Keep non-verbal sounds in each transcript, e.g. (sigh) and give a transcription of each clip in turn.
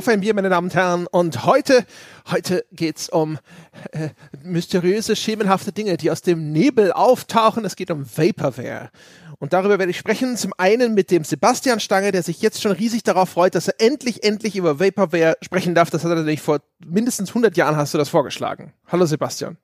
Auf ein Bier, meine Damen und Herren. Und heute, heute geht's um äh, mysteriöse, schemenhafte Dinge, die aus dem Nebel auftauchen. Es geht um Vaporware. Und darüber werde ich sprechen. Zum einen mit dem Sebastian Stange, der sich jetzt schon riesig darauf freut, dass er endlich, endlich über Vaporware sprechen darf. Das hat er nämlich vor mindestens 100 Jahren hast du das vorgeschlagen. Hallo Sebastian.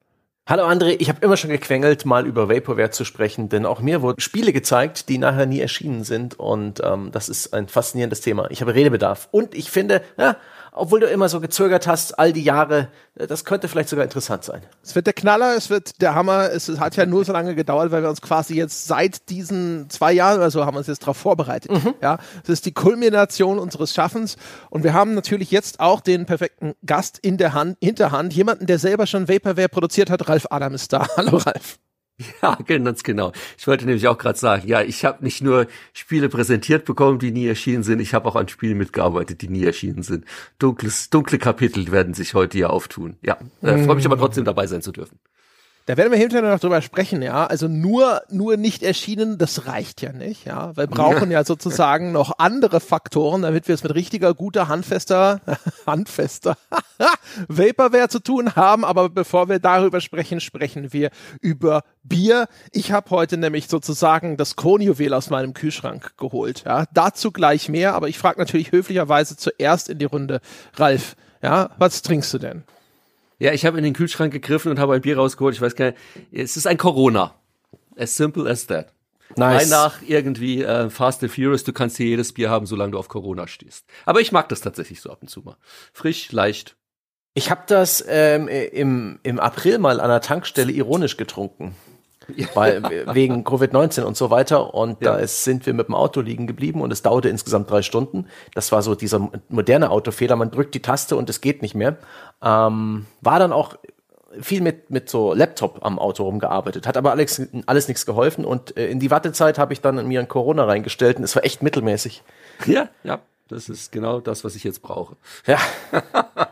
Hallo André, ich habe immer schon gequengelt, mal über Vaporware zu sprechen, denn auch mir wurden Spiele gezeigt, die nachher nie erschienen sind. Und ähm, das ist ein faszinierendes Thema. Ich habe Redebedarf. Und ich finde, ja, obwohl du immer so gezögert hast, all die Jahre, äh, das könnte vielleicht sogar interessant sein. Es wird der Knaller, es wird der Hammer. Es hat ja nur so lange gedauert, weil wir uns quasi jetzt seit diesen zwei Jahren oder so haben wir uns jetzt darauf vorbereitet. Mhm. Ja, es ist die Kulmination unseres Schaffens und wir haben natürlich jetzt auch den perfekten Gast in der Hand, Hinterhand, jemanden, der selber schon Vaporware produziert hat. Ralf Adam ist da. (laughs) Hallo Ralf. (laughs) Ja, ganz genau. Ich wollte nämlich auch gerade sagen, ja, ich habe nicht nur Spiele präsentiert bekommen, die nie erschienen sind, ich habe auch an Spielen mitgearbeitet, die nie erschienen sind. Dunkles, dunkle Kapitel werden sich heute hier auftun. Ja, äh, freue mich aber trotzdem dabei sein zu dürfen. Da werden wir hinterher noch drüber sprechen, ja. Also nur, nur nicht erschienen, das reicht ja nicht, ja. Wir brauchen ja, sozusagen noch andere Faktoren, damit wir es mit richtiger, guter, handfester, (laughs) handfester (laughs) Vaporware zu tun haben. Aber bevor wir darüber sprechen, sprechen wir über Bier. Ich habe heute nämlich sozusagen das Kronjuwel aus meinem Kühlschrank geholt, ja. Dazu gleich mehr, aber ich frage natürlich höflicherweise zuerst in die Runde, Ralf, ja, was trinkst du denn? Ja, ich habe in den Kühlschrank gegriffen und habe ein Bier rausgeholt. Ich weiß gar nicht. Es ist ein Corona. As simple as that. Nice. Rein nach irgendwie äh, Fast and Furious, du kannst hier jedes Bier haben, solange du auf Corona stehst. Aber ich mag das tatsächlich so ab und zu mal. Frisch, leicht. Ich habe das ähm, im, im April mal an der Tankstelle ironisch getrunken. Weil, wegen Covid-19 und so weiter. Und ja. da ist, sind wir mit dem Auto liegen geblieben und es dauerte insgesamt drei Stunden. Das war so dieser moderne Autofehler. Man drückt die Taste und es geht nicht mehr. Ähm, war dann auch viel mit, mit so Laptop am Auto rumgearbeitet, hat aber alles, alles nichts geholfen und äh, in die Wartezeit habe ich dann mir ein Corona reingestellt und es war echt mittelmäßig. Ja, ja, das ist genau das, was ich jetzt brauche. Ja. (laughs)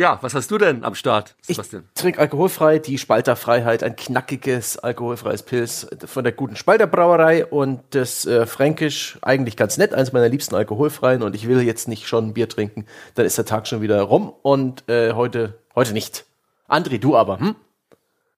Ja, was hast du denn am Start, Sebastian? Ich trinke alkoholfrei, die Spalterfreiheit, ein knackiges alkoholfreies Pilz von der guten Spalterbrauerei und das äh, Fränkisch, eigentlich ganz nett, eins meiner liebsten alkoholfreien und ich will jetzt nicht schon ein Bier trinken, dann ist der Tag schon wieder rum und äh, heute, heute nicht. André, du aber, hm?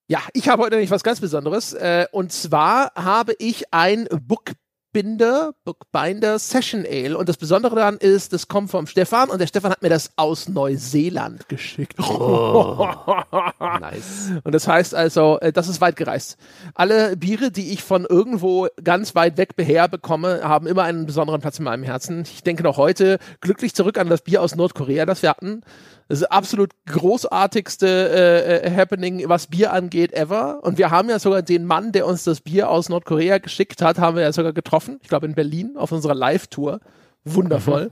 Ja, ich habe heute nämlich was ganz Besonderes. Äh, und zwar habe ich ein Book Bookbinder, Bookbinder Session Ale. Und das Besondere daran ist, das kommt vom Stefan und der Stefan hat mir das aus Neuseeland geschickt. Oh, (laughs) nice. Und das heißt also, äh, das ist weit gereist. Alle Biere, die ich von irgendwo ganz weit weg beher bekomme, haben immer einen besonderen Platz in meinem Herzen. Ich denke noch heute glücklich zurück an das Bier aus Nordkorea, das wir hatten. Das ist absolut großartigste äh, äh, Happening, was Bier angeht, ever. Und wir haben ja sogar den Mann, der uns das Bier aus Nordkorea geschickt hat, haben wir ja sogar getroffen. Ich glaube in Berlin auf unserer Live-Tour. Wundervoll. Mhm.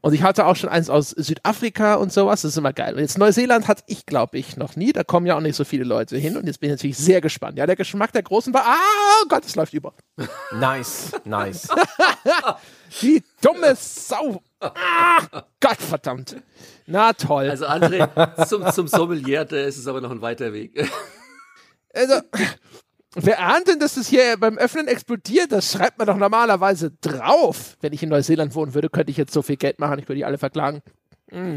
Und ich hatte auch schon eins aus Südafrika und sowas. Das ist immer geil. Und jetzt Neuseeland hatte ich, glaube ich, noch nie. Da kommen ja auch nicht so viele Leute hin. Und jetzt bin ich natürlich sehr gespannt. Ja, der Geschmack der Großen war, ah Gott, es läuft über. Nice, nice. (laughs) Die dumme Sau. Ah, Gott verdammt. Na toll. Also André, zum, zum Sommelier, da ist es aber noch ein weiter Weg. Also, wer ahnt denn, dass das hier beim Öffnen explodiert? Das schreibt man doch normalerweise drauf. Wenn ich in Neuseeland wohnen würde, könnte ich jetzt so viel Geld machen, ich würde die alle verklagen. Mm.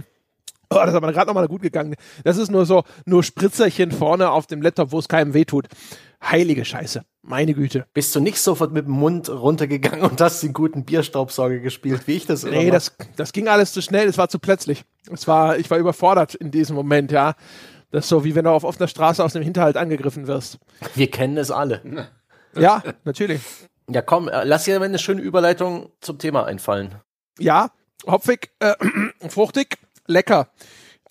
Oh, das ist aber gerade nochmal gut gegangen. Das ist nur so, nur Spritzerchen vorne auf dem Laptop, wo es keinem wehtut. Heilige Scheiße. Meine Güte. Bist du nicht sofort mit dem Mund runtergegangen und hast den guten Bierstaubsauger gespielt, wie ich das immer Nee, das, das ging alles zu schnell, es war zu plötzlich. Es war, ich war überfordert in diesem Moment, ja. Das ist so, wie wenn du auf offener Straße aus dem Hinterhalt angegriffen wirst. Wir kennen es alle. (laughs) Ja, natürlich. Ja, komm, äh, lass dir eine schöne Überleitung zum Thema einfallen. Ja, hopfig, äh, (clears throat) fruchtig, lecker.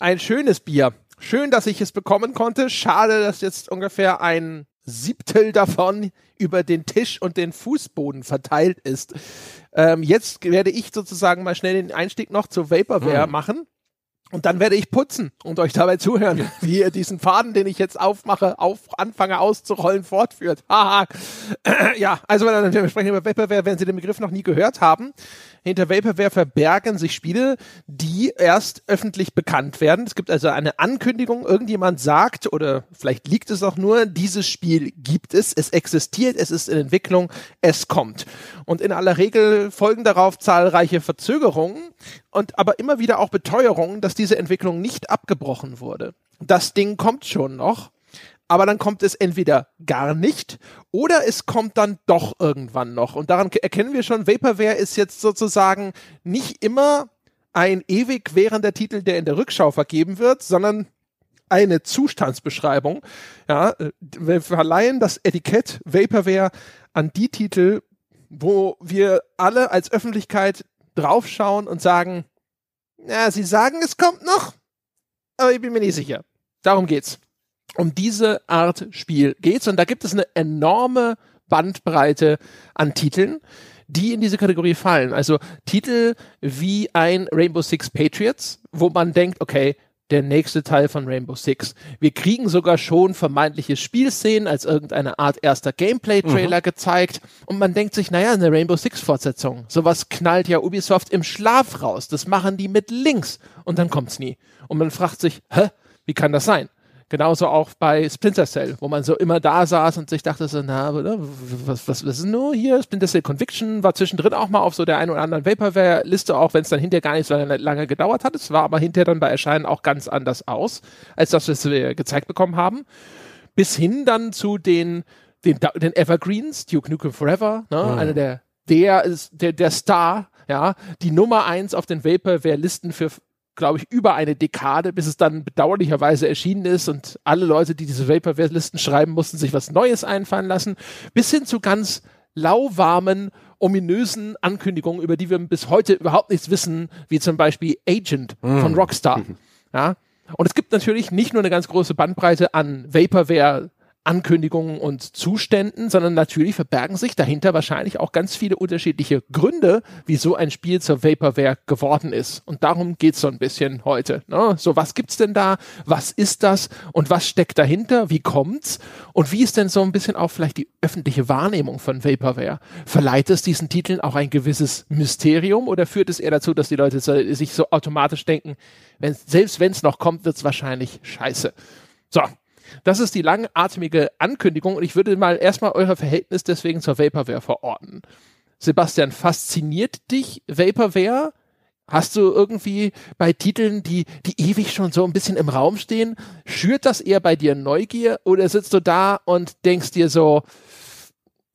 Ein schönes Bier. Schön, dass ich es bekommen konnte. Schade, dass jetzt ungefähr ein Siebtel davon über den Tisch und den Fußboden verteilt ist. Ähm, jetzt werde ich sozusagen mal schnell den Einstieg noch zu Vaporware hm. machen. Und dann werde ich putzen und euch dabei zuhören, wie ihr diesen Faden, den ich jetzt aufmache, auf anfange auszurollen, fortführt. Haha. (clears throat) ja, also wenn wir sprechen über Vaporware, wenn Sie den Begriff noch nie gehört haben, hinter Vaporware verbergen sich Spiele, die erst öffentlich bekannt werden. Es gibt also eine Ankündigung, irgendjemand sagt, oder vielleicht liegt es auch nur, dieses Spiel gibt es, es existiert, es ist in Entwicklung, es kommt. Und in aller Regel folgen darauf zahlreiche Verzögerungen und aber immer wieder auch Beteuerungen, dass diese Entwicklung nicht abgebrochen wurde. Das Ding kommt schon noch, aber dann kommt es entweder gar nicht oder es kommt dann doch irgendwann noch. Und daran erkennen wir schon, Vaporware ist jetzt sozusagen nicht immer ein ewig währender Titel, der in der Rückschau vergeben wird, sondern eine Zustandsbeschreibung. Ja, wir verleihen das Etikett Vaporware an die Titel, wo wir alle als Öffentlichkeit draufschauen und sagen, ja, sie sagen, es kommt noch, aber ich bin mir nicht sicher. Darum geht's. Um diese Art Spiel geht's und da gibt es eine enorme Bandbreite an Titeln, die in diese Kategorie fallen. Also Titel wie ein Rainbow Six Patriots, wo man denkt, okay, der nächste Teil von Rainbow Six. Wir kriegen sogar schon vermeintliche Spielszenen als irgendeine Art erster Gameplay-Trailer mhm. gezeigt und man denkt sich, naja, eine Rainbow Six-Fortsetzung. Sowas knallt ja Ubisoft im Schlaf raus. Das machen die mit Links und dann kommt's nie. Und man fragt sich, hä, wie kann das sein? Genauso auch bei Splinter Cell, wo man so immer da saß und sich dachte so, na, was, was, was ist nur hier? Splinter Cell Conviction war zwischendrin auch mal auf so der einen oder anderen Vaporware-Liste, auch wenn es dann hinterher gar nicht so lange gedauert hat. Es war aber hinterher dann bei Erscheinen auch ganz anders aus, als das, was wir gezeigt bekommen haben. Bis hin dann zu den, den, den Evergreens, Duke Nukem Forever, ne? Mhm. einer der, der ist der, der Star, ja, die Nummer eins auf den Vaporware-Listen für glaube ich, über eine Dekade, bis es dann bedauerlicherweise erschienen ist und alle Leute, die diese Vaporware-Listen schreiben, mussten sich was Neues einfallen lassen, bis hin zu ganz lauwarmen, ominösen Ankündigungen, über die wir bis heute überhaupt nichts wissen, wie zum Beispiel Agent mm. von Rockstar. (laughs) Ja. Und es gibt natürlich nicht nur eine ganz große Bandbreite an Vaporware Ankündigungen und Zuständen, sondern natürlich verbergen sich dahinter wahrscheinlich auch ganz viele unterschiedliche Gründe, wieso ein Spiel zur Vaporware geworden ist. Und darum geht's so ein bisschen heute. Ne? So, was gibt's denn da? Was ist das? Und was steckt dahinter? Wie kommt's? Und wie ist denn so ein bisschen auch vielleicht die öffentliche Wahrnehmung von Vaporware? Verleiht es diesen Titeln auch ein gewisses Mysterium oder führt es eher dazu, dass die Leute sich so automatisch denken, wenn, selbst wenn es noch kommt, wird's wahrscheinlich scheiße. So, das ist die langatmige Ankündigung und ich würde mal erstmal euer Verhältnis deswegen zur Vaporware verorten. Sebastian, fasziniert dich Vaporware? Hast du irgendwie bei Titeln, die, die ewig schon so ein bisschen im Raum stehen, schürt das eher bei dir Neugier oder sitzt du da und denkst dir so,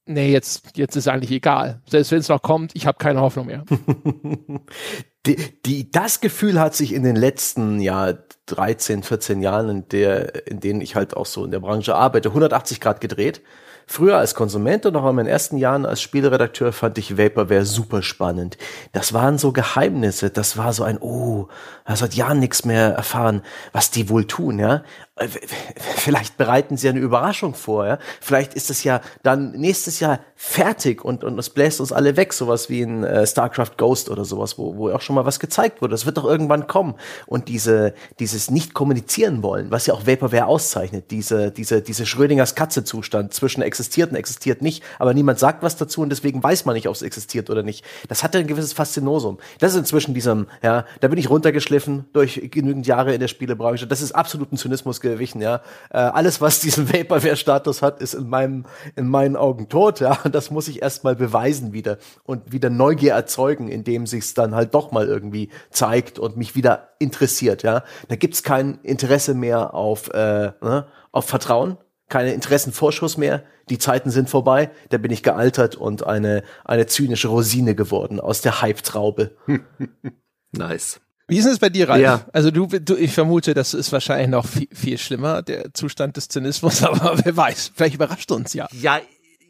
nee, jetzt, jetzt ist eigentlich egal. Selbst wenn es noch kommt, ich habe keine Hoffnung mehr. (laughs) die, die, das Gefühl hat sich in den letzten ja 13, 14 Jahren, in, der, in denen ich halt auch so in der Branche arbeite, 180 Grad gedreht. Früher als Konsument und auch in meinen ersten Jahren als Spieleredakteur fand ich Vaporware super spannend. Das waren so Geheimnisse, das war so ein, oh, er hat Jahren nichts mehr erfahren, was die wohl tun, ja. Äh, vielleicht bereiten sie eine Überraschung vor, ja. Vielleicht ist es ja dann nächstes Jahr fertig und, und es bläst uns alle weg, sowas wie ein äh, StarCraft Ghost oder sowas, wo, wo auch schon mal was gezeigt wurde. Das wird doch irgendwann kommen. Und diese, dieses nicht kommunizieren wollen, was ja auch Vaporware auszeichnet, diese, diese, diese Schrödingers Katze-Zustand zwischen existiert und existiert nicht, aber niemand sagt was dazu und deswegen weiß man nicht, ob es existiert oder nicht. Das hat ein gewisses Faszinosum. Das ist inzwischen diesem, ja, da bin ich runtergeschliffen durch genügend Jahre in der Spielebranche. Das ist absoluten Zynismus gewichen, ja. Äh, alles, was diesen Vaporware-Status hat, ist in meinem, in meinen Augen tot, ja. Das muss ich erstmal beweisen wieder und wieder Neugier erzeugen, indem sich's dann halt doch mal irgendwie zeigt und mich wieder interessiert, ja. Da gibt's kein Interesse mehr auf, äh, ne, auf Vertrauen, keine Interessenvorschuss mehr. Die Zeiten sind vorbei. Da bin ich gealtert und eine, eine zynische Rosine geworden aus der Hype-Traube. (laughs) nice. Wie ist es bei dir, Ralf? Ja. Also du, du, ich vermute, das ist wahrscheinlich noch viel, viel schlimmer, der Zustand des Zynismus, (laughs) aber wer weiß, vielleicht überrascht uns ja. Ja,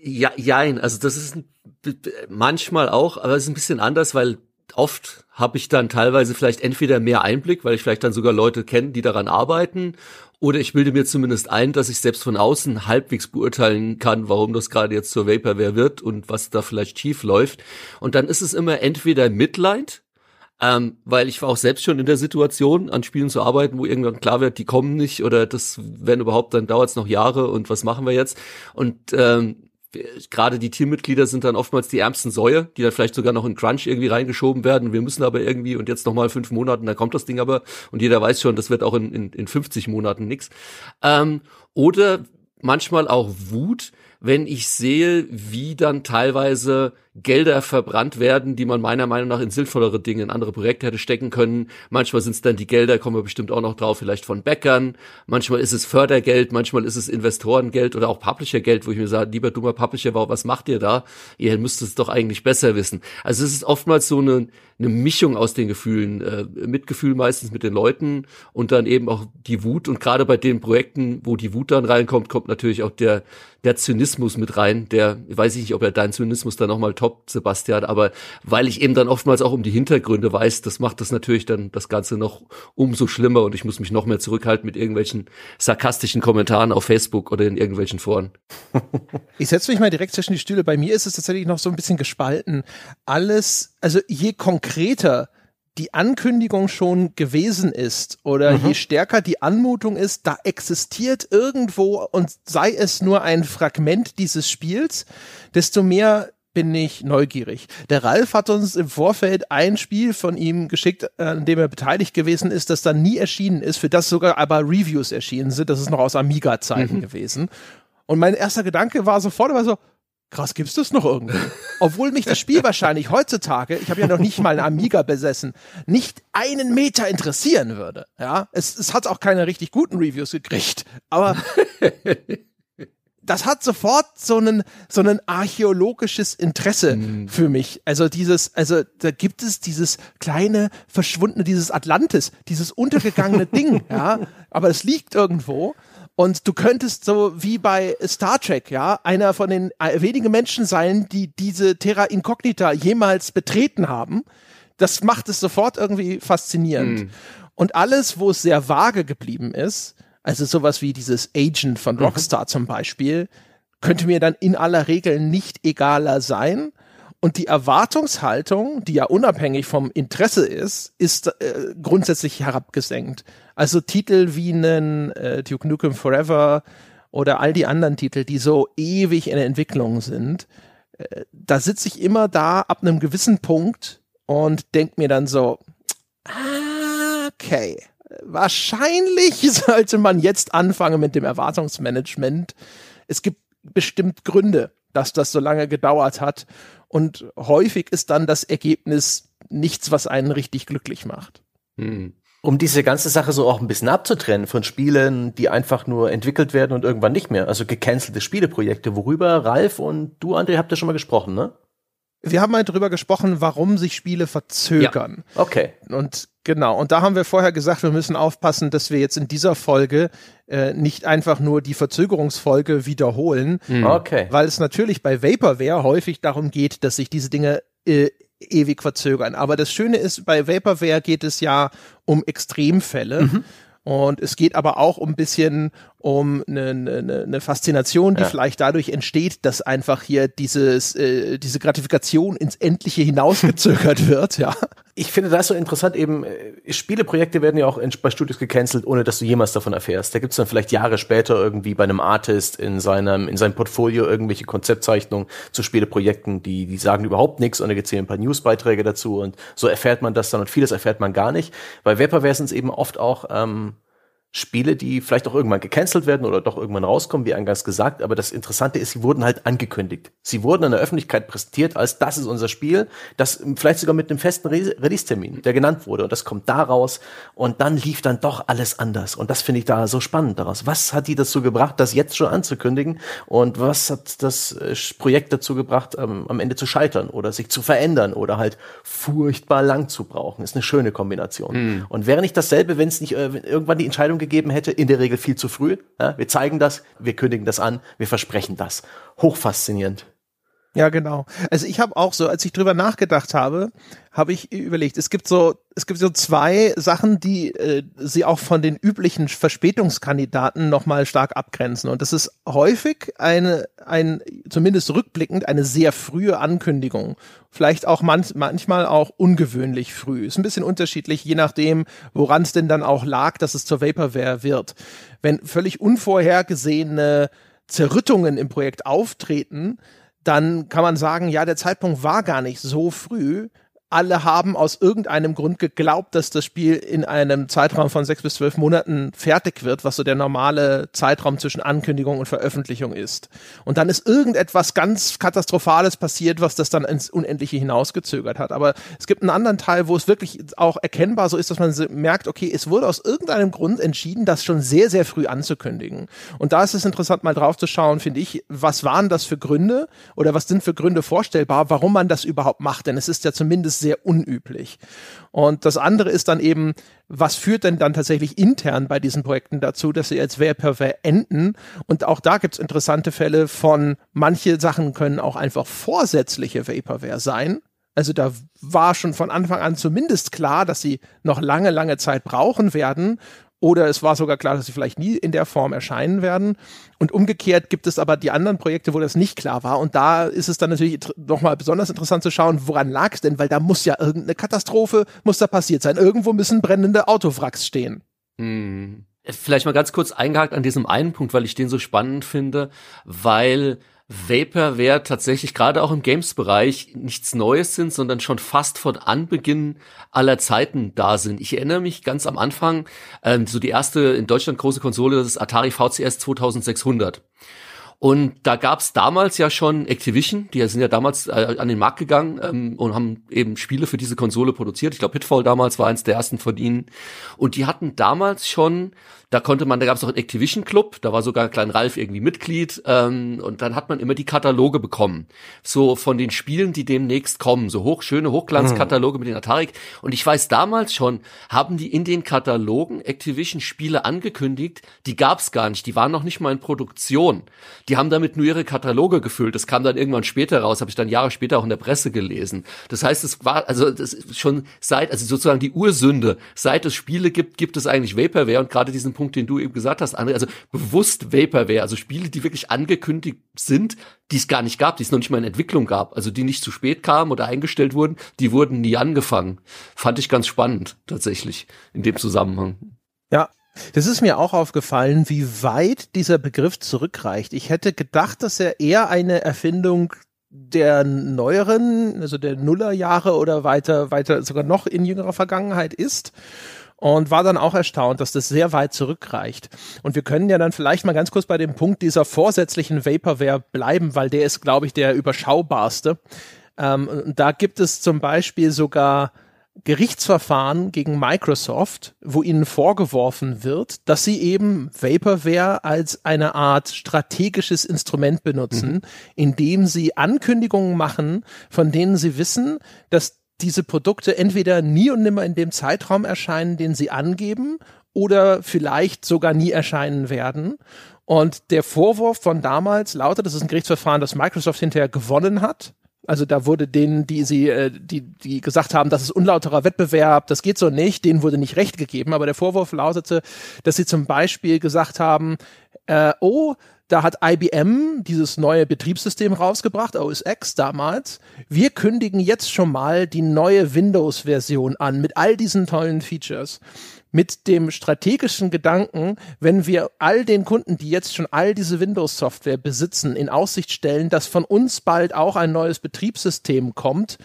ja, jein. Also das ist manchmal auch, aber es ist ein bisschen anders, weil oft habe ich dann teilweise vielleicht entweder mehr Einblick, weil ich vielleicht dann sogar Leute kenne, die daran arbeiten, oder ich bilde mir zumindest ein, dass ich selbst von außen halbwegs beurteilen kann, warum das gerade jetzt zur Vaporware wird und was da vielleicht schief läuft. Und dann ist es immer entweder Mitleid, ähm, weil ich war auch selbst schon in der Situation, an Spielen zu arbeiten, wo irgendwann klar wird, die kommen nicht oder das, wenn überhaupt, dann dauert es noch Jahre und was machen wir jetzt? Und ähm, gerade die Teammitglieder sind dann oftmals die ärmsten Säue, die dann vielleicht sogar noch in Crunch irgendwie reingeschoben werden. Wir müssen aber irgendwie und jetzt nochmal fünf Monaten, da kommt das Ding aber und jeder weiß schon, das wird auch in, in, in 50 Monaten nix. Ähm, oder manchmal auch Wut, wenn ich sehe, wie dann teilweise Gelder verbrannt werden, die man meiner Meinung nach in sinnvollere Dinge, in andere Projekte hätte stecken können. Manchmal sind es dann die Gelder, kommen wir bestimmt auch noch drauf, vielleicht von Bäckern. Manchmal ist es Fördergeld, manchmal ist es Investorengeld oder auch Publishergeld, wo ich mir sage, lieber dummer Publisher, was macht ihr da? Ihr müsst es doch eigentlich besser wissen. Also es ist oftmals so eine, eine Mischung aus den Gefühlen. Äh, Mitgefühl meistens mit den Leuten und dann eben auch die Wut. Und gerade bei den Projekten, wo die Wut dann reinkommt, kommt natürlich auch der, der Zynismus mit rein. Der, weiß ich nicht, ob er deinen Zynismus dann nochmal toppt, Sebastian, aber weil ich eben dann oftmals auch um die Hintergründe weiß, das macht das natürlich dann das Ganze noch umso schlimmer und ich muss mich noch mehr zurückhalten mit irgendwelchen sarkastischen Kommentaren auf Facebook oder in irgendwelchen Foren. (laughs) Ich setze mich mal direkt zwischen die Stühle. Bei mir ist es tatsächlich noch so ein bisschen gespalten. Alles, also je konkreter die Ankündigung schon gewesen ist oder mhm. je stärker die Anmutung ist, da existiert irgendwo und sei es nur ein Fragment dieses Spiels, desto mehr bin ich neugierig. Der Ralf hat uns im Vorfeld ein Spiel von ihm geschickt, an dem er beteiligt gewesen ist, das dann nie erschienen ist, für das sogar aber Reviews erschienen sind. Das ist noch aus Amiga-Zeiten mhm. gewesen. Und mein erster Gedanke war sofort aber so, krass, gibt's das noch irgendwie? Obwohl mich das Spiel wahrscheinlich heutzutage, ich habe ja noch nicht mal einen Amiga besessen, nicht einen Meter interessieren würde. Ja, es, es hat auch keine richtig guten Reviews gekriegt, aber (laughs) das hat sofort so einen so einen archäologisches Interesse mhm. für mich. Also dieses, also da gibt es dieses kleine verschwundene, dieses Atlantis, dieses untergegangene (laughs) Ding, ja, aber es liegt irgendwo und du könntest so wie bei Star Trek, ja, einer von den äh, wenigen Menschen sein, die diese Terra Incognita jemals betreten haben. Das macht es sofort irgendwie faszinierend. Mm. Und alles, wo es sehr vage geblieben ist, also sowas wie dieses Agent von mhm. Rockstar mhm. zum Beispiel, könnte mir dann in aller Regel nicht egaler sein. Und die Erwartungshaltung, die ja unabhängig vom Interesse ist, ist äh, grundsätzlich herabgesenkt. Also Titel wie einen äh, Duke Nukem Forever oder all die anderen Titel, die so ewig in der Entwicklung sind, äh, da sitze ich immer da ab einem gewissen Punkt und denke mir dann so, okay, wahrscheinlich (laughs) sollte man jetzt anfangen mit dem Erwartungsmanagement. Es gibt bestimmt Gründe, dass das so lange gedauert hat und häufig ist dann das Ergebnis nichts, was einen richtig glücklich macht. Hm. Um diese ganze Sache so auch ein bisschen abzutrennen von Spielen, die einfach nur entwickelt werden und irgendwann nicht mehr. Also gecancelte Spieleprojekte, worüber Ralf und du, André, habt ihr schon mal gesprochen, ne? Wir haben mal drüber gesprochen, warum sich Spiele verzögern. Ja. Okay. Und genau, und da haben wir vorher gesagt, wir müssen aufpassen, dass wir jetzt in dieser Folge äh, nicht einfach nur die Verzögerungsfolge wiederholen. Mhm. Okay. Weil es natürlich bei Vaporware häufig darum geht, dass sich diese Dinge äh, ewig verzögern. Aber das Schöne ist, bei Vaporware geht es ja um Extremfälle. Mhm. Und es geht aber auch um ein bisschen um eine, eine, eine Faszination, die ja. vielleicht dadurch entsteht, dass einfach hier dieses, äh, diese Gratifikation ins Endliche hinausgezögert (laughs) wird, ja. Ich finde das so interessant, eben, äh, Spieleprojekte werden ja auch in, bei Studios gecancelt, ohne dass du jemals davon erfährst. Da gibt's dann vielleicht Jahre später irgendwie bei einem Artist in seinem, in seinem Portfolio irgendwelche Konzeptzeichnungen zu Spieleprojekten, die, die sagen überhaupt nichts und da gibt's hier ein paar Newsbeiträge dazu und so erfährt man das dann und vieles erfährt man gar nicht. Bei Vaporware sind es eben oft auch ähm, Spiele, die vielleicht auch irgendwann gecancelt werden oder doch irgendwann rauskommen, wie eingangs gesagt. Aber das Interessante ist, sie wurden halt angekündigt. Sie wurden an der Öffentlichkeit präsentiert als das ist unser Spiel, das vielleicht sogar mit einem festen Re Release-Termin, der genannt wurde. Und das kommt da raus. Und dann lief dann doch alles anders. Und das finde ich da so spannend daraus. Was hat die dazu gebracht, das jetzt schon anzukündigen? Und was hat das äh, Projekt dazu gebracht, ähm, am Ende zu scheitern oder sich zu verändern oder halt furchtbar lang zu brauchen? Ist eine schöne Kombination. Mhm. Und wäre nicht dasselbe, wenn es nicht äh, irgendwann die Entscheidung gegeben hätte, in der Regel viel zu früh. Ja, wir zeigen das, wir kündigen das an, wir versprechen das. Hochfaszinierend. Ja, genau. Also ich habe auch so, als ich drüber nachgedacht habe, habe ich überlegt, es gibt so, es gibt so zwei Sachen, die äh, sie auch von den üblichen Verspätungskandidaten nochmal stark abgrenzen. Und das ist häufig eine, ein, zumindest rückblickend, eine sehr frühe Ankündigung. Vielleicht auch man, manchmal auch ungewöhnlich früh. Ist ein bisschen unterschiedlich, je nachdem, woran es denn dann auch lag, dass es zur Vaporware wird. Wenn völlig unvorhergesehene Zerrüttungen im Projekt auftreten, dann kann man sagen, ja, der Zeitpunkt war gar nicht so früh, alle haben aus irgendeinem Grund geglaubt, dass das Spiel in einem Zeitraum von sechs bis zwölf Monaten fertig wird, was so der normale Zeitraum zwischen Ankündigung und Veröffentlichung ist. Und dann ist irgendetwas ganz Katastrophales passiert, was das dann ins Unendliche hinausgezögert hat. Aber es gibt einen anderen Teil, wo es wirklich auch erkennbar so ist, dass man merkt, okay, es wurde aus irgendeinem Grund entschieden, das schon sehr, sehr früh anzukündigen. Und da ist es interessant, mal drauf zu schauen, finde ich, was waren das für Gründe oder was sind für Gründe vorstellbar, warum man das überhaupt macht. Denn es ist ja zumindest sehr unüblich. Und das andere ist dann eben, was führt denn dann tatsächlich intern bei diesen Projekten dazu, dass sie als Vaporware enden? Und auch da gibt es interessante Fälle von, manche Sachen können auch einfach vorsätzliche Vaporware sein. Also da war schon von Anfang an zumindest klar, dass sie noch lange, lange Zeit brauchen werden oder es war sogar klar, dass sie vielleicht nie in der Form erscheinen werden. Und umgekehrt gibt es aber die anderen Projekte, wo das nicht klar war. Und da ist es dann natürlich nochmal besonders interessant zu schauen, woran lag es denn? Weil da muss ja irgendeine Katastrophe, muss da passiert sein. Irgendwo müssen brennende Autowracks stehen. Hm. Vielleicht mal ganz kurz eingehakt an diesem einen Punkt, weil ich den so spannend finde, weil Vaporware tatsächlich gerade auch im Games-Bereich nichts Neues sind, sondern schon fast von Anbeginn aller Zeiten da sind. Ich erinnere mich ganz am Anfang, ähm, so die erste in Deutschland große Konsole, das ist Atari VCS 2600. Und da gab's damals ja schon Activision, die sind ja damals äh, an den Markt gegangen ähm, und haben eben Spiele für diese Konsole produziert. Ich glaube, Pitfall damals war eins der ersten von ihnen. Und die hatten damals schon da konnte man, da gab es auch einen Activision Club, da war sogar Klein Ralf irgendwie Mitglied ähm, und dann hat man immer die Kataloge bekommen, so von den Spielen, die demnächst kommen, so hoch schöne Hochglanzkataloge mhm. mit den Atari. Und ich weiß damals schon, haben die in den Katalogen Activision Spiele angekündigt, die gab's gar nicht, die waren noch nicht mal in Produktion. Die haben damit nur ihre Kataloge gefüllt. Das kam dann irgendwann später raus, habe ich dann Jahre später auch in der Presse gelesen. Das heißt, es war also das ist schon seit also sozusagen die Ursünde, seit es Spiele gibt, gibt es eigentlich Vaporware und gerade diesen Punkt Punkt, den du eben gesagt hast, André, also bewusst Vaporware, also Spiele, die wirklich angekündigt sind, die es gar nicht gab, die es noch nicht mal in Entwicklung gab, also die nicht zu spät kamen oder eingestellt wurden, die wurden nie angefangen. Fand ich ganz spannend, tatsächlich, in dem Zusammenhang. Ja, das ist mir auch aufgefallen, wie weit dieser Begriff zurückreicht. Ich hätte gedacht, dass er eher eine Erfindung der neueren, also der Nullerjahre oder weiter, weiter sogar noch in jüngerer Vergangenheit ist und war dann auch erstaunt, dass das sehr weit zurückreicht. Und wir können ja dann vielleicht mal ganz kurz bei dem Punkt dieser vorsätzlichen Vaporware bleiben, weil der ist, glaube ich, der überschaubarste. Ähm, da gibt es zum Beispiel sogar Gerichtsverfahren gegen Microsoft, wo ihnen vorgeworfen wird, dass sie eben Vaporware als eine Art strategisches Instrument benutzen, mhm. indem sie Ankündigungen machen, von denen sie wissen, dass diese Produkte entweder nie und nimmer in dem Zeitraum erscheinen, den sie angeben, oder vielleicht sogar nie erscheinen werden. Und der Vorwurf von damals lautet, das ist ein Gerichtsverfahren, das Microsoft hinterher gewonnen hat. Also da wurde denen, die sie, äh, die, die gesagt haben, das ist unlauterer Wettbewerb, das geht so nicht, denen wurde nicht recht gegeben. Aber der Vorwurf lautete, dass sie zum Beispiel gesagt haben, äh, oh, da hat IBM dieses neue Betriebssystem rausgebracht, OS X damals. Wir kündigen jetzt schon mal die neue Windows-Version an mit all diesen tollen Features. Mit dem strategischen Gedanken, wenn wir all den Kunden, die jetzt schon all diese Windows-Software besitzen, in Aussicht stellen, dass von uns bald auch ein neues Betriebssystem kommt,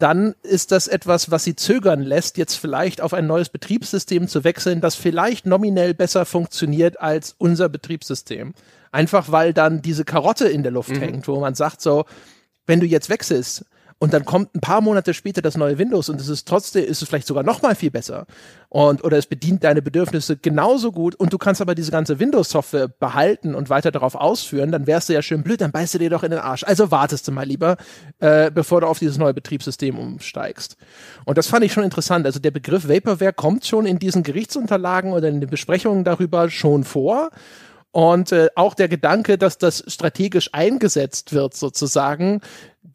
dann ist das etwas, was sie zögern lässt, jetzt vielleicht auf ein neues Betriebssystem zu wechseln, das vielleicht nominell besser funktioniert als unser Betriebssystem. Einfach weil dann diese Karotte in der Luft mhm. hängt, wo man sagt so, wenn du jetzt wechselst, und dann kommt ein paar Monate später das neue Windows und es ist trotzdem, ist es vielleicht sogar noch mal viel besser und oder es bedient deine Bedürfnisse genauso gut und du kannst aber diese ganze Windows-Software behalten und weiter darauf ausführen, dann wärst du ja schön blöd, dann beißt du dir doch in den Arsch. Also wartest du mal lieber, äh, bevor du auf dieses neue Betriebssystem umsteigst. Und das fand ich schon interessant. Also der Begriff Vaporware kommt schon in diesen Gerichtsunterlagen oder in den Besprechungen darüber schon vor. Und äh, auch der Gedanke, dass das strategisch eingesetzt wird, sozusagen,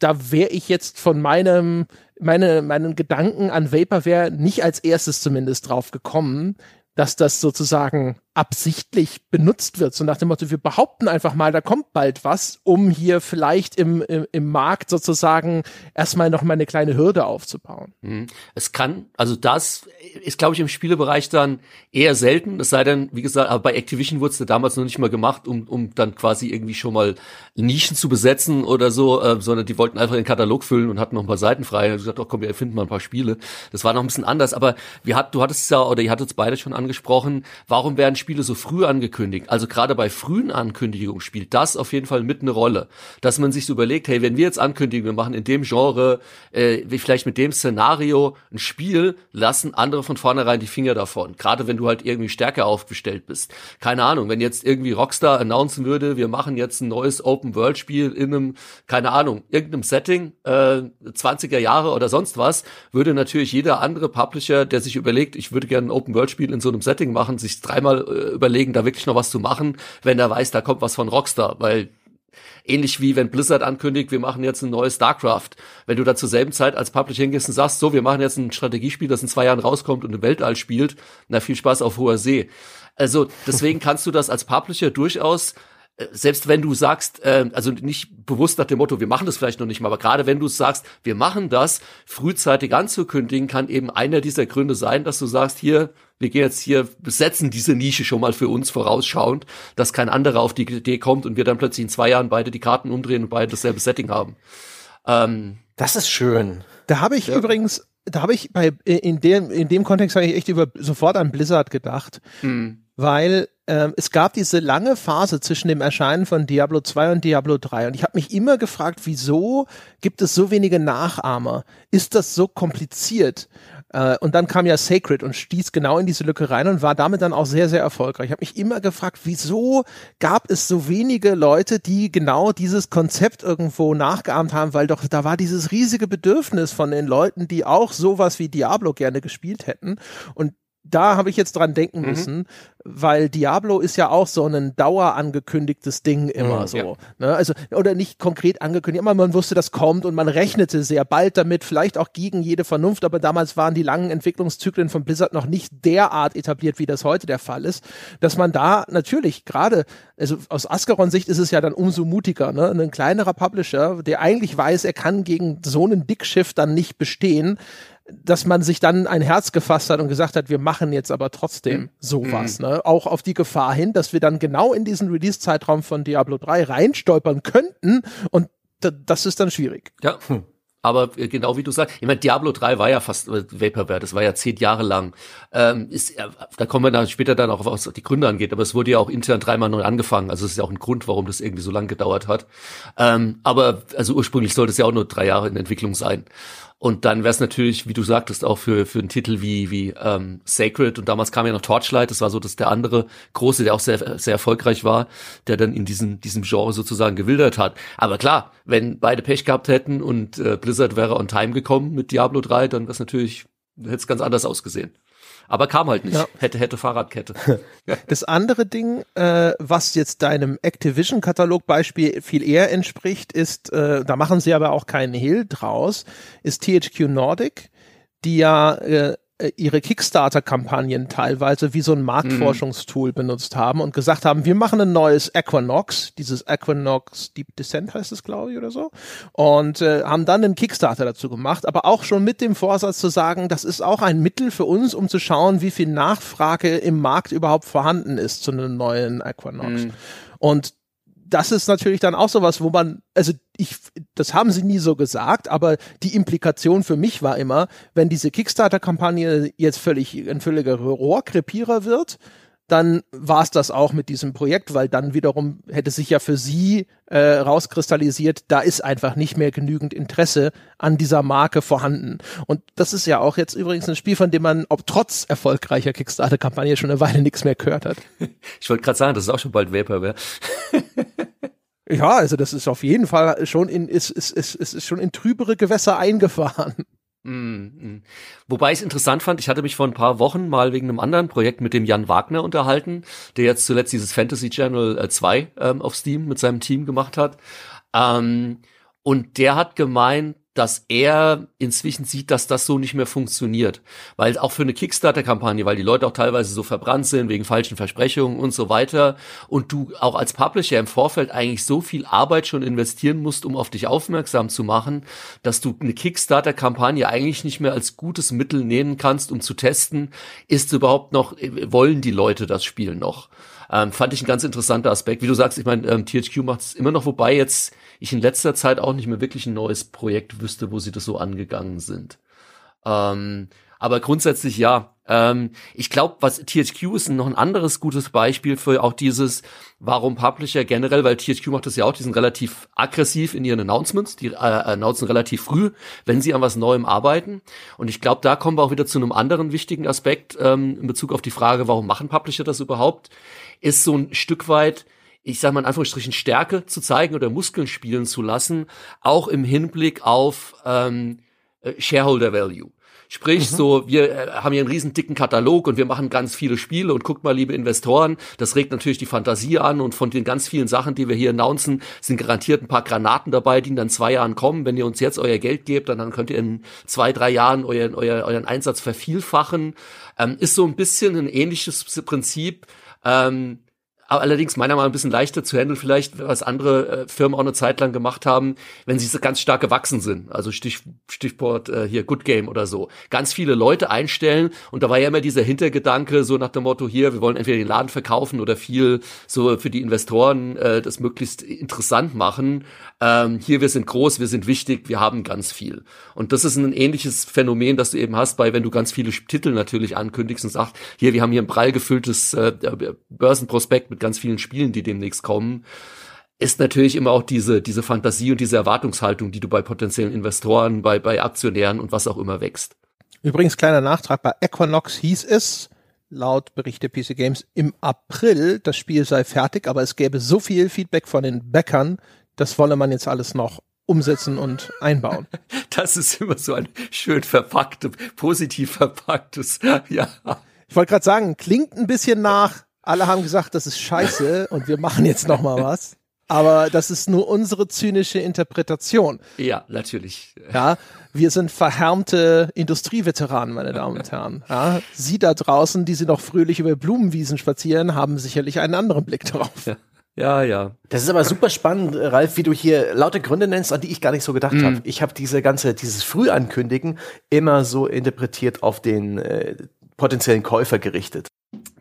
da wäre ich jetzt von meinem, meine, meinen Gedanken an Vaporware nicht als erstes zumindest drauf gekommen, dass das sozusagen absichtlich benutzt wird, so nach dem Motto, wir behaupten einfach mal, da kommt bald was, um hier vielleicht im, im, im Markt sozusagen erstmal noch mal eine kleine Hürde aufzubauen. Mhm. Es kann, also das ist, glaube ich, im Spielebereich dann eher selten, es sei denn, wie gesagt, aber bei Activision wurde es damals noch nicht mal gemacht, um, um dann quasi irgendwie schon mal Nischen zu besetzen oder so, äh, sondern die wollten einfach den Katalog füllen und hatten noch ein paar Seiten frei und gesagt, oh komm, wir erfinden mal ein paar Spiele. Das war noch ein bisschen anders, aber wir hat, du hattest ja, oder ihr hattet es beide schon angesprochen, warum werden Spiele so früh angekündigt. Also gerade bei frühen Ankündigungen spielt das auf jeden Fall mit eine Rolle, dass man sich so überlegt, hey, wenn wir jetzt ankündigen, wir machen in dem Genre, äh, vielleicht mit dem Szenario ein Spiel, lassen andere von vornherein die Finger davon. Gerade wenn du halt irgendwie stärker aufgestellt bist. Keine Ahnung, wenn jetzt irgendwie Rockstar announcen würde, wir machen jetzt ein neues Open-World-Spiel in einem, keine Ahnung, irgendeinem Setting, äh, 20er Jahre oder sonst was, würde natürlich jeder andere Publisher, der sich überlegt, ich würde gerne ein Open-World-Spiel in so einem Setting machen, sich dreimal überlegen, überlegen, da wirklich noch was zu machen, wenn er weiß, da kommt was von Rockstar, weil ähnlich wie wenn Blizzard ankündigt, wir machen jetzt ein neues StarCraft. Wenn du da zur selben Zeit als Publisher hingehst und sagst, so, wir machen jetzt ein Strategiespiel, das in zwei Jahren rauskommt und im Weltall spielt, na viel Spaß auf hoher See. Also deswegen (laughs) kannst du das als Publisher durchaus äh, selbst wenn du sagst, äh, also nicht bewusst nach dem Motto, wir machen das vielleicht noch nicht mal, aber gerade wenn du sagst, wir machen das, frühzeitig anzukündigen, kann eben einer dieser Gründe sein, dass du sagst, hier, wir gehen jetzt hier, besetzen diese Nische schon mal für uns vorausschauend, dass kein anderer auf die Idee kommt und wir dann plötzlich in zwei Jahren beide die Karten umdrehen und beide dasselbe Setting haben. Ähm, das ist schön. Da habe ich ja. übrigens, da habe ich bei in dem in dem Kontext habe ich echt über sofort an Blizzard gedacht, mhm. weil ähm, es gab diese lange Phase zwischen dem Erscheinen von Diablo 2 und Diablo 3 und ich habe mich immer gefragt, wieso gibt es so wenige Nachahmer? Ist das so kompliziert? Äh, und dann kam ja Sacred und stieß genau in diese Lücke rein und war damit dann auch sehr, sehr erfolgreich. Ich habe mich immer gefragt, wieso gab es so wenige Leute, die genau dieses Konzept irgendwo nachgeahmt haben, weil doch da war dieses riesige Bedürfnis von den Leuten, die auch sowas wie Diablo gerne gespielt hätten. Und da habe ich jetzt dran denken mhm. müssen, weil Diablo ist ja auch so ein dauerangekündigtes Ding immer mhm, so. Ja. Ne? Also, oder nicht konkret angekündigt, aber man wusste, das kommt und man rechnete sehr bald damit, vielleicht auch gegen jede Vernunft, aber damals waren die langen Entwicklungszyklen von Blizzard noch nicht derart etabliert, wie das heute der Fall ist, dass man da natürlich gerade, also aus Ascaron-Sicht ist es ja dann umso mutiger, ne? Ein kleinerer Publisher, der eigentlich weiß, er kann gegen so einen Dickschiff dann nicht bestehen, dass man sich dann ein Herz gefasst hat und gesagt hat, wir machen jetzt aber trotzdem mhm. sowas, mhm. ne? Auch auf die Gefahr hin, dass wir dann genau in diesen Release-Zeitraum von Diablo 3 reinstolpern könnten und das ist dann schwierig. Ja. Hm. Aber äh, genau wie du sagst, ich meine, Diablo 3 war ja fast äh, Vaporware, das war ja zehn Jahre lang. Ähm, ist, äh, da kommen wir dann später dann auch, was die Gründe angeht, aber es wurde ja auch intern dreimal neu angefangen. Also es ist ja auch ein Grund, warum das irgendwie so lang gedauert hat. Ähm, aber also ursprünglich sollte es ja auch nur drei Jahre in Entwicklung sein. Und dann wäre es natürlich, wie du sagtest, auch für, für einen Titel wie, wie ähm, Sacred. Und damals kam ja noch Torchlight, das war so das der andere große, der auch sehr, sehr erfolgreich war, der dann in diesem, diesem Genre sozusagen gewildert hat. Aber klar, wenn beide Pech gehabt hätten und äh, Blizzard wäre on time gekommen mit Diablo 3, dann wäre es natürlich, hätte es ganz anders ausgesehen aber kam halt nicht. Ja. Hätte, hätte Fahrradkette. (laughs) Das andere Ding, äh, was jetzt deinem Activision-Katalog-Beispiel viel eher entspricht, ist, äh, da machen sie aber auch keinen Hehl draus, ist THQ Nordic, die ja äh, ihre Kickstarter-Kampagnen teilweise wie so ein Marktforschungstool mhm. benutzt haben und gesagt haben, wir machen ein neues Equinox, dieses Equinox Deep Descent heißt es, glaube ich, oder so, und äh, haben dann einen Kickstarter dazu gemacht, aber auch schon mit dem Vorsatz zu sagen, das ist auch ein Mittel für uns, um zu schauen, wie viel Nachfrage im Markt überhaupt vorhanden ist zu einem neuen Equinox. Mhm. Und das ist natürlich dann auch sowas, wo man, also ich, das haben sie nie so gesagt, aber die Implikation für mich war immer, wenn diese Kickstarter-Kampagne jetzt völlig ein völliger Rohrkrepierer wird, dann war es das auch mit diesem Projekt, weil dann wiederum hätte sich ja für sie äh, rauskristallisiert, da ist einfach nicht mehr genügend Interesse an dieser Marke vorhanden. Und das ist ja auch jetzt übrigens ein Spiel, von dem man, ob trotz erfolgreicher Kickstarter-Kampagne schon eine Weile nichts mehr gehört hat. Ich wollte gerade sagen, das ist auch schon bald Vaporware. ja, also das ist auf jeden Fall schon in, ist, ist, ist, ist schon in trübere Gewässer eingefahren. Mm. Wobei ich es interessant fand, ich hatte mich vor ein paar Wochen mal wegen einem anderen Projekt mit dem Jan Wagner unterhalten, der jetzt zuletzt dieses Fantasy Channel 2 ähm, auf Steam mit seinem Team gemacht hat. Ähm, und der hat gemeint, dass er inzwischen sieht, dass das so nicht mehr funktioniert. Weil auch für eine Kickstarter-Kampagne, weil die Leute auch teilweise so verbrannt sind wegen falschen Versprechungen und so weiter und du auch als Publisher im Vorfeld eigentlich so viel Arbeit schon investieren musst, um auf dich aufmerksam zu machen, dass du eine Kickstarter-Kampagne eigentlich nicht mehr als gutes Mittel nehmen kannst, um zu testen, ist überhaupt noch, wollen die Leute das Spiel noch? Ähm, fand ich ein ganz interessanter Aspekt. Wie du sagst, ich meine, ähm, THQ macht es immer noch, wobei jetzt ich in letzter Zeit auch nicht mehr wirklich ein neues Projekt wüsste, wo sie das so angegangen sind. Ähm, aber grundsätzlich ja. Ähm, ich glaube, was THQ ist noch ein anderes gutes Beispiel für auch dieses, warum Publisher generell, weil THQ macht das ja auch, die sind relativ aggressiv in ihren Announcements, die äh, announcen relativ früh, wenn sie an was Neuem arbeiten. Und ich glaube, da kommen wir auch wieder zu einem anderen wichtigen Aspekt ähm, in Bezug auf die Frage, warum machen Publisher das überhaupt, ist so ein Stück weit, ich sage mal in Anführungsstrichen, Stärke zu zeigen oder Muskeln spielen zu lassen, auch im Hinblick auf ähm, äh, Shareholder Value. Sprich, mhm. so, wir äh, haben hier einen riesen dicken Katalog und wir machen ganz viele Spiele und guckt mal, liebe Investoren, das regt natürlich die Fantasie an und von den ganz vielen Sachen, die wir hier announcen, sind garantiert ein paar Granaten dabei, die in dann zwei Jahren kommen. Wenn ihr uns jetzt euer Geld gebt, dann, dann könnt ihr in zwei, drei Jahren euren, euer, euren Einsatz vervielfachen. Ähm, ist so ein bisschen ein ähnliches Prinzip. Ähm, allerdings meiner Meinung nach ein bisschen leichter zu handeln, vielleicht, was andere äh, Firmen auch eine Zeit lang gemacht haben, wenn sie so ganz stark gewachsen sind. Also Stich, Stichwort äh, hier Good Game oder so. Ganz viele Leute einstellen und da war ja immer dieser Hintergedanke, so nach dem Motto, hier, wir wollen entweder den Laden verkaufen oder viel so für die Investoren äh, das möglichst interessant machen. Ähm, hier, wir sind groß, wir sind wichtig, wir haben ganz viel. Und das ist ein ähnliches Phänomen, das du eben hast, bei wenn du ganz viele Titel natürlich ankündigst und sagst, hier, wir haben hier ein prall gefülltes äh, Börsenprospekt mit ganz vielen Spielen, die demnächst kommen, ist natürlich immer auch diese, diese Fantasie und diese Erwartungshaltung, die du bei potenziellen Investoren, bei, bei Aktionären und was auch immer wächst. Übrigens, kleiner Nachtrag, bei Equinox hieß es, laut Bericht der PC Games, im April, das Spiel sei fertig, aber es gäbe so viel Feedback von den Bäckern, das wolle man jetzt alles noch umsetzen und einbauen. (laughs) Das ist immer so ein schön verpacktes, positiv verpacktes, (laughs) ja. Ich wollte gerade sagen, klingt ein bisschen nach, alle haben gesagt, das ist scheiße und wir machen jetzt noch mal was. Aber das ist nur unsere zynische Interpretation. Ja, natürlich. Ja, wir sind verhärmte Industrieveteranen, meine Damen und Herren. Ja, Sie da draußen, die Sie noch fröhlich über Blumenwiesen spazieren, haben sicherlich einen anderen Blick darauf. Ja. Ja, ja. Das ist aber super spannend, Ralf, wie du hier laute Gründe nennst, an die ich gar nicht so gedacht mm. habe. Ich habe diese ganze, dieses Frühankündigen immer so interpretiert auf den äh, potenziellen Käufer gerichtet.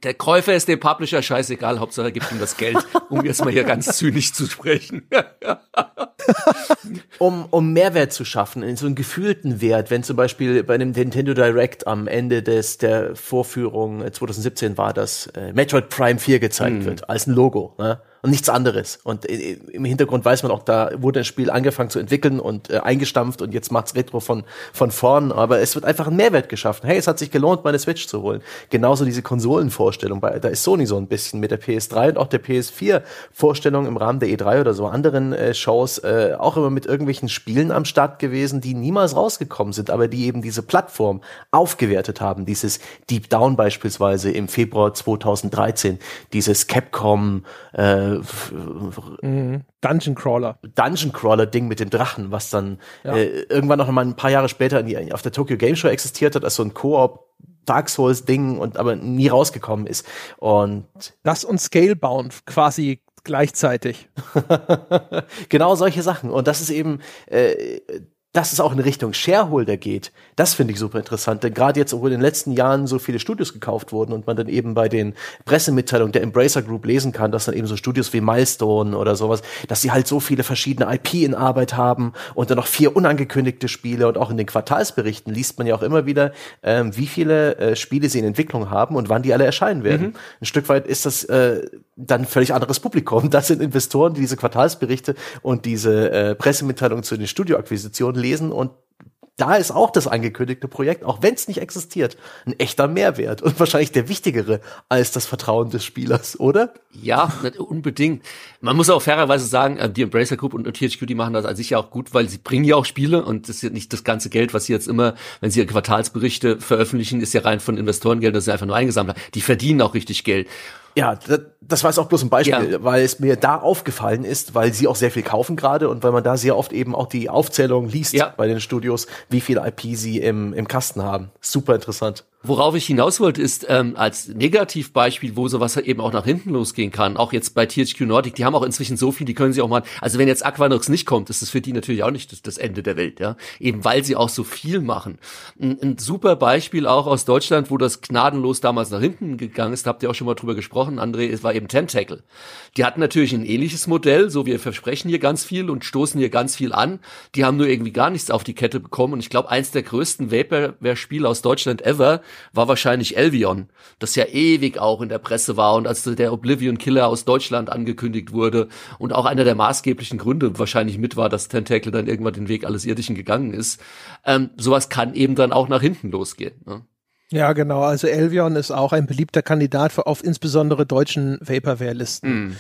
Der Käufer ist dem Publisher scheißegal, Hauptsache er gibt ihm das Geld, um (laughs) jetzt mal hier ganz zynisch zu sprechen. (laughs) um, um Mehrwert zu schaffen, in so einen gefühlten Wert, wenn zum Beispiel bei einem Nintendo Direct am Ende des der Vorführung 2017 äh, war das äh, Metroid Prime 4 gezeigt mm. wird, als ein Logo. Ne? Und nichts anderes. Und äh, im Hintergrund weiß man auch, da wurde ein Spiel angefangen zu entwickeln und äh, eingestampft und jetzt macht's Retro von, von vorn. Aber es wird einfach ein Mehrwert geschaffen. Hey, es hat sich gelohnt, meine Switch zu holen. Genauso diese Konsolenvorstellung. Bei, da ist Sony so ein bisschen mit der PS3 und auch der PS4-Vorstellung im Rahmen der E3 oder so anderen äh, Shows äh, auch immer mit irgendwelchen Spielen am Start gewesen, die niemals rausgekommen sind, aber die eben diese Plattform aufgewertet haben. Dieses Deep Down beispielsweise im Februar 2013, dieses Capcom äh, mhm. Dungeon Crawler. Dungeon Crawler Ding mit dem Drachen, was dann ja. äh, irgendwann noch mal ein paar Jahre später die, auf der Tokyo Game Show existiert hat, als so ein Koop Dark Souls Ding und aber nie rausgekommen ist. Und das und Scalebound quasi gleichzeitig. (laughs) genau solche Sachen. Und das ist eben äh, dass es auch in Richtung Shareholder geht, das finde ich super interessant. Denn gerade jetzt, wo in den letzten Jahren so viele Studios gekauft wurden und man dann eben bei den Pressemitteilungen der Embracer Group lesen kann, dass dann eben so Studios wie Milestone oder sowas, dass sie halt so viele verschiedene IP in Arbeit haben und dann noch vier unangekündigte Spiele und auch in den Quartalsberichten liest man ja auch immer wieder, ähm, wie viele äh, Spiele sie in Entwicklung haben und wann die alle erscheinen werden. Mhm. Ein Stück weit ist das äh, dann völlig anderes Publikum. (laughs) Das sind Investoren, die diese Quartalsberichte und diese äh, Pressemitteilungen zu den Studioakquisitionen lesen und da ist auch das angekündigte Projekt, auch wenn es nicht existiert, ein echter Mehrwert und wahrscheinlich der wichtigere als das Vertrauen des Spielers, oder? Ja, unbedingt. Man muss auch fairerweise sagen, äh, die Embracer Group und THQ, die machen das an sich ja auch gut, weil sie bringen ja auch Spiele und das ist ja nicht das ganze Geld, was sie jetzt immer, wenn sie ihre Quartalsberichte veröffentlichen, ist ja rein von Investorengeld, das sie einfach nur eingesammelt haben. Die verdienen auch richtig Geld. Ja, das, das war jetzt auch bloß ein Beispiel, ja. weil es mir da aufgefallen ist, weil sie auch sehr viel kaufen gerade und weil man da sehr oft eben auch die Aufzählung liest ja. bei den Studios, wie viel IP sie im, im Kasten haben. Super interessant. Worauf ich hinaus wollte, ist ähm, als Negativbeispiel, wo sowas eben auch nach hinten losgehen kann. Auch jetzt bei THQ Nordic, die haben auch inzwischen so viel, die können sie auch mal. Also wenn jetzt Aquanox nicht kommt, ist das für die natürlich auch nicht das, Ende der Welt, ja. Eben weil sie auch so viel machen. Ein, ein, super Beispiel auch aus Deutschland, wo das gnadenlos damals nach hinten gegangen ist, habt ihr auch schon mal drüber gesprochen, André, es war eben Tentacle. Die hatten natürlich ein ähnliches Modell, so wir versprechen hier ganz viel und stoßen hier ganz viel an. Die haben nur irgendwie gar nichts auf die Kette bekommen. Und ich glaube, eins der größten Vaporware-Spiele aus Deutschland ever war wahrscheinlich Elvion, das ja ewig auch in der Presse war und als der Oblivion Killer aus Deutschland angekündigt wurde und auch einer der maßgeblichen Gründe wahrscheinlich mit war, dass Tentacle dann irgendwann den Weg alles Irdischen gegangen ist. Ähm, sowas kann eben dann auch nach hinten losgehen. Ne? Ja, genau. Also Elvion ist auch ein beliebter Kandidat für auf insbesondere deutschen Vaporware-Listen. Mm.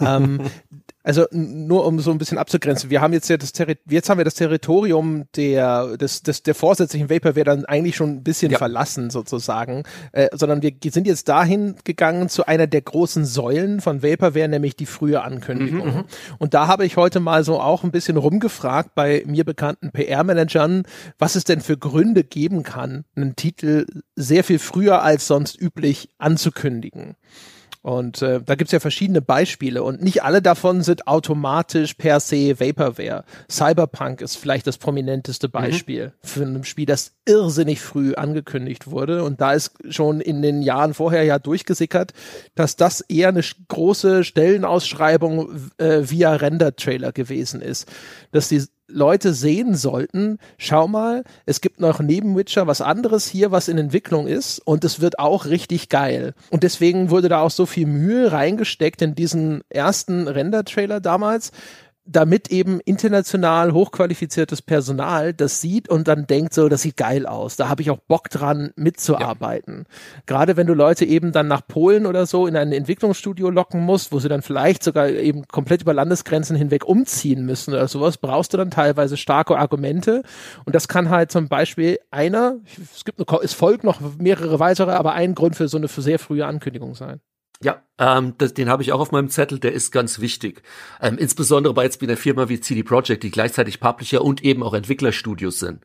ähm, (laughs) also nur um so ein bisschen abzugrenzen, wir haben jetzt ja das Terri jetzt haben wir das Territorium der des, des der vorsätzlichen Vaporware dann eigentlich schon ein bisschen ja. verlassen sozusagen, äh, sondern wir sind jetzt dahin gegangen zu einer der großen Säulen von Vaporware, nämlich die frühe Ankündigung. Mhm, mhm, Und da habe ich heute mal so auch ein bisschen rumgefragt bei mir bekannten PR-Managern, was es denn für Gründe geben kann, einen Titel sehr viel früher als sonst üblich anzukündigen. Und äh, da gibt's ja verschiedene Beispiele und nicht alle davon sind automatisch per se Vaporware. Cyberpunk ist vielleicht das prominenteste mhm. Beispiel mhm. für ein Spiel, das irrsinnig früh angekündigt wurde. Und da ist schon in den Jahren vorher ja durchgesickert, dass das eher eine große Stellenausschreibung äh, via Render-Trailer gewesen ist. Dass die Leute sehen sollten, schau mal, es gibt noch neben Witcher was anderes hier, was in Entwicklung ist und es wird auch richtig geil. Und deswegen wurde da auch so viel Mühe reingesteckt in diesen ersten Render-Trailer damals, damit eben international hochqualifiziertes Personal das sieht und dann denkt so, das sieht geil aus. Da habe ich auch Bock dran mitzuarbeiten. Ja. Gerade wenn du Leute eben dann nach Polen oder so in ein Entwicklungsstudio locken musst, wo sie dann vielleicht sogar eben komplett über Landesgrenzen hinweg umziehen müssen oder sowas, brauchst du dann teilweise starke Argumente. Und das kann halt zum Beispiel einer, es gibt eine, es folgt noch mehrere weitere, aber ein Grund für so eine für sehr frühe Ankündigung sein. Ja, ähm, das, den habe ich auch auf meinem Zettel, der ist ganz wichtig. Ähm, insbesondere bei jetzt bei einer Firma wie CD Projekt, die gleichzeitig Publisher und eben auch Entwicklerstudios sind.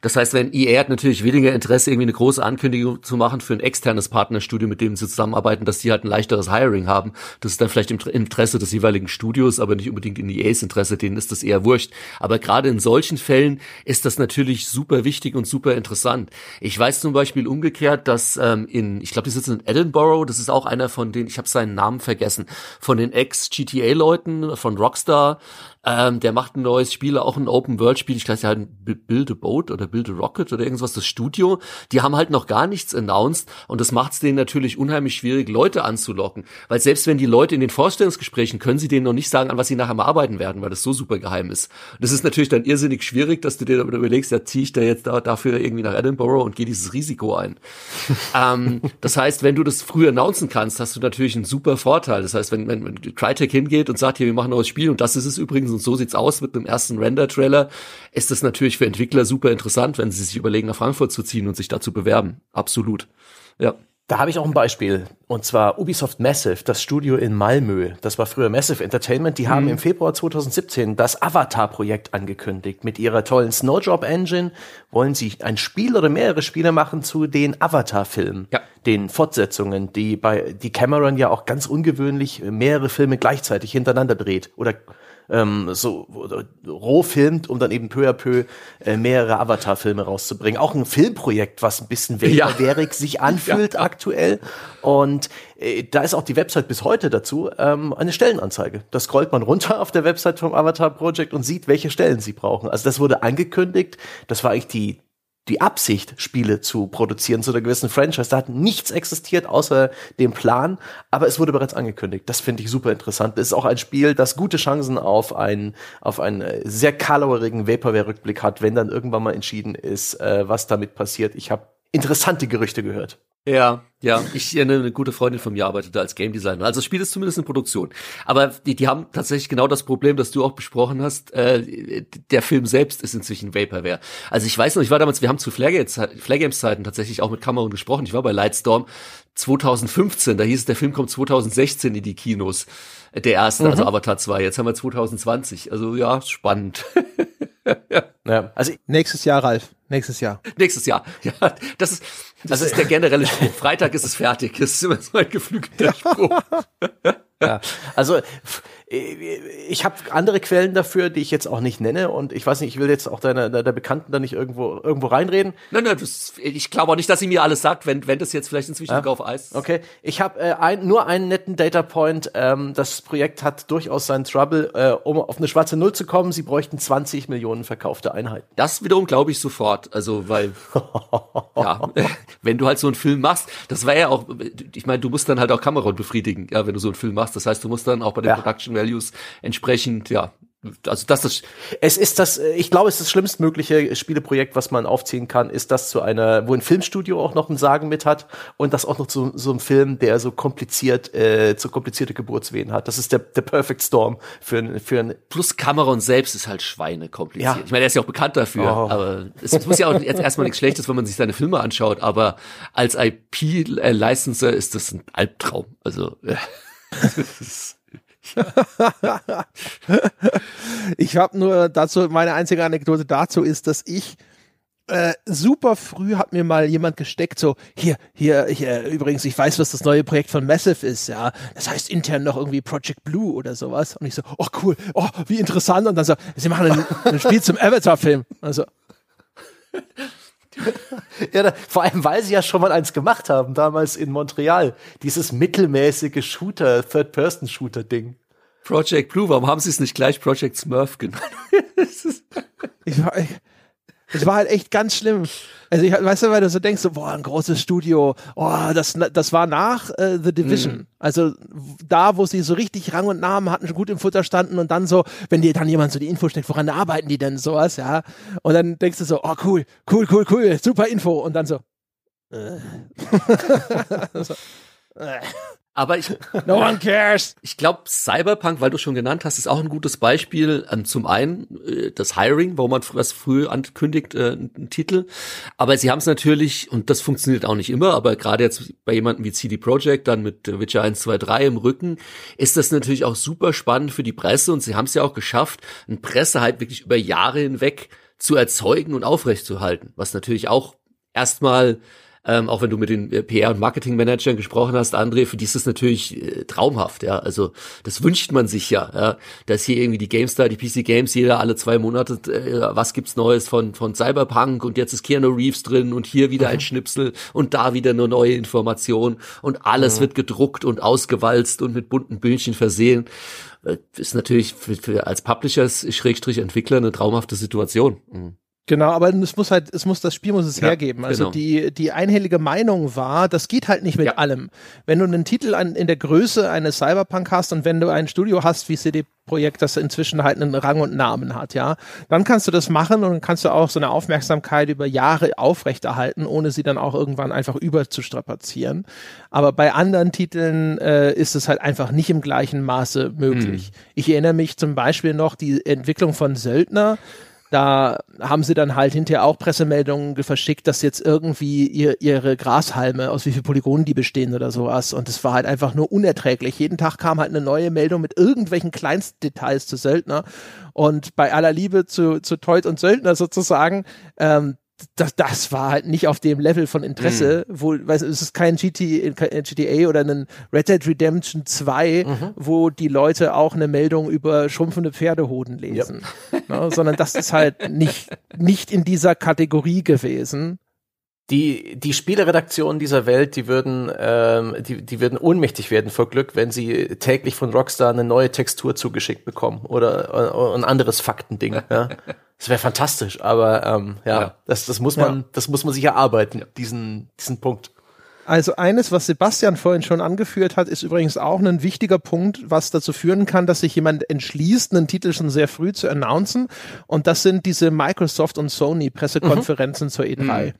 Das heißt, wenn EA hat natürlich weniger Interesse, irgendwie eine große Ankündigung zu machen für ein externes Partnerstudio, mit dem sie zusammenarbeiten, dass die halt ein leichteres Hiring haben. Das ist dann vielleicht im Interesse des jeweiligen Studios, aber nicht unbedingt in EAs Interesse, denen ist das eher wurscht. Aber gerade in solchen Fällen ist das natürlich super wichtig und super interessant. Ich weiß zum Beispiel umgekehrt, dass ähm, in, ich glaube, die sitzen in Edinburgh, das ist auch einer von den, ich habe seinen Namen vergessen, von den Ex-GTA-Leuten, von Rockstar, ähm, der macht ein neues Spiel, auch ein Open-World-Spiel. Ich glaube, der hat Build a Boat oder Build a Rocket oder irgendwas, das Studio. Die haben halt noch gar nichts announced und das macht es denen natürlich unheimlich schwierig, Leute anzulocken. Weil selbst wenn die Leute in den Vorstellungsgesprächen, können sie denen noch nicht sagen, an was sie nachher mal arbeiten werden, weil das so super geheim ist. Und das ist natürlich dann irrsinnig schwierig, dass du dir überlegst, ja, ziehe ich da jetzt da, dafür irgendwie nach Edinburgh und gehe dieses Risiko ein. (laughs) ähm, das heißt, wenn du das früh announcen kannst, hast du natürlich einen super Vorteil. Das heißt, wenn, wenn, wenn Crytek hingeht und sagt, hier, wir machen ein neues Spiel und das ist es übrigens und so sieht's aus mit dem ersten Render-Trailer, ist das natürlich für Entwickler super interessant, wenn sie sich überlegen, nach Frankfurt zu ziehen und sich dazu bewerben. Absolut. Ja. Da habe ich auch ein Beispiel. Und zwar Ubisoft Massive, das Studio in Malmö. Das war früher Massive Entertainment. Die mhm. haben im Februar 2017 das Avatar-Projekt angekündigt. Mit ihrer tollen Snowdrop-Engine wollen sie ein Spiel oder mehrere Spiele machen zu den Avatar-Filmen. Ja. Den Fortsetzungen, die bei, die Cameron ja auch ganz ungewöhnlich mehrere Filme gleichzeitig hintereinander dreht. Oder ähm, so roh filmt, um dann eben peu à peu äh, mehrere Avatar-Filme rauszubringen. Auch ein Filmprojekt, was ein bisschen wärig ja. sich (laughs) anfühlt ja. aktuell. Und äh, da ist auch die Website bis heute dazu ähm, eine Stellenanzeige. Da scrollt man runter auf der Website vom Avatar Project und sieht, welche Stellen sie brauchen. Also das wurde angekündigt. Das war eigentlich die die Absicht, Spiele zu produzieren zu einer gewissen Franchise. Da hat nichts existiert außer dem Plan, aber es wurde bereits angekündigt. Das finde ich super interessant. Das ist auch ein Spiel, das gute Chancen auf einen, auf einen äh, sehr kalorigen Vaporware-Rückblick hat, wenn dann irgendwann mal entschieden ist, äh, was damit passiert. Ich habe interessante Gerüchte gehört. Ja, ja. Ich eine, eine gute Freundin von mir arbeitet da als Game Designer. Also das Spiel ist zumindest in Produktion. Aber die, die haben tatsächlich genau das Problem, das du auch besprochen hast. Äh, der Film selbst ist inzwischen Vaporware. Also ich weiß noch, ich war damals, wir haben zu Flare Games Zeiten tatsächlich auch mit Cameron gesprochen. Ich war bei Lightstorm 2015. Da hieß es, der Film kommt 2016 in die Kinos. Der erste, also mhm. also Avatar 2. Jetzt haben wir 2020. Also ja, spannend. (laughs) ja. Also nächstes Jahr, Ralf. Nächstes Jahr. Nächstes Jahr. (laughs) Ja, das ist, das also, ist der generelle Spruch. Freitag ist es fertig. Das ist immer so ein geflügelter (laughs) Spruch. ja, also ich habe andere Quellen dafür, die ich jetzt auch nicht nenne und ich weiß nicht, ich will jetzt auch deiner der, der Bekannten da nicht irgendwo irgendwo reinreden. Nein, nein, das, ich glaube auch nicht, dass sie mir alles sagt, wenn wenn das jetzt vielleicht inzwischen ja. auf Eis. Okay, ich habe äh, ein, nur einen netten Data Point. Ähm, das Projekt hat durchaus seinen Trouble, äh, um auf eine schwarze Null zu kommen. Sie bräuchten 20 Millionen verkaufte Einheiten. Das wiederum glaube ich sofort. Also weil (laughs) ja, (laughs) wenn du halt so einen Film machst, das war ja auch, ich meine, du musst dann halt auch Cameron befriedigen, ja, wenn du so einen Film machst. Das heißt, du musst dann auch bei den ja. Production Values entsprechend, ja, also das ist es ist das ich glaube es ist das schlimmstmögliche Spieleprojekt was man aufziehen kann ist das zu einer wo ein Filmstudio auch noch ein Sagen mit hat und das auch noch zu so einem Film der so kompliziert äh, so komplizierte Geburtswehen hat das ist der der Perfect Storm für für ein plus Cameron selbst ist halt Schweine kompliziert ja. ich meine er ist ja auch bekannt dafür oh. aber es muss ja auch jetzt erstmal nichts Schlechtes wenn man sich seine Filme anschaut aber als IP Licenser ist das ein Albtraum also äh, (laughs) (laughs) ich habe nur dazu, meine einzige Anekdote dazu ist, dass ich äh, super früh hat mir mal jemand gesteckt, so, hier, hier, hier, übrigens, ich weiß, was das neue Projekt von Massive ist, ja. Das heißt intern noch irgendwie Project Blue oder sowas. Und ich so, oh cool, oh, wie interessant. Und dann so, sie machen ein, ein Spiel zum Avatar-Film. Also. (laughs) ja, da, vor allem, weil sie ja schon mal eins gemacht haben, damals in Montreal. Dieses mittelmäßige Shooter, Third-Person-Shooter-Ding. Project Blue, warum haben sie es nicht gleich Project Smurf genannt? (laughs) ich war, ich, es war halt echt ganz schlimm. Also ich, weißt du, weil du so denkst, so, boah, ein großes Studio, oh, das, das war nach äh, The Division. Mhm. Also da, wo sie so richtig Rang und Namen hatten, schon gut im Futter standen und dann so, wenn dir dann jemand so die Info steckt, woran arbeiten die denn sowas, ja? Und dann denkst du so, oh cool, cool, cool, cool, super Info. Und dann so, äh. (laughs) (laughs) so äh. Aber ich, (laughs) no one cares. Ich glaube, Cyberpunk, weil du schon genannt hast, ist auch ein gutes Beispiel. Ähm, zum einen äh, das Hiring, wo man was früh ankündigt, äh, einen Titel. Aber sie haben es natürlich, und das funktioniert auch nicht immer, aber gerade jetzt bei jemandem wie CD Projekt, dann mit Witcher 1, 2, 3 im Rücken, ist das natürlich auch super spannend für die Presse. Und sie haben es ja auch geschafft, einen Pressehype wirklich über Jahre hinweg zu erzeugen und aufrechtzuerhalten. Was natürlich auch erstmal ähm, auch wenn du mit den äh, PR- und Marketingmanagern gesprochen hast, André, für die ist das natürlich äh, traumhaft, ja. Also das wünscht man sich ja, ja, dass hier irgendwie die GameStar, die PC Games, jeder alle zwei Monate, äh, was gibt's Neues von von Cyberpunk und jetzt ist Keanu Reeves drin und hier wieder mhm. ein Schnipsel und da wieder eine neue Information und alles mhm. wird gedruckt und ausgewalzt und mit bunten Bildchen versehen äh, ist natürlich für, für als Publisher, Schrägstrich Entwickler eine traumhafte Situation. Mhm. Genau, aber es muss halt, es muss das Spiel muss es ja, hergeben. Also genau. die die einhellige Meinung war, das geht halt nicht mit ja. allem. Wenn du einen Titel an, in der Größe eines Cyberpunk hast und wenn du ein Studio hast wie CD Projekt, das inzwischen halt einen Rang und Namen hat, ja, dann kannst du das machen und kannst du auch so eine Aufmerksamkeit über Jahre aufrechterhalten, ohne sie dann auch irgendwann einfach überzustrapazieren. Aber bei anderen Titeln äh, ist es halt einfach nicht im gleichen Maße möglich. Mhm. Ich erinnere mich zum Beispiel noch die Entwicklung von Söldner da haben sie dann halt hinterher auch Pressemeldungen verschickt, dass jetzt irgendwie ihr, ihre Grashalme, aus wie viel Polygonen die bestehen oder sowas. Und es war halt einfach nur unerträglich. Jeden Tag kam halt eine neue Meldung mit irgendwelchen Kleinstdetails zu Söldner. Und bei aller Liebe zu, zu Teut und Söldner sozusagen, ähm, das, das war halt nicht auf dem Level von Interesse, mhm. wo, weißt du, es ist kein GT, GTA oder ein Red Dead Redemption 2, mhm. wo die Leute auch eine Meldung über schrumpfende Pferdehoden lesen, ja. ne, sondern das ist halt nicht, nicht in dieser Kategorie gewesen. Die, die Spieleredaktionen dieser Welt, die würden, ähm, die, die würden ohnmächtig werden vor Glück, wenn sie täglich von Rockstar eine neue Textur zugeschickt bekommen oder, oder ein anderes Faktending. Ja. (laughs) Das wäre fantastisch, aber ähm, ja, ja, Das, das muss man, ja. das muss man sich erarbeiten, ja. diesen, diesen Punkt. Also eines, was Sebastian vorhin schon angeführt hat, ist übrigens auch ein wichtiger Punkt, was dazu führen kann, dass sich jemand entschließt, einen Titel schon sehr früh zu announcen. Und das sind diese Microsoft und Sony Pressekonferenzen mhm. zur E3. Mhm.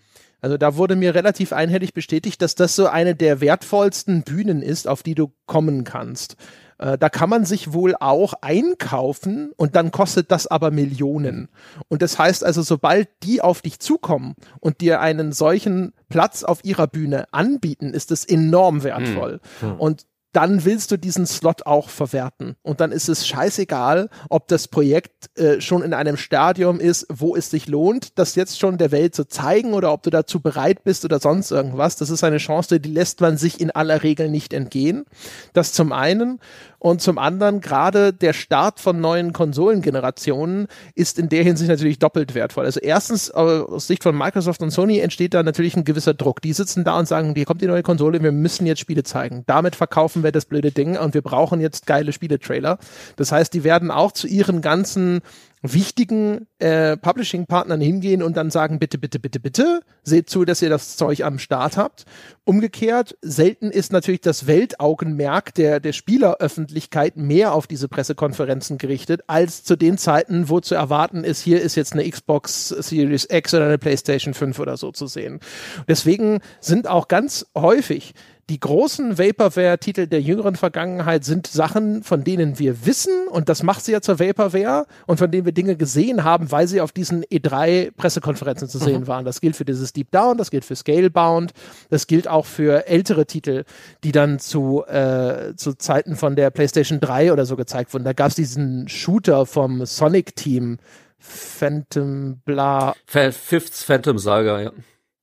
Also da wurde mir relativ einhellig bestätigt, dass das so eine der wertvollsten Bühnen ist, auf die du kommen kannst. Äh, da kann man sich wohl auch einkaufen und dann kostet das aber Millionen. Und das heißt also, sobald die auf dich zukommen und dir einen solchen Platz auf ihrer Bühne anbieten, ist es enorm wertvoll. Hm. Hm. Und dann willst du diesen Slot auch verwerten. Und dann ist es scheißegal, ob das Projekt äh, schon in einem Stadium ist, wo es sich lohnt, das jetzt schon der Welt zu zeigen oder ob du dazu bereit bist oder sonst irgendwas. Das ist eine Chance, die lässt man sich in aller Regel nicht entgehen. Das zum einen. Und zum anderen, gerade der Start von neuen Konsolengenerationen ist in der Hinsicht natürlich doppelt wertvoll. Also erstens, äh, aus Sicht von Microsoft und Sony entsteht da natürlich ein gewisser Druck. Die sitzen da und sagen, hier kommt die neue Konsole, wir müssen jetzt Spiele zeigen. Damit verkaufen wir das blöde Ding und wir brauchen jetzt geile Spieletrailer. Das heißt, die werden auch zu ihren ganzen wichtigen äh, Publishing-Partnern hingehen und dann sagen, bitte, bitte, bitte, bitte, seht zu, dass ihr das Zeug am Start habt. Umgekehrt, selten ist natürlich das Weltaugenmerk der, der Spieleröffentlichkeit mehr auf diese Pressekonferenzen gerichtet, als zu den Zeiten, wo zu erwarten ist, hier ist jetzt eine Xbox Series X oder eine PlayStation 5 oder so zu sehen. Deswegen sind auch ganz häufig die großen Vaporware-Titel der jüngeren Vergangenheit sind Sachen, von denen wir wissen, und das macht sie ja zur Vaporware, und von denen wir Dinge gesehen haben, weil sie auf diesen E3-Pressekonferenzen zu sehen mhm. waren. Das gilt für dieses Deep Down, das gilt für Scalebound, das gilt auch für ältere Titel, die dann zu, äh, zu Zeiten von der PlayStation 3 oder so gezeigt wurden. Da gab es diesen Shooter vom Sonic-Team, Phantom Bla. Fifth Phantom Saga, ja.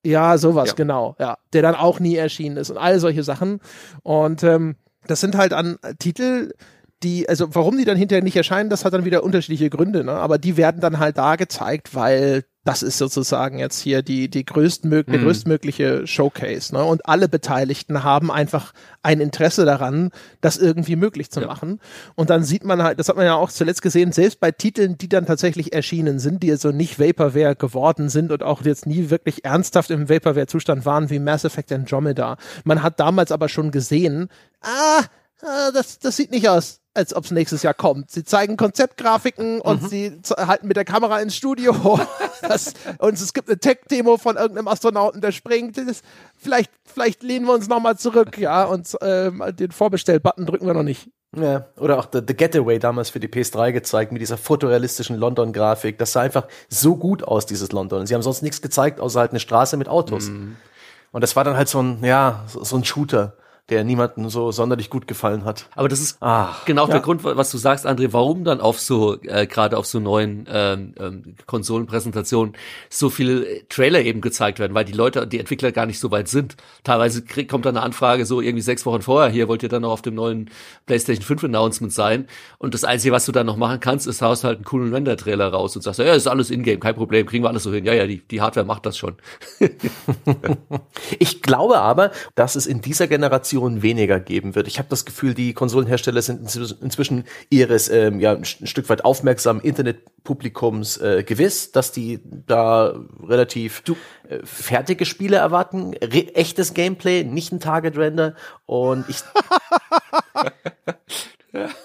Ja, sowas, ja. genau, ja. Der dann auch nie erschienen ist und all solche Sachen. Und ähm, das sind halt an Titel, die, also warum die dann hinterher nicht erscheinen, das hat dann wieder unterschiedliche Gründe, ne? Aber die werden dann halt da gezeigt, weil das ist sozusagen jetzt hier die, die größtmög mhm. der größtmögliche Showcase. Ne? Und alle Beteiligten haben einfach ein Interesse daran, das irgendwie möglich zu ja. machen. Und dann sieht man halt, das hat man ja auch zuletzt gesehen, selbst bei Titeln, die dann tatsächlich erschienen sind, die also nicht Vaporware geworden sind und auch jetzt nie wirklich ernsthaft im Vaporware-Zustand waren, wie Mass Effect Andromeda. Man hat damals aber schon gesehen, ah, ah das, das sieht nicht aus als ob es nächstes Jahr kommt. Sie zeigen Konzeptgrafiken und mhm. sie halten mit der Kamera ins Studio. (laughs) das, und es gibt eine Tech-Demo von irgendeinem Astronauten, der springt. Das, vielleicht, vielleicht lehnen wir uns nochmal zurück, ja, und ähm, den Vorbestell-Button drücken wir noch nicht. Ja, oder auch The, The Getaway damals für die PS3 gezeigt mit dieser fotorealistischen London-Grafik. Das sah einfach so gut aus, dieses London. Sie haben sonst nichts gezeigt, außer halt eine Straße mit Autos. Mhm. Und das war dann halt so ein, ja, so, so ein Shooter der niemandem so sonderlich gut gefallen hat. Aber das ist Ach, genau ja. der Grund, was du sagst, André, warum dann auf so, äh, gerade auf so neuen ähm, ähm, Konsolenpräsentationen so viele Trailer eben gezeigt werden, weil die Leute, die Entwickler gar nicht so weit sind. Teilweise krieg, kommt dann eine Anfrage so irgendwie sechs Wochen vorher, hier wollt ihr dann noch auf dem neuen PlayStation 5 Announcement sein. Und das Einzige, was du dann noch machen kannst, ist haust halt einen coolen Render-Trailer raus und sagst, ja, ist alles in-game, kein Problem, kriegen wir alles so hin. Ja, ja, die, die Hardware macht das schon. (laughs) (laughs) ich glaube aber, dass es in dieser Generation Innovation weniger geben wird. Ich habe das Gefühl, die Konsolenhersteller sind inzwischen ihres ähm, ja, ein Stück weit aufmerksamen Internetpublikums äh, gewiss, dass die da relativ du, äh, fertige Spiele erwarten, echtes Gameplay, nicht ein Target-Render und ich (laughs)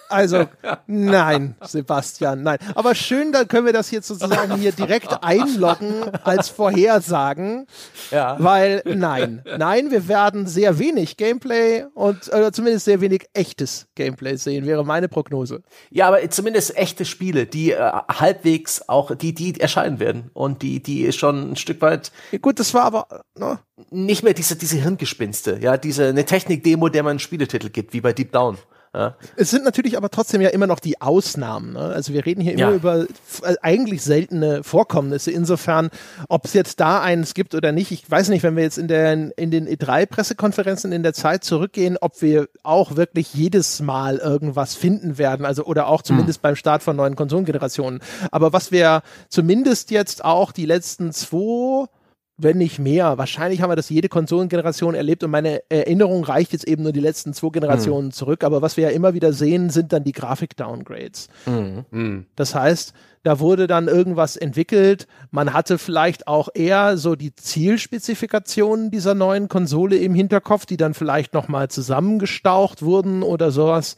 Also, nein, Sebastian, nein. Aber schön, dann können wir das hier sozusagen hier direkt einloggen als Vorhersagen. Ja. Weil, nein, nein, wir werden sehr wenig Gameplay und oder zumindest sehr wenig echtes Gameplay sehen, wäre meine Prognose. Ja, aber zumindest echte Spiele, die äh, halbwegs auch, die, die erscheinen werden und die, die schon ein Stück weit. Ja, gut, das war aber, ne? Nicht mehr diese, diese Hirngespinste, ja, diese, eine Technik-Demo, der man einen Spieletitel gibt, wie bei Deep Down. Ja. Es sind natürlich aber trotzdem ja immer noch die Ausnahmen. Ne? Also wir reden hier immer ja. über äh, eigentlich seltene Vorkommnisse. Insofern, ob es jetzt da eins gibt oder nicht, ich weiß nicht, wenn wir jetzt in, der, in den E3-Pressekonferenzen in der Zeit zurückgehen, ob wir auch wirklich jedes Mal irgendwas finden werden. Also oder auch zumindest hm. beim Start von neuen Konsolengenerationen. Aber was wir zumindest jetzt auch die letzten zwei wenn nicht mehr. Wahrscheinlich haben wir das jede Konsolengeneration erlebt und meine Erinnerung reicht jetzt eben nur die letzten zwei Generationen mhm. zurück. Aber was wir ja immer wieder sehen, sind dann die Grafik-Downgrades. Mhm. Das heißt, da wurde dann irgendwas entwickelt. Man hatte vielleicht auch eher so die Zielspezifikationen dieser neuen Konsole im Hinterkopf, die dann vielleicht nochmal zusammengestaucht wurden oder sowas.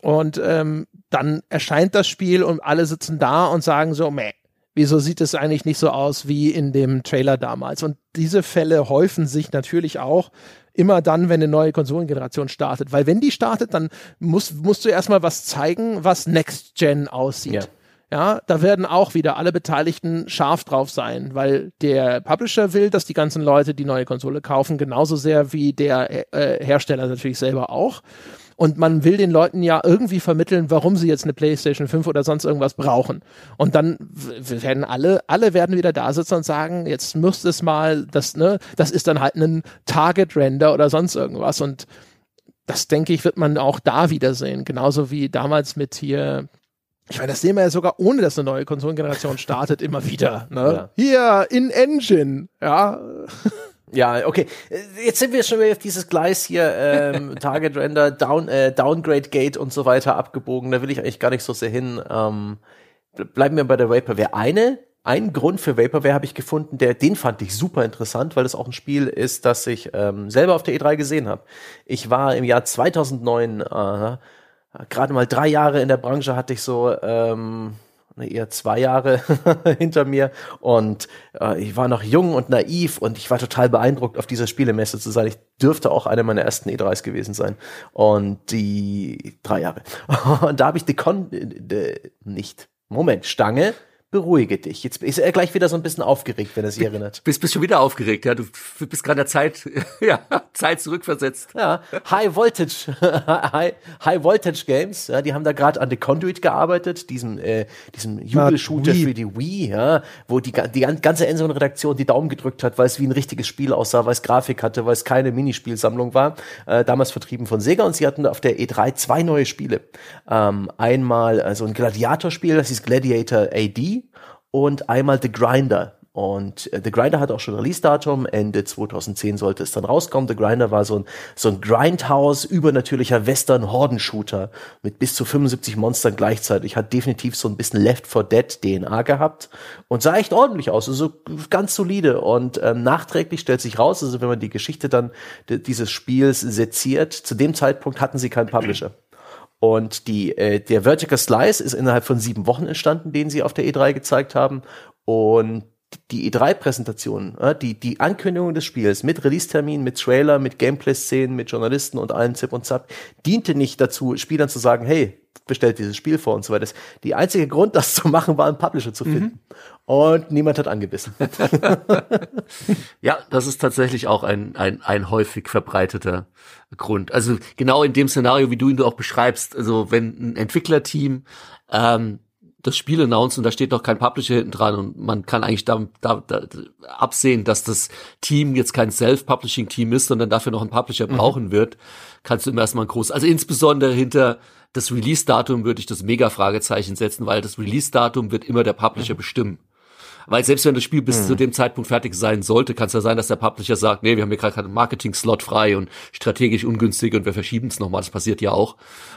Und ähm, dann erscheint das Spiel und alle sitzen da und sagen so, meh, Wieso sieht es eigentlich nicht so aus wie in dem Trailer damals? Und diese Fälle häufen sich natürlich auch immer dann, wenn eine neue Konsolengeneration startet. Weil wenn die startet, dann musst, musst du erstmal was zeigen, was Next Gen aussieht. Ja. Ja, da werden auch wieder alle Beteiligten scharf drauf sein, weil der Publisher will, dass die ganzen Leute die neue Konsole kaufen, genauso sehr wie der äh, Hersteller natürlich selber auch. Und man will den Leuten ja irgendwie vermitteln, warum sie jetzt eine PlayStation 5 oder sonst irgendwas brauchen. Und dann werden alle, alle werden wieder da sitzen und sagen, jetzt müsste es mal, das, ne, das ist dann halt ein Target-Render oder sonst irgendwas. Und das denke ich, wird man auch da wiedersehen. Genauso wie damals mit hier ich meine, das sehen wir ja sogar ohne, dass eine neue Konsolengeneration startet, immer wieder. Ne? Ja. Hier, in Engine, ja. (laughs) Ja, okay. Jetzt sind wir schon wieder auf dieses Gleis hier, ähm, (laughs) Target Render, Down, äh, Downgrade Gate und so weiter abgebogen. Da will ich eigentlich gar nicht so sehr hin. Ähm, bleiben wir bei der Vaporware. Eine, ein Grund für Vaporware habe ich gefunden, der, den fand ich super interessant, weil es auch ein Spiel ist, das ich ähm, selber auf der E3 gesehen habe. Ich war im Jahr 2009 äh, gerade mal drei Jahre in der Branche hatte ich so ähm, eher zwei Jahre (laughs) hinter mir und äh, ich war noch jung und naiv und ich war total beeindruckt, auf dieser Spielemesse zu sein. Ich dürfte auch eine meiner ersten E3s gewesen sein und die drei Jahre. (laughs) Und da habe ich die Con äh, nicht Moment Stange beruhige dich. Jetzt ist er gleich wieder so ein bisschen aufgeregt, wenn er sich erinnert. Bist, bist schon wieder aufgeregt, ja. Du bist gerade der Zeit, (laughs) ja, Zeit zurückversetzt. Ja, High Voltage, (laughs) High, High Voltage Games, ja, die haben da gerade an The Conduit gearbeitet, diesem, äh, diesem Jubelshooter für die Wii, ja, wo die, die ganze Endzone-Redaktion die Daumen gedrückt hat, weil es wie ein richtiges Spiel aussah, weil es Grafik hatte, weil es keine Minispielsammlung war, äh, damals vertrieben von Sega und sie hatten auf der E3 zwei neue Spiele. Ähm, einmal also ein Gladiatorspiel, das ist Gladiator AD, und einmal The Grinder. Und äh, The Grinder hat auch schon Release-Datum. Ende 2010 sollte es dann rauskommen. The Grinder war so ein, so ein Grindhouse, übernatürlicher Western-Horden-Shooter mit bis zu 75 Monstern gleichzeitig. Hat definitiv so ein bisschen Left 4 Dead DNA gehabt und sah echt ordentlich aus. Also ganz solide. Und ähm, nachträglich stellt sich raus, also wenn man die Geschichte dann dieses Spiels seziert, zu dem Zeitpunkt hatten sie keinen Publisher. Und die, äh, der Vertical Slice ist innerhalb von sieben Wochen entstanden, den sie auf der E3 gezeigt haben. Und die E3-Präsentation, äh, die, die Ankündigung des Spiels mit Release-Termin, mit Trailer, mit Gameplay-Szenen, mit Journalisten und allen Zip und Zap, diente nicht dazu, Spielern zu sagen, hey, bestellt dieses Spiel vor und so weiter. Die einzige Grund, das zu machen, war einen Publisher zu finden. Mhm. Und niemand hat angebissen. (laughs) (laughs) ja, das ist tatsächlich auch ein, ein, ein häufig verbreiteter Grund. Also genau in dem Szenario, wie du ihn auch beschreibst, also wenn ein Entwicklerteam ähm, das Spiel announced und da steht noch kein Publisher hinten dran und man kann eigentlich da, da, da absehen, dass das Team jetzt kein Self-Publishing-Team ist, sondern dafür noch einen Publisher mhm. brauchen wird, kannst du immer erstmal ein groß, also insbesondere hinter das Release-Datum würde ich das Mega-Fragezeichen setzen, weil das Release-Datum wird immer der Publisher mhm. bestimmen. Weil selbst wenn das Spiel bis mhm. zu dem Zeitpunkt fertig sein sollte, kann es ja sein, dass der Publisher sagt, nee, wir haben hier gerade keinen Marketing-Slot frei und strategisch ungünstig und wir verschieben es nochmal. Das passiert ja auch.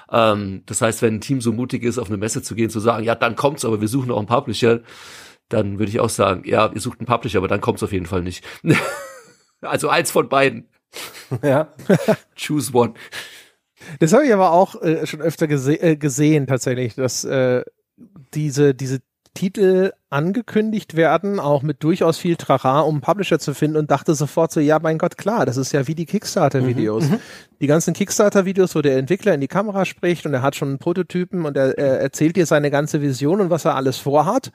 Ähm, das heißt, wenn ein Team so mutig ist, auf eine Messe zu gehen, zu sagen, ja, dann kommt's, aber wir suchen auch einen Publisher, dann würde ich auch sagen, ja, ihr sucht einen Publisher, aber dann kommt's auf jeden Fall nicht. (laughs) also eins von beiden. (laughs) Ja. (laughs) Choose one. Das habe ich aber auch äh, schon öfter gese äh, gesehen, tatsächlich, dass äh, diese, diese Titel angekündigt werden, auch mit durchaus viel Trara, um einen Publisher zu finden und dachte sofort so, ja, mein Gott, klar, das ist ja wie die Kickstarter-Videos. Mhm, mhm. die ganzen Kickstarter-Videos, wo der Entwickler in die Kamera spricht und er hat schon einen Prototypen und er, er erzählt dir seine ganze Vision und was er alles vorhat.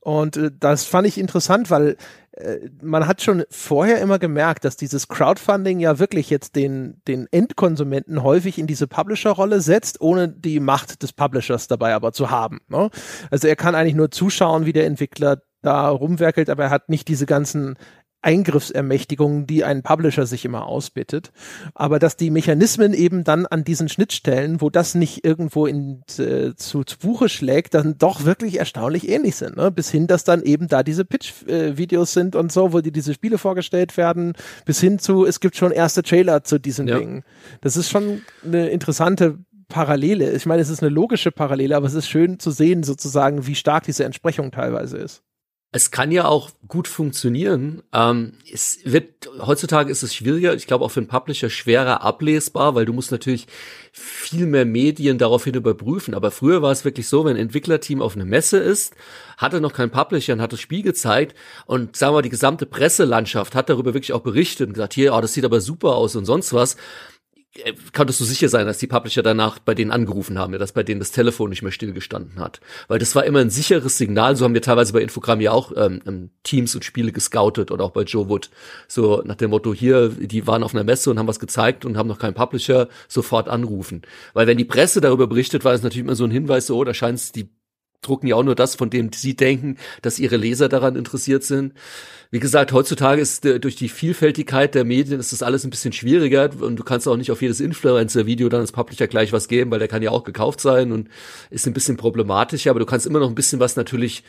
Und äh, das fand ich interessant, weil äh, man hat schon vorher immer gemerkt, dass dieses Crowdfunding ja wirklich jetzt den, den Endkonsumenten häufig in diese Publisher-Rolle setzt, ohne die Macht des Publishers dabei aber zu haben. Ne? Also er kann eigentlich nur zuschauen, wie der Entwickler da rumwerkelt, aber er hat nicht diese ganzen Eingriffsermächtigungen, die ein Publisher sich immer ausbittet. Aber dass die Mechanismen eben dann an diesen Schnittstellen, wo das nicht irgendwo in, äh, zu, zu Buche schlägt, dann doch wirklich erstaunlich ähnlich sind. Ne? Bis hin, dass dann eben da diese Pitch-Videos sind und so, wo die diese Spiele vorgestellt werden, bis hin zu, es gibt schon erste Trailer zu diesen ja. Dingen. Das ist schon eine interessante Parallele. Ich meine, es ist eine logische Parallele, aber es ist schön zu sehen, sozusagen, wie stark diese Entsprechung teilweise ist. Es kann ja auch gut funktionieren. Ähm, es wird heutzutage ist es schwieriger. Ich glaube auch für einen Publisher schwerer ablesbar, weil du musst natürlich viel mehr Medien daraufhin überprüfen. Aber früher war es wirklich so, wenn ein Entwicklerteam auf einer Messe ist, hatte noch kein Publisher und hat das Spiel gezeigt und sagen wir die gesamte Presselandschaft hat darüber wirklich auch berichtet und gesagt, hier, oh, das sieht aber super aus und sonst was. Äh, konntest du sicher sein, dass die Publisher danach bei denen angerufen haben, ja, dass bei denen das Telefon nicht mehr stillgestanden hat. Weil das war immer ein sicheres Signal. So haben wir teilweise bei Infogramm ja auch ähm, ähm, Teams und Spiele gescoutet oder auch bei Joe Wood. So nach dem Motto, hier, die waren auf einer Messe und haben was gezeigt und haben noch keinen Publisher, sofort anrufen. Weil wenn die Presse darüber berichtet, war es natürlich immer so ein Hinweis, so, oh, da scheint es die drucken ja auch nur das, von dem sie denken, dass ihre Leser daran interessiert sind. Wie gesagt, heutzutage ist äh, durch die Vielfältigkeit der Medien ist das alles ein bisschen schwieriger und du kannst auch nicht auf jedes Influencer-Video dann als Publisher gleich was geben, weil der kann ja auch gekauft sein und ist ein bisschen problematischer, aber du kannst immer noch ein bisschen was natürlich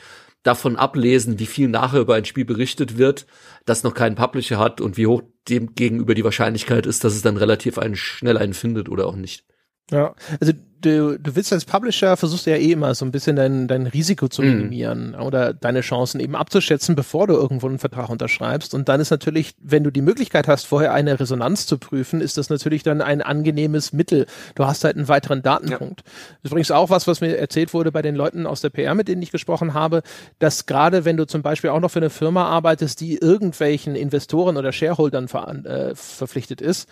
davon ablesen, wie viel nachher über ein Spiel berichtet wird, das noch keinen Publisher hat und wie hoch dem gegenüber die Wahrscheinlichkeit ist, dass es dann relativ einen schnell einen findet oder auch nicht. Ja, also du, du willst als Publisher, versuchst ja eh immer so ein bisschen dein, dein Risiko zu mhm. minimieren mm. oder deine Chancen eben abzuschätzen, bevor du irgendwo einen Vertrag unterschreibst. Und dann ist natürlich, wenn du die Möglichkeit hast, vorher eine Resonanz zu prüfen, ist das natürlich dann ein angenehmes Mittel. Du hast halt einen weiteren Datenpunkt. Ja. Das ist übrigens auch was, was mir erzählt wurde bei den Leuten aus der PR, mit denen ich gesprochen habe, dass gerade wenn du zum Beispiel auch noch für eine Firma arbeitest, die irgendwelchen Investoren oder Shareholdern ver äh, verpflichtet ist,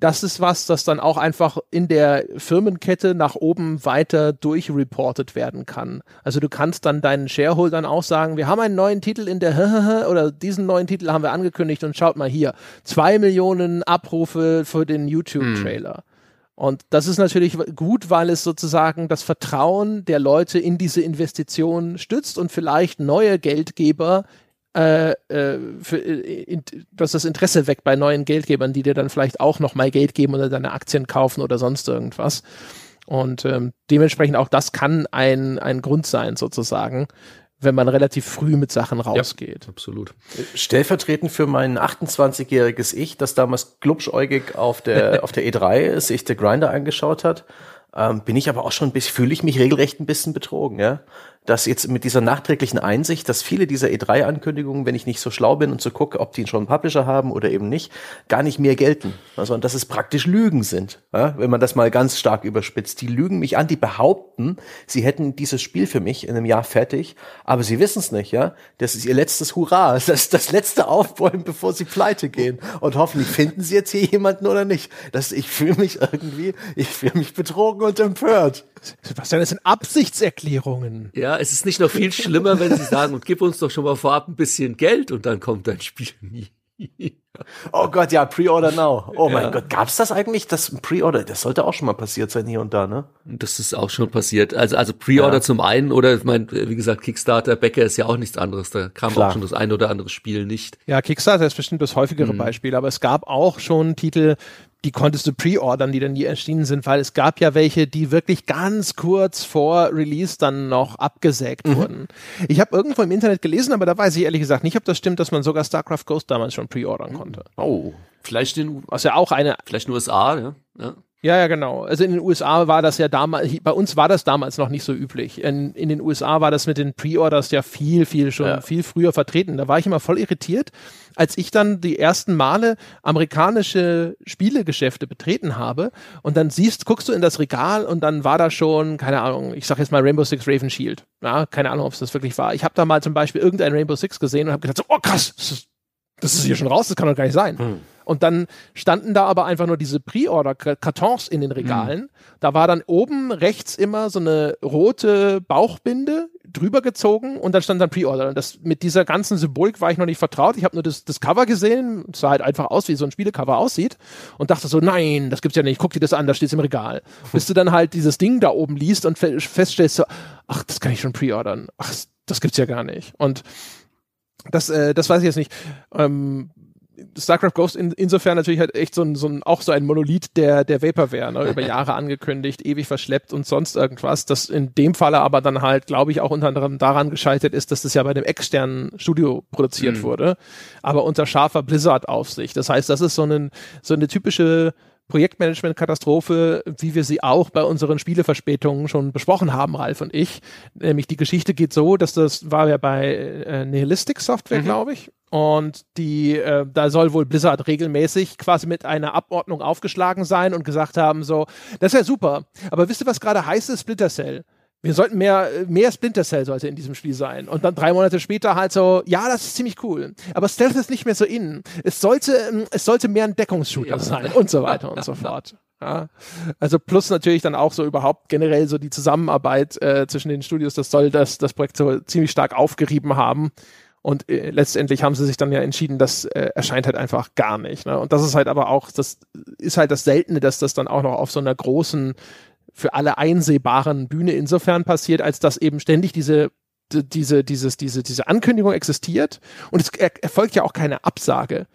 das ist was, das dann auch einfach in der Firmenkette nach oben weiter durchreportet werden kann. Also du kannst dann deinen Shareholdern auch sagen, wir haben einen neuen Titel in der (laughs) oder diesen neuen Titel haben wir angekündigt und schaut mal hier, zwei Millionen Abrufe für den YouTube-Trailer. Hm. Und das ist natürlich gut, weil es sozusagen das Vertrauen der Leute in diese Investition stützt und vielleicht neue Geldgeber äh, äh, für, äh, in, dass das Interesse weckt bei neuen Geldgebern, die dir dann vielleicht auch noch mal Geld geben oder deine Aktien kaufen oder sonst irgendwas. Und ähm, dementsprechend auch das kann ein, ein Grund sein, sozusagen, wenn man relativ früh mit Sachen rausgeht. Ja, absolut. Stellvertretend für mein 28-jähriges Ich, das damals glubschäugig auf der, (laughs) auf der E3 sich der Grinder angeschaut hat, ähm, bin ich aber auch schon ein bisschen, fühle ich mich regelrecht ein bisschen betrogen, ja dass jetzt mit dieser nachträglichen Einsicht, dass viele dieser E3-Ankündigungen, wenn ich nicht so schlau bin und so gucke, ob die schon einen Publisher haben oder eben nicht, gar nicht mehr gelten. Also, und dass es praktisch Lügen sind, ja? wenn man das mal ganz stark überspitzt. Die lügen mich an, die behaupten, sie hätten dieses Spiel für mich in einem Jahr fertig, aber sie wissen es nicht, ja. Das ist ihr letztes Hurra, (laughs) das ist das letzte Aufbäumen, bevor sie pleite gehen. Und hoffentlich finden sie jetzt hier jemanden oder nicht. Das, ich fühle mich irgendwie, ich fühle mich betrogen und empört. Sebastian, das sind Absichtserklärungen. Ja, es ist nicht noch viel schlimmer, wenn sie sagen, und gib uns doch schon mal vorab ein bisschen Geld und dann kommt dein Spiel nie. (laughs) oh Gott, ja, Pre-Order now. Oh ja. mein Gott, gab's das eigentlich? Das Pre-Order, das sollte auch schon mal passiert sein hier und da, ne? Das ist auch schon passiert. Also, also Pre-Order ja. zum einen oder, ich mein, wie gesagt, Kickstarter, Bäcker ist ja auch nichts anderes. Da kam Klar. auch schon das ein oder andere Spiel nicht. Ja, Kickstarter ist bestimmt das häufigere mhm. Beispiel, aber es gab auch schon Titel, die konntest du pre-ordern, die dann nie erschienen sind, weil es gab ja welche, die wirklich ganz kurz vor Release dann noch abgesägt mhm. wurden. Ich habe irgendwo im Internet gelesen, aber da weiß ich ehrlich gesagt nicht, ob das stimmt, dass man sogar StarCraft Ghost damals schon pre-ordern konnte. Oh, vielleicht in, was ja auch eine, vielleicht in den USA, ja. ja. Ja, ja, genau. Also in den USA war das ja damals, bei uns war das damals noch nicht so üblich. In, in den USA war das mit den Pre-Orders ja viel, viel schon, ja. viel früher vertreten. Da war ich immer voll irritiert, als ich dann die ersten Male amerikanische Spielegeschäfte betreten habe und dann siehst, guckst du in das Regal und dann war da schon, keine Ahnung, ich sag jetzt mal Rainbow Six Raven Shield. Ja, keine Ahnung, ob es das wirklich war. Ich habe da mal zum Beispiel irgendein Rainbow Six gesehen und habe gedacht, so, oh krass, das ist, das ist hier schon raus, das kann doch gar nicht sein. Hm. Und dann standen da aber einfach nur diese Pre-Order-Kartons in den Regalen. Mhm. Da war dann oben rechts immer so eine rote Bauchbinde drüber gezogen und dann stand dann Pre-Order. Und das, mit dieser ganzen Symbolik war ich noch nicht vertraut. Ich habe nur das, das Cover gesehen. Es sah halt einfach aus, wie so ein Spielecover aussieht. Und dachte so, nein, das gibt's ja nicht. Guck dir das an, da steht's im Regal. Bis du dann halt dieses Ding da oben liest und feststellst so, ach, das kann ich schon pre-ordern. Ach, das gibt's ja gar nicht. Und das, äh, das weiß ich jetzt nicht. Ähm, StarCraft Ghost in, insofern natürlich halt echt so ein, so ein, auch so ein Monolith der, der Vaporware, ne? über (laughs) Jahre angekündigt, ewig verschleppt und sonst irgendwas, das in dem Falle aber dann halt, glaube ich, auch unter anderem daran gescheitert ist, dass das ja bei dem externen Studio produziert mhm. wurde, aber unter scharfer Blizzard-Aufsicht. Das heißt, das ist so, ein, so eine typische Projektmanagement-Katastrophe, wie wir sie auch bei unseren Spieleverspätungen schon besprochen haben, Ralf und ich. Nämlich die Geschichte geht so, dass das war ja bei äh, Nihilistic Software, mhm. glaube ich. Und die, äh, da soll wohl Blizzard regelmäßig quasi mit einer Abordnung aufgeschlagen sein und gesagt haben, so, das ist ja super. Aber wisst ihr, was gerade heißt ist Splinter Cell? Wir sollten mehr, mehr Splinter Cell sollte in diesem Spiel sein. Und dann drei Monate später halt so, ja, das ist ziemlich cool. Aber Stealth ist nicht mehr so in. Es sollte, ähm, es sollte mehr ein Deckungsshooter ja. sein und so weiter und so (laughs) fort. Ja. Also plus natürlich dann auch so überhaupt generell so die Zusammenarbeit äh, zwischen den Studios, das soll das, das Projekt so ziemlich stark aufgerieben haben. Und äh, letztendlich haben sie sich dann ja entschieden, das äh, erscheint halt einfach gar nicht. Ne? Und das ist halt aber auch, das ist halt das Seltene, dass das dann auch noch auf so einer großen für alle einsehbaren Bühne insofern passiert, als dass eben ständig diese diese, dieses, diese, diese Ankündigung existiert und es erfolgt ja auch keine Absage.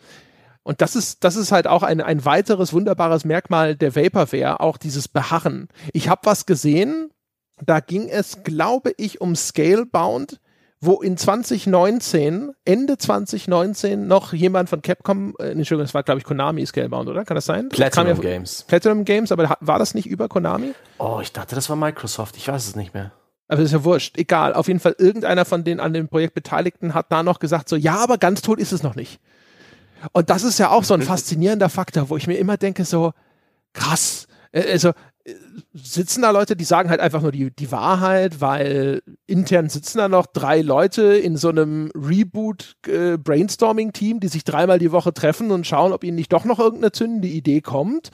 Und das ist, das ist halt auch ein, ein weiteres wunderbares Merkmal der Vaporware, auch dieses Beharren. Ich habe was gesehen, da ging es, glaube ich, um Scalebound, wo in 2019, Ende 2019, noch jemand von Capcom, äh, Entschuldigung, das war, glaube ich, Konami Scalebound, oder? Kann das sein? Platinum ja, Games. Platinum Games, aber war das nicht über Konami? Oh, ich dachte, das war Microsoft. Ich weiß es nicht mehr. Aber das ist ja wurscht. Egal. Auf jeden Fall, irgendeiner von den an dem Projekt Beteiligten hat da noch gesagt, so, ja, aber ganz tot ist es noch nicht. Und das ist ja auch so ein faszinierender Faktor, wo ich mir immer denke, so, krass. Äh, also, sitzen da Leute, die sagen halt einfach nur die, die Wahrheit, weil intern sitzen da noch drei Leute in so einem Reboot-Brainstorming-Team, äh, die sich dreimal die Woche treffen und schauen, ob ihnen nicht doch noch irgendeine zündende Idee kommt.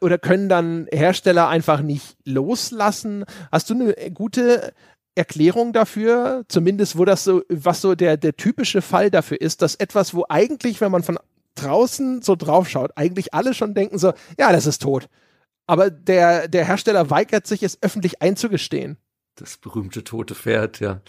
Oder können dann Hersteller einfach nicht loslassen? Hast du eine gute Erklärung dafür, zumindest wo das so, was so der, der typische Fall dafür ist, dass etwas, wo eigentlich, wenn man von draußen so draufschaut, eigentlich alle schon denken so, ja, das ist tot aber der, der Hersteller weigert sich, es öffentlich einzugestehen. Das berühmte tote Pferd, ja.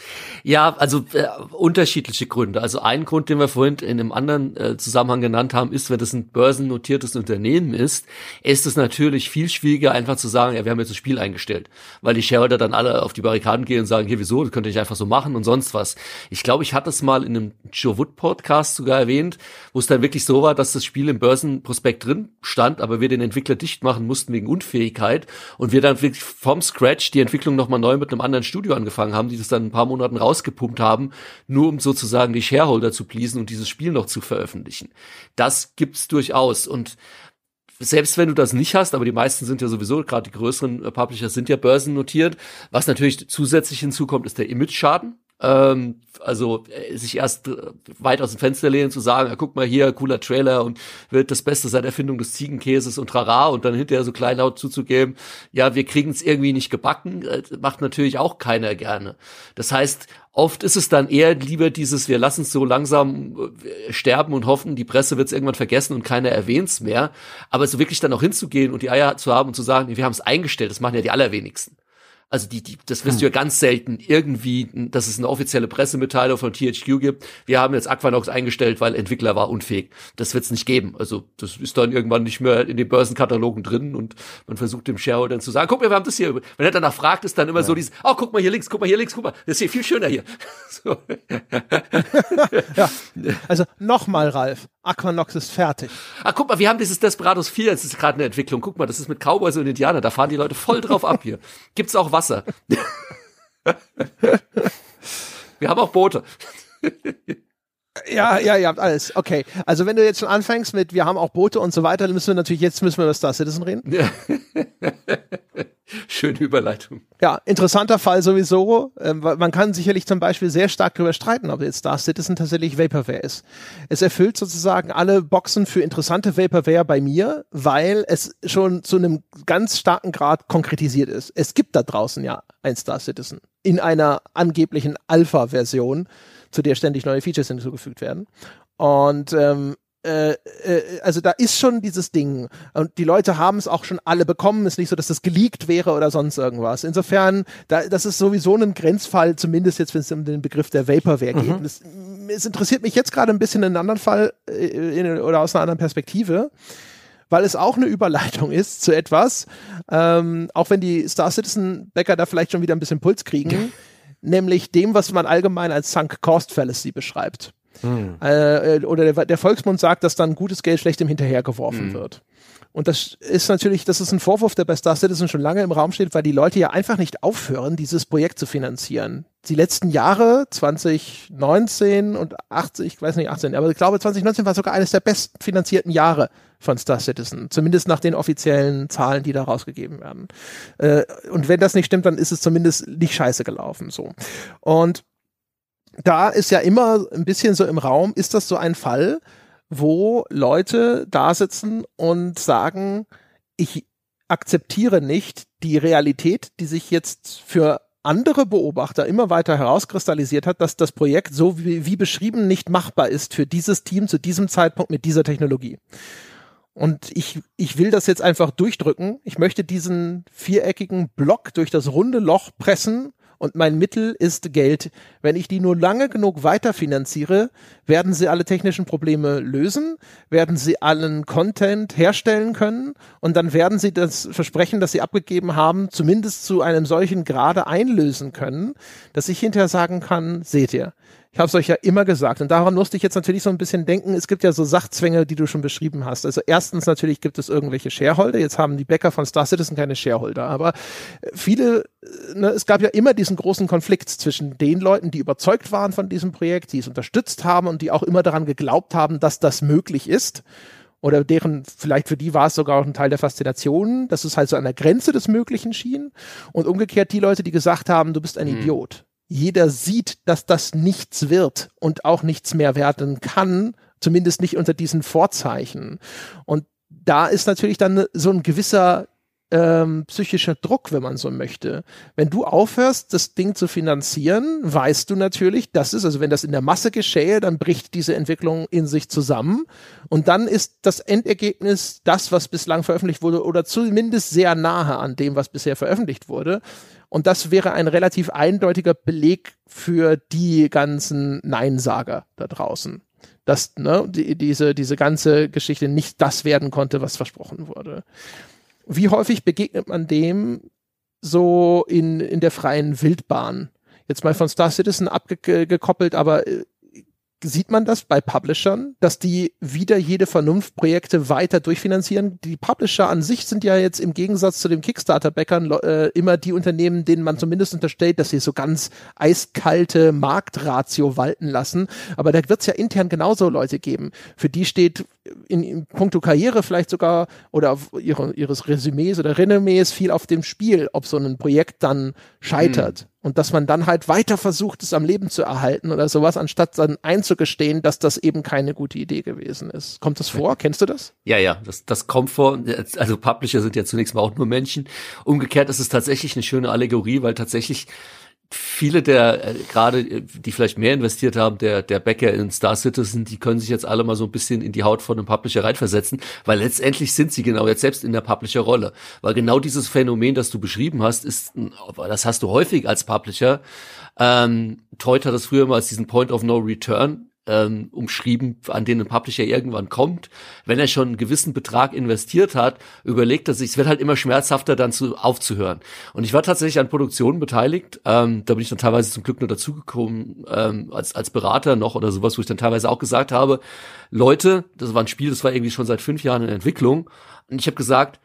Ja, also äh, unterschiedliche Gründe. Also ein Grund, den wir vorhin in einem anderen äh, Zusammenhang genannt haben, ist, wenn das ein börsennotiertes Unternehmen ist, ist es natürlich viel schwieriger, einfach zu sagen, ja, wir haben jetzt das Spiel eingestellt. Weil die Shareholder dann alle auf die Barrikaden gehen und sagen, hier, wieso, das könnt ihr nicht einfach so machen und sonst was. Ich glaube, ich hatte es mal in einem Joe Wood Podcast sogar erwähnt, wo es dann wirklich so war, dass das Spiel im Börsenprospekt drin stand, aber wir den Entwickler dicht machen mussten wegen Unfähigkeit und wir dann wirklich vom Scratch die Entwicklung nochmal neu mit einem anderen Studio angefangen haben, die das dann ein paar Monaten rausgepumpt haben, nur um sozusagen die Shareholder zu pleasen und dieses Spiel noch zu veröffentlichen. Das gibt's durchaus und selbst wenn du das nicht hast, aber die meisten sind ja sowieso, gerade die größeren Publisher sind ja börsennotiert, was natürlich zusätzlich hinzukommt, ist der Image-Schaden. Ähm, also äh, sich erst äh, weit aus dem Fenster lehnen, zu sagen, ja, guck mal hier, cooler Trailer und wird das Beste seit Erfindung des Ziegenkäses und trara und dann hinterher so kleinlaut zuzugeben, ja, wir kriegen es irgendwie nicht gebacken, äh, macht natürlich auch keiner gerne. Das heißt, oft ist es dann eher lieber dieses, wir lassen es so langsam sterben und hoffen, die Presse wird es irgendwann vergessen und keiner erwähnt es mehr. Aber so wirklich dann auch hinzugehen und die Eier zu haben und zu sagen, wir haben es eingestellt, das machen ja die allerwenigsten. Also die, die, das wirst du ja ganz selten irgendwie, dass es eine offizielle Pressemitteilung von THQ gibt. Wir haben jetzt Aquanox eingestellt, weil Entwickler war unfähig. Das wird es nicht geben. Also das ist dann irgendwann nicht mehr in den Börsenkatalogen drin und man versucht dem Shareholder zu sagen, guck mal, wir haben das hier. Wenn er danach fragt, ist dann immer ja. so dieses, oh, guck mal hier links, guck mal hier links, guck mal, das ist hier viel schöner hier. (laughs) So. (laughs) ja, also nochmal, Ralf. Aquanox ist fertig. Ah, guck mal, wir haben dieses Desperados 4, das ist gerade eine Entwicklung. Guck mal, das ist mit Cowboys und Indianer, da fahren die Leute voll drauf ab hier. (laughs) Gibt's auch Wasser. (laughs) wir haben auch Boote. (laughs) Ja, ja, ihr habt alles. Okay. Also wenn du jetzt schon anfängst mit, wir haben auch Boote und so weiter, dann müssen wir natürlich, jetzt müssen wir über Star Citizen reden. Ja. (laughs) Schöne Überleitung. Ja, interessanter Fall sowieso. Ähm, man kann sicherlich zum Beispiel sehr stark darüber streiten, ob jetzt Star Citizen tatsächlich Vaporware ist. Es erfüllt sozusagen alle Boxen für interessante Vaporware bei mir, weil es schon zu einem ganz starken Grad konkretisiert ist. Es gibt da draußen ja ein Star Citizen in einer angeblichen Alpha-Version zu der ständig neue Features hinzugefügt werden. Und ähm, äh, äh, also da ist schon dieses Ding und die Leute haben es auch schon alle bekommen. Ist nicht so, dass das geleakt wäre oder sonst irgendwas. Insofern, da, das ist sowieso ein Grenzfall, zumindest jetzt, wenn es um den Begriff der Vaporware geht. Mhm. Das, es interessiert mich jetzt gerade ein bisschen in einem anderen Fall äh, in, oder aus einer anderen Perspektive weil es auch eine Überleitung ist zu etwas, ähm, auch wenn die Star Citizen Bäcker da vielleicht schon wieder ein bisschen Puls kriegen nämlich dem, was man allgemein als Sunk Cost Fallacy beschreibt. Hm. Äh, oder der, der, Volksmund sagt, dass dann gutes Geld schlechtem hinterhergeworfen hm. wird. Und das ist natürlich, das ist ein Vorwurf, der bei Star Citizen schon lange im Raum steht, weil die Leute ja einfach nicht aufhören, dieses Projekt zu finanzieren. Die letzten Jahre, 2019 und 80, ich weiß nicht, 18, aber ich glaube 2019 war sogar eines der besten finanzierten Jahre von Star Citizen. Zumindest nach den offiziellen Zahlen, die da rausgegeben werden. Äh, und wenn das nicht stimmt, dann ist es zumindest nicht scheiße gelaufen, so. Und da ist ja immer ein bisschen so im Raum, ist das so ein Fall, wo Leute da sitzen und sagen, ich akzeptiere nicht die Realität, die sich jetzt für andere Beobachter immer weiter herauskristallisiert hat, dass das Projekt so wie, wie beschrieben nicht machbar ist für dieses Team zu diesem Zeitpunkt mit dieser Technologie. Und ich, ich will das jetzt einfach durchdrücken. Ich möchte diesen viereckigen Block durch das runde Loch pressen und mein Mittel ist Geld. Wenn ich die nur lange genug weiterfinanziere, werden sie alle technischen Probleme lösen, werden sie allen Content herstellen können und dann werden sie das Versprechen, das sie abgegeben haben, zumindest zu einem solchen Grade einlösen können, dass ich hinterher sagen kann, seht ihr, ich habe es euch ja immer gesagt. Und daran musste ich jetzt natürlich so ein bisschen denken. Es gibt ja so Sachzwänge, die du schon beschrieben hast. Also erstens natürlich gibt es irgendwelche Shareholder. Jetzt haben die Bäcker von Star Citizen keine Shareholder. Aber viele, ne, es gab ja immer diesen großen Konflikt zwischen den Leuten, die überzeugt waren von diesem Projekt, die es unterstützt haben und die auch immer daran geglaubt haben, dass das möglich ist oder deren, vielleicht für die war es sogar auch ein Teil der Faszination, dass es halt so an der Grenze des Möglichen schien. Und umgekehrt die Leute, die gesagt haben, du bist ein mhm. Idiot jeder sieht, dass das nichts wird und auch nichts mehr werden kann, zumindest nicht unter diesen Vorzeichen. Und da ist natürlich dann so ein gewisser ähm, psychischer Druck, wenn man so möchte. Wenn du aufhörst, das Ding zu finanzieren, weißt du natürlich, dass es, also wenn das in der Masse geschehe, dann bricht diese Entwicklung in sich zusammen und dann ist das Endergebnis das, was bislang veröffentlicht wurde oder zumindest sehr nahe an dem, was bisher veröffentlicht wurde. Und das wäre ein relativ eindeutiger Beleg für die ganzen Neinsager da draußen. Dass ne, die, diese, diese ganze Geschichte nicht das werden konnte, was versprochen wurde. Wie häufig begegnet man dem so in, in der freien Wildbahn? Jetzt mal von Star Citizen abgekoppelt, aber äh, sieht man das bei Publishern, dass die wieder jede Vernunftprojekte weiter durchfinanzieren. Die Publisher an sich sind ja jetzt im Gegensatz zu den Kickstarter-Bäckern äh, immer die Unternehmen, denen man zumindest unterstellt, dass sie so ganz eiskalte Marktratio walten lassen. Aber da wird es ja intern genauso Leute geben. Für die steht in, in puncto Karriere vielleicht sogar oder auf ihre, ihres Resümees oder Renommees viel auf dem Spiel, ob so ein Projekt dann scheitert. Hm. Und dass man dann halt weiter versucht, es am Leben zu erhalten oder sowas, anstatt dann einzugestehen, dass das eben keine gute Idee gewesen ist. Kommt das vor? Kennst du das? Ja, ja, das, das kommt vor. Also Publisher sind ja zunächst mal auch nur Menschen. Umgekehrt ist es tatsächlich eine schöne Allegorie, weil tatsächlich viele der, äh, gerade äh, die vielleicht mehr investiert haben, der, der Bäcker in Star Citizen, die können sich jetzt alle mal so ein bisschen in die Haut von einem Publisher reinversetzen, weil letztendlich sind sie genau jetzt selbst in der Publisher-Rolle. Weil genau dieses Phänomen, das du beschrieben hast, ist, das hast du häufig als Publisher. Ähm, hat das früher mal als diesen Point of No Return ähm, umschrieben, an den ein Publisher irgendwann kommt. Wenn er schon einen gewissen Betrag investiert hat, überlegt er sich, es wird halt immer schmerzhafter, dann zu, aufzuhören. Und ich war tatsächlich an Produktionen beteiligt, ähm, da bin ich dann teilweise zum Glück nur dazugekommen, ähm, als, als Berater noch oder sowas, wo ich dann teilweise auch gesagt habe, Leute, das war ein Spiel, das war irgendwie schon seit fünf Jahren in Entwicklung, und ich habe gesagt,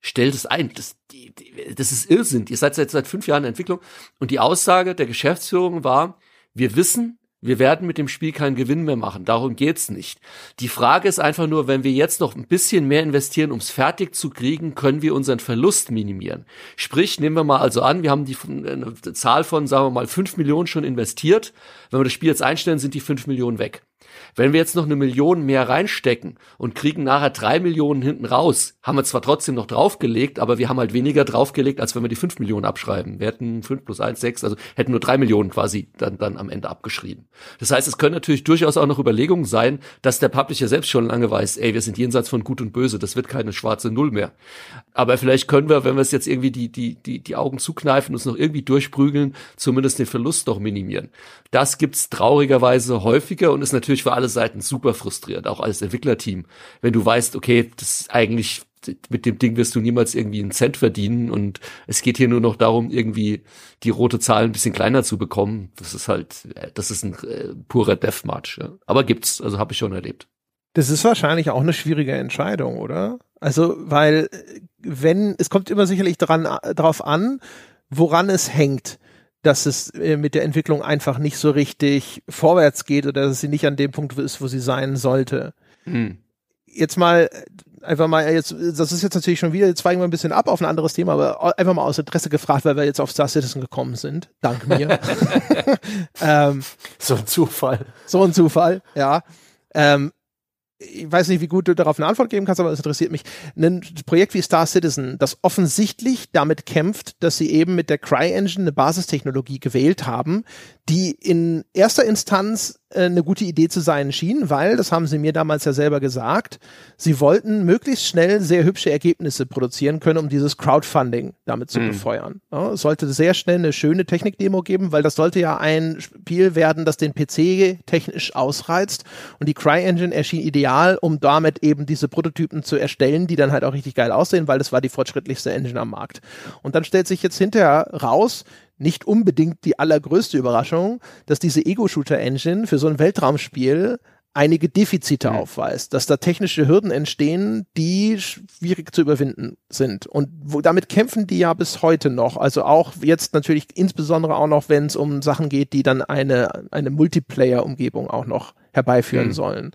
stellt es ein. Das, die, die, das ist Irrsinn. Ihr seid seit, seit fünf Jahren in Entwicklung. Und die Aussage der Geschäftsführung war, wir wissen, wir werden mit dem Spiel keinen Gewinn mehr machen. Darum geht's nicht. Die Frage ist einfach nur, wenn wir jetzt noch ein bisschen mehr investieren, ums fertig zu kriegen, können wir unseren Verlust minimieren. Sprich, nehmen wir mal also an, wir haben die eine Zahl von, sagen wir mal, fünf Millionen schon investiert. Wenn wir das Spiel jetzt einstellen, sind die fünf Millionen weg. Wenn wir jetzt noch eine Million mehr reinstecken und kriegen nachher drei Millionen hinten raus, haben wir zwar trotzdem noch draufgelegt, aber wir haben halt weniger draufgelegt, als wenn wir die fünf Millionen abschreiben. Wir hätten fünf plus eins, sechs, also hätten nur drei Millionen quasi dann, dann am Ende abgeschrieben. Das heißt, es können natürlich durchaus auch noch Überlegungen sein, dass der Publisher selbst schon lange weiß, ey, wir sind jenseits von Gut und Böse, das wird keine schwarze Null mehr. Aber vielleicht können wir, wenn wir es jetzt irgendwie die, die, die, die Augen zukneifen, uns noch irgendwie durchprügeln, zumindest den Verlust doch minimieren. Das gibt's traurigerweise häufiger und ist natürlich für alle Seiten super frustrierend, auch als Entwicklerteam. Wenn du weißt, okay, das eigentlich mit dem Ding wirst du niemals irgendwie einen Cent verdienen und es geht hier nur noch darum, irgendwie die rote Zahl ein bisschen kleiner zu bekommen. Das ist halt, das ist ein äh, purer Deathmatch. Ja. Aber gibt's, also habe ich schon erlebt. Das ist wahrscheinlich auch eine schwierige Entscheidung, oder? Also, weil wenn, es kommt immer sicherlich dran, darauf an, woran es hängt, dass es äh, mit der Entwicklung einfach nicht so richtig vorwärts geht oder dass sie nicht an dem Punkt ist, wo sie sein sollte. Hm. Jetzt mal einfach mal jetzt, das ist jetzt natürlich schon wieder, jetzt zweigen wir ein bisschen ab auf ein anderes Thema, aber einfach mal aus Interesse gefragt, weil wir jetzt auf Star Citizen gekommen sind. Dank mir. (laughs) ähm, so ein Zufall. So ein Zufall, ja. Ähm, ich weiß nicht, wie gut du darauf eine Antwort geben kannst, aber es interessiert mich. Ein Projekt wie Star Citizen, das offensichtlich damit kämpft, dass sie eben mit der CryEngine eine Basistechnologie gewählt haben, die in erster Instanz äh, eine gute Idee zu sein schien, weil, das haben sie mir damals ja selber gesagt, sie wollten möglichst schnell sehr hübsche Ergebnisse produzieren können, um dieses Crowdfunding damit zu mhm. befeuern. Ja, es sollte sehr schnell eine schöne Technikdemo geben, weil das sollte ja ein Spiel werden, das den PC technisch ausreizt und die CryEngine erschien ideal, um damit eben diese Prototypen zu erstellen, die dann halt auch richtig geil aussehen, weil das war die fortschrittlichste Engine am Markt. Und dann stellt sich jetzt hinterher raus, nicht unbedingt die allergrößte Überraschung, dass diese Ego-Shooter-Engine für so ein Weltraumspiel einige Defizite mhm. aufweist, dass da technische Hürden entstehen, die schwierig zu überwinden sind. Und wo, damit kämpfen die ja bis heute noch. Also auch jetzt natürlich insbesondere auch noch, wenn es um Sachen geht, die dann eine, eine Multiplayer-Umgebung auch noch herbeiführen mhm. sollen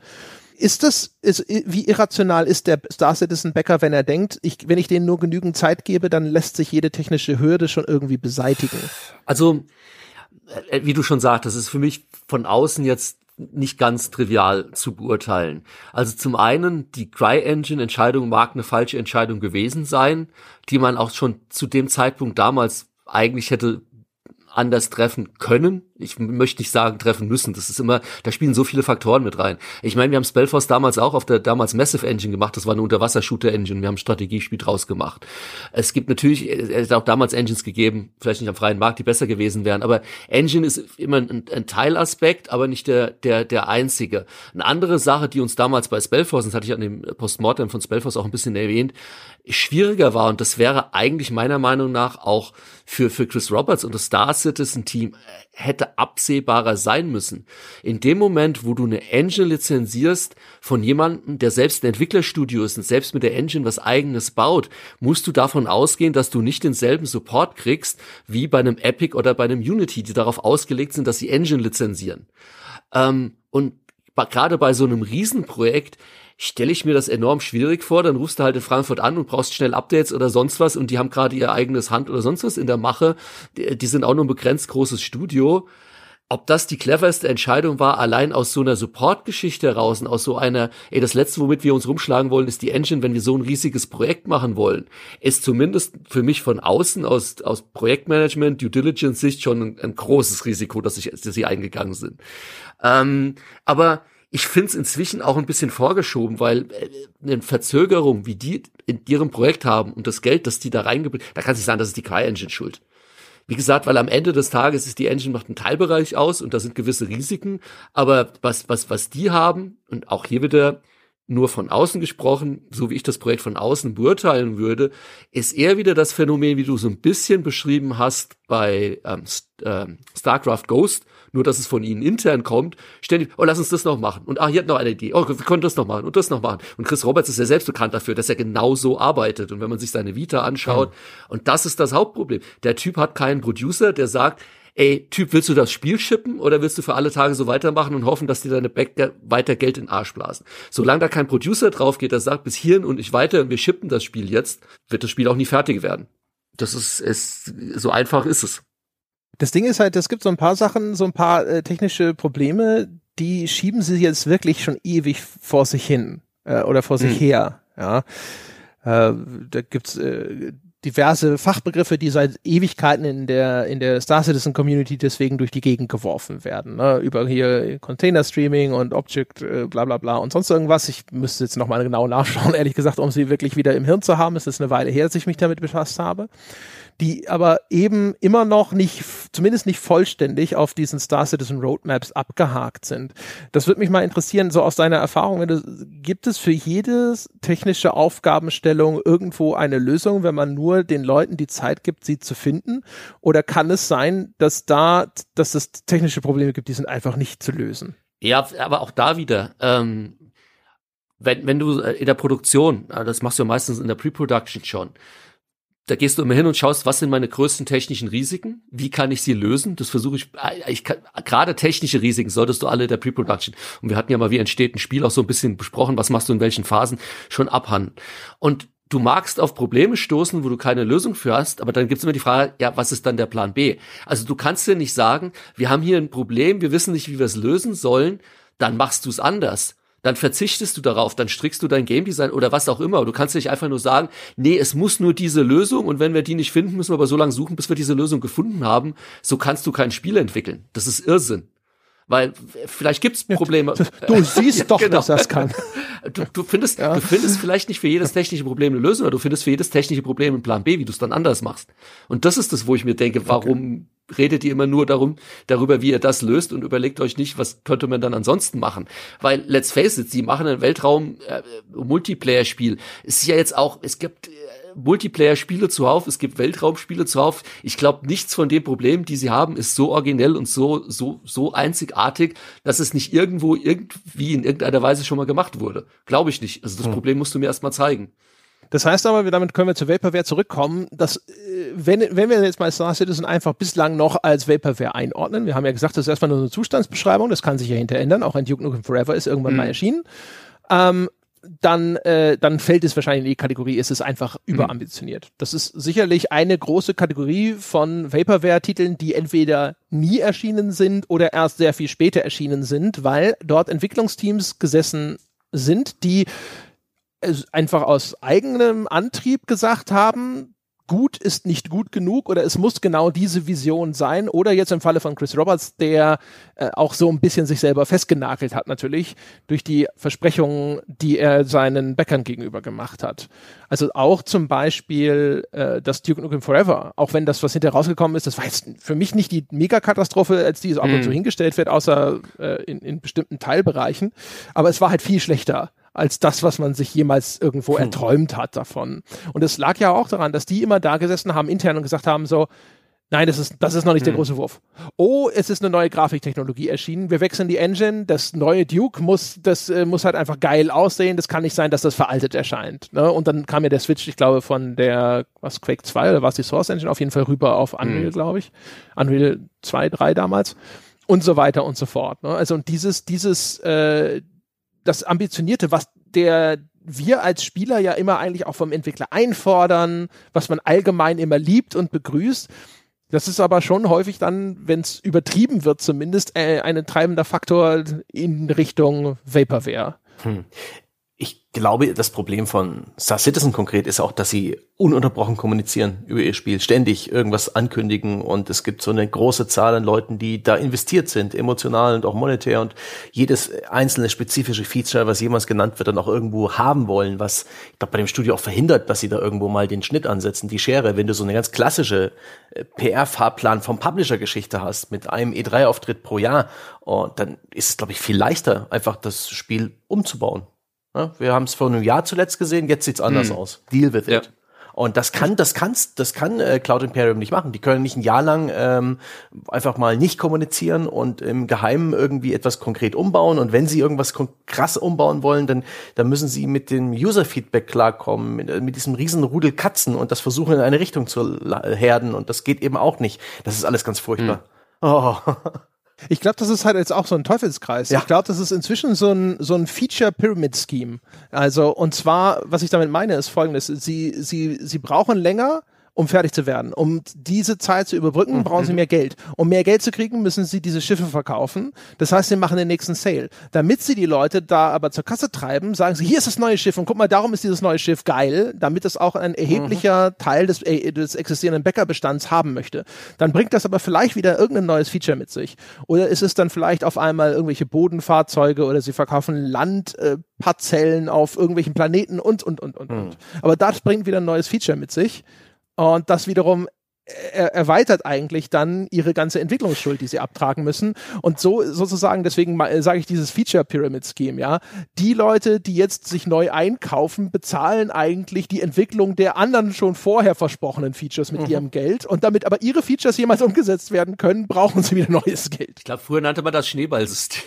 ist das, ist, wie irrational ist der Star Citizen Bäcker, wenn er denkt, ich, wenn ich denen nur genügend Zeit gebe, dann lässt sich jede technische Hürde schon irgendwie beseitigen? Also, äh, wie du schon sagtest, ist für mich von außen jetzt nicht ganz trivial zu beurteilen. Also zum einen, die CryEngine-Entscheidung mag eine falsche Entscheidung gewesen sein, die man auch schon zu dem Zeitpunkt damals eigentlich hätte anders treffen können. Ich möchte nicht sagen treffen müssen. Das ist immer, da spielen so viele Faktoren mit rein. Ich meine, wir haben Spellforce damals auch auf der damals Massive Engine gemacht. Das war eine Unterwasser-Shooter-Engine. Wir haben ein Strategiespiel draus gemacht. Es gibt natürlich, es hat auch damals Engines gegeben, vielleicht nicht am freien Markt, die besser gewesen wären. Aber Engine ist immer ein, ein Teilaspekt, aber nicht der, der, der einzige. Eine andere Sache, die uns damals bei Spellforce, das hatte ich an dem Postmortem von Spellforce auch ein bisschen erwähnt, schwieriger war. Und das wäre eigentlich meiner Meinung nach auch für, für Chris Roberts und das Star Citizen Team hätte absehbarer sein müssen. In dem Moment, wo du eine Engine lizenzierst von jemandem, der selbst ein Entwicklerstudio ist und selbst mit der Engine was eigenes baut, musst du davon ausgehen, dass du nicht denselben Support kriegst wie bei einem Epic oder bei einem Unity, die darauf ausgelegt sind, dass sie Engine lizenzieren. Ähm, und gerade bei so einem Riesenprojekt stelle ich mir das enorm schwierig vor. Dann rufst du halt in Frankfurt an und brauchst schnell Updates oder sonst was und die haben gerade ihr eigenes Hand oder sonst was in der Mache. Die, die sind auch nur ein begrenzt großes Studio. Ob das die cleverste Entscheidung war, allein aus so einer Support-Geschichte heraus und aus so einer, ey, das letzte, womit wir uns rumschlagen wollen, ist die Engine, wenn wir so ein riesiges Projekt machen wollen, ist zumindest für mich von außen, aus, aus Projektmanagement, Due Diligence-Sicht schon ein, ein, großes Risiko, dass, ich, dass sie eingegangen sind. Ähm, aber ich finde es inzwischen auch ein bisschen vorgeschoben, weil äh, eine Verzögerung, wie die in ihrem Projekt haben und das Geld, das die da reingebracht, da kann es nicht sagen, das ist die Kai-Engine schuld. Wie gesagt, weil am Ende des Tages ist die Engine macht einen Teilbereich aus und da sind gewisse Risiken, aber was, was, was die haben, und auch hier wieder nur von außen gesprochen, so wie ich das Projekt von außen beurteilen würde, ist eher wieder das Phänomen, wie du so ein bisschen beschrieben hast bei ähm, ähm StarCraft Ghost, nur dass es von ihnen intern kommt, ständig, oh, lass uns das noch machen. Und ah, hier hat noch eine Idee. Oh, wir können das noch machen und das noch machen. Und Chris Roberts ist ja selbst bekannt dafür, dass er genau so arbeitet. Und wenn man sich seine Vita anschaut, mhm. und das ist das Hauptproblem. Der Typ hat keinen Producer, der sagt, ey, Typ, willst du das Spiel schippen oder willst du für alle Tage so weitermachen und hoffen, dass dir deine Bäcker weiter Geld in den Arsch blasen? Solange da kein Producer drauf geht, der sagt, bis hierhin und ich weiter und wir schippen das Spiel jetzt, wird das Spiel auch nie fertig werden. Das ist, ist so einfach ist es. Das Ding ist halt, es gibt so ein paar Sachen, so ein paar äh, technische Probleme, die schieben sie jetzt wirklich schon ewig vor sich hin äh, oder vor sich hm. her. Ja, äh, da gibt's äh, diverse Fachbegriffe, die seit Ewigkeiten in der in der Star Citizen Community deswegen durch die Gegend geworfen werden. Ne? Über hier Container Streaming und Object, äh, bla bla bla und sonst irgendwas. Ich müsste jetzt nochmal genau nachschauen, (laughs) ehrlich gesagt, um sie wirklich wieder im Hirn zu haben. Es ist eine Weile her, dass ich mich damit befasst habe die aber eben immer noch nicht, zumindest nicht vollständig auf diesen Star Citizen Roadmaps abgehakt sind. Das würde mich mal interessieren, so aus deiner Erfahrung, du, gibt es für jede technische Aufgabenstellung irgendwo eine Lösung, wenn man nur den Leuten die Zeit gibt, sie zu finden? Oder kann es sein, dass da, dass es technische Probleme gibt, die sind einfach nicht zu lösen? Ja, aber auch da wieder, ähm, wenn, wenn du äh, in der Produktion, äh, das machst du ja meistens in der Pre-Production schon, da gehst du immer hin und schaust, was sind meine größten technischen Risiken? Wie kann ich sie lösen? Das versuche ich, äh, ich kann, gerade technische Risiken solltest du alle der Pre-Production. Und wir hatten ja mal, wie entsteht ein Spiel, auch so ein bisschen besprochen, was machst du in welchen Phasen, schon abhandeln. Und du magst auf Probleme stoßen, wo du keine Lösung für hast, aber dann gibt's immer die Frage, ja, was ist dann der Plan B? Also du kannst dir nicht sagen, wir haben hier ein Problem, wir wissen nicht, wie wir es lösen sollen, dann machst du es anders dann verzichtest du darauf, dann strickst du dein Game Design oder was auch immer. Du kannst nicht einfach nur sagen, nee, es muss nur diese Lösung und wenn wir die nicht finden, müssen wir aber so lange suchen, bis wir diese Lösung gefunden haben. So kannst du kein Spiel entwickeln. Das ist Irrsinn. Weil vielleicht gibt's Probleme. Du siehst (laughs) doch, genau. dass das kann. (laughs) Du, du findest, ja. du findest vielleicht nicht für jedes technische Problem eine Lösung, aber du findest für jedes technische Problem einen Plan B, wie du es dann anders machst. Und das ist das, wo ich mir denke, warum okay. redet ihr immer nur darum, darüber, wie ihr das löst und überlegt euch nicht, was könnte man dann ansonsten machen? Weil, let's face it, sie machen ein Weltraum-Multiplayer-Spiel. Äh, es ist ja jetzt auch, es gibt Multiplayer-Spiele zuhauf, es gibt Weltraumspiele zuhauf. Ich glaube, nichts von den Problemen, die sie haben, ist so originell und so, so, so einzigartig, dass es nicht irgendwo irgendwie in irgendeiner Weise schon mal gemacht wurde. Glaube ich nicht. Also das hm. Problem musst du mir erst mal zeigen. Das heißt aber, damit können wir zu Vaporware zurückkommen, dass, äh, wenn, wenn wir jetzt mal Star Citizen einfach bislang noch als Vaporware einordnen, wir haben ja gesagt, das ist erstmal nur eine Zustandsbeschreibung, das kann sich ja hinter ändern, auch ein Duke Nukem Forever ist irgendwann mhm. mal erschienen. Ähm, dann, äh, dann fällt es wahrscheinlich in die Kategorie, ist es einfach mhm. überambitioniert. Das ist sicherlich eine große Kategorie von Vaporware-Titeln, die entweder nie erschienen sind oder erst sehr viel später erschienen sind, weil dort Entwicklungsteams gesessen sind, die einfach aus eigenem Antrieb gesagt haben, gut ist nicht gut genug oder es muss genau diese Vision sein oder jetzt im Falle von Chris Roberts, der äh, auch so ein bisschen sich selber festgenagelt hat natürlich durch die Versprechungen, die er seinen Bäckern gegenüber gemacht hat. Also auch zum Beispiel äh, das Duke Nukem Forever, auch wenn das, was hinterher rausgekommen ist, das war jetzt für mich nicht die Megakatastrophe, als die es ab und zu mhm. hingestellt wird, außer äh, in, in bestimmten Teilbereichen, aber es war halt viel schlechter als das, was man sich jemals irgendwo hm. erträumt hat davon. Und es lag ja auch daran, dass die immer da gesessen haben intern und gesagt haben so, Nein, das ist, das ist noch nicht hm. der große Wurf. Oh, es ist eine neue Grafiktechnologie erschienen. Wir wechseln die Engine. Das neue Duke muss, das äh, muss halt einfach geil aussehen. Das kann nicht sein, dass das veraltet erscheint. Ne? Und dann kam ja der Switch, ich glaube, von der, was, Quake 2 oder was die Source Engine auf jeden Fall rüber auf Unreal, hm. glaube ich. Unreal 2, 3 damals. Und so weiter und so fort. Ne? Also, und dieses, dieses, äh, das Ambitionierte, was der wir als Spieler ja immer eigentlich auch vom Entwickler einfordern, was man allgemein immer liebt und begrüßt. Das ist aber schon häufig dann, wenn es übertrieben wird, zumindest äh, ein treibender Faktor in Richtung Vaporware. Hm glaube, das Problem von Star Citizen konkret ist auch, dass sie ununterbrochen kommunizieren über ihr Spiel, ständig irgendwas ankündigen und es gibt so eine große Zahl an Leuten, die da investiert sind, emotional und auch monetär und jedes einzelne spezifische Feature, was jemals genannt wird, dann auch irgendwo haben wollen, was ich glaube bei dem Studio auch verhindert, dass sie da irgendwo mal den Schnitt ansetzen, die Schere, wenn du so eine ganz klassische äh, PR-Fahrplan vom Publisher-Geschichte hast mit einem E3-Auftritt pro Jahr, und dann ist es glaube ich viel leichter, einfach das Spiel umzubauen. Ja, wir haben es vor einem Jahr zuletzt gesehen, jetzt sieht's anders hm. aus. Deal with it. Ja. Und das kann, das kann's, das kann äh, Cloud Imperium nicht machen. Die können nicht ein Jahr lang ähm, einfach mal nicht kommunizieren und im Geheimen irgendwie etwas konkret umbauen. Und wenn sie irgendwas krass umbauen wollen, dann, dann müssen sie mit dem User-Feedback klarkommen, mit, äh, mit diesem riesen Rudel Katzen und das versuchen in eine Richtung zu herden. Und das geht eben auch nicht. Das ist alles ganz furchtbar. Hm. Oh. (laughs) Ich glaube, das ist halt jetzt auch so ein Teufelskreis. Ja. Ich glaube, das ist inzwischen so ein, so ein Feature-Pyramid-Scheme. Also, und zwar, was ich damit meine, ist folgendes. Sie, sie, sie brauchen länger, um fertig zu werden. Um diese Zeit zu überbrücken, mhm. brauchen sie mehr Geld. Um mehr Geld zu kriegen, müssen sie diese Schiffe verkaufen. Das heißt, sie machen den nächsten Sale. Damit sie die Leute da aber zur Kasse treiben, sagen sie, hier ist das neue Schiff und guck mal, darum ist dieses neue Schiff geil, damit es auch ein erheblicher mhm. Teil des, äh, des existierenden Bäckerbestands haben möchte. Dann bringt das aber vielleicht wieder irgendein neues Feature mit sich. Oder ist es dann vielleicht auf einmal irgendwelche Bodenfahrzeuge oder sie verkaufen Landparzellen äh, auf irgendwelchen Planeten und, und, und, und, mhm. und. Aber das bringt wieder ein neues Feature mit sich. Und das wiederum er erweitert eigentlich dann ihre ganze Entwicklungsschuld, die sie abtragen müssen. Und so sozusagen, deswegen sage ich dieses Feature Pyramid Scheme, ja. Die Leute, die jetzt sich neu einkaufen, bezahlen eigentlich die Entwicklung der anderen schon vorher versprochenen Features mit mhm. ihrem Geld. Und damit aber ihre Features jemals umgesetzt werden können, brauchen sie wieder (laughs) neues Geld. Ich glaube, früher nannte man das Schneeballsystem.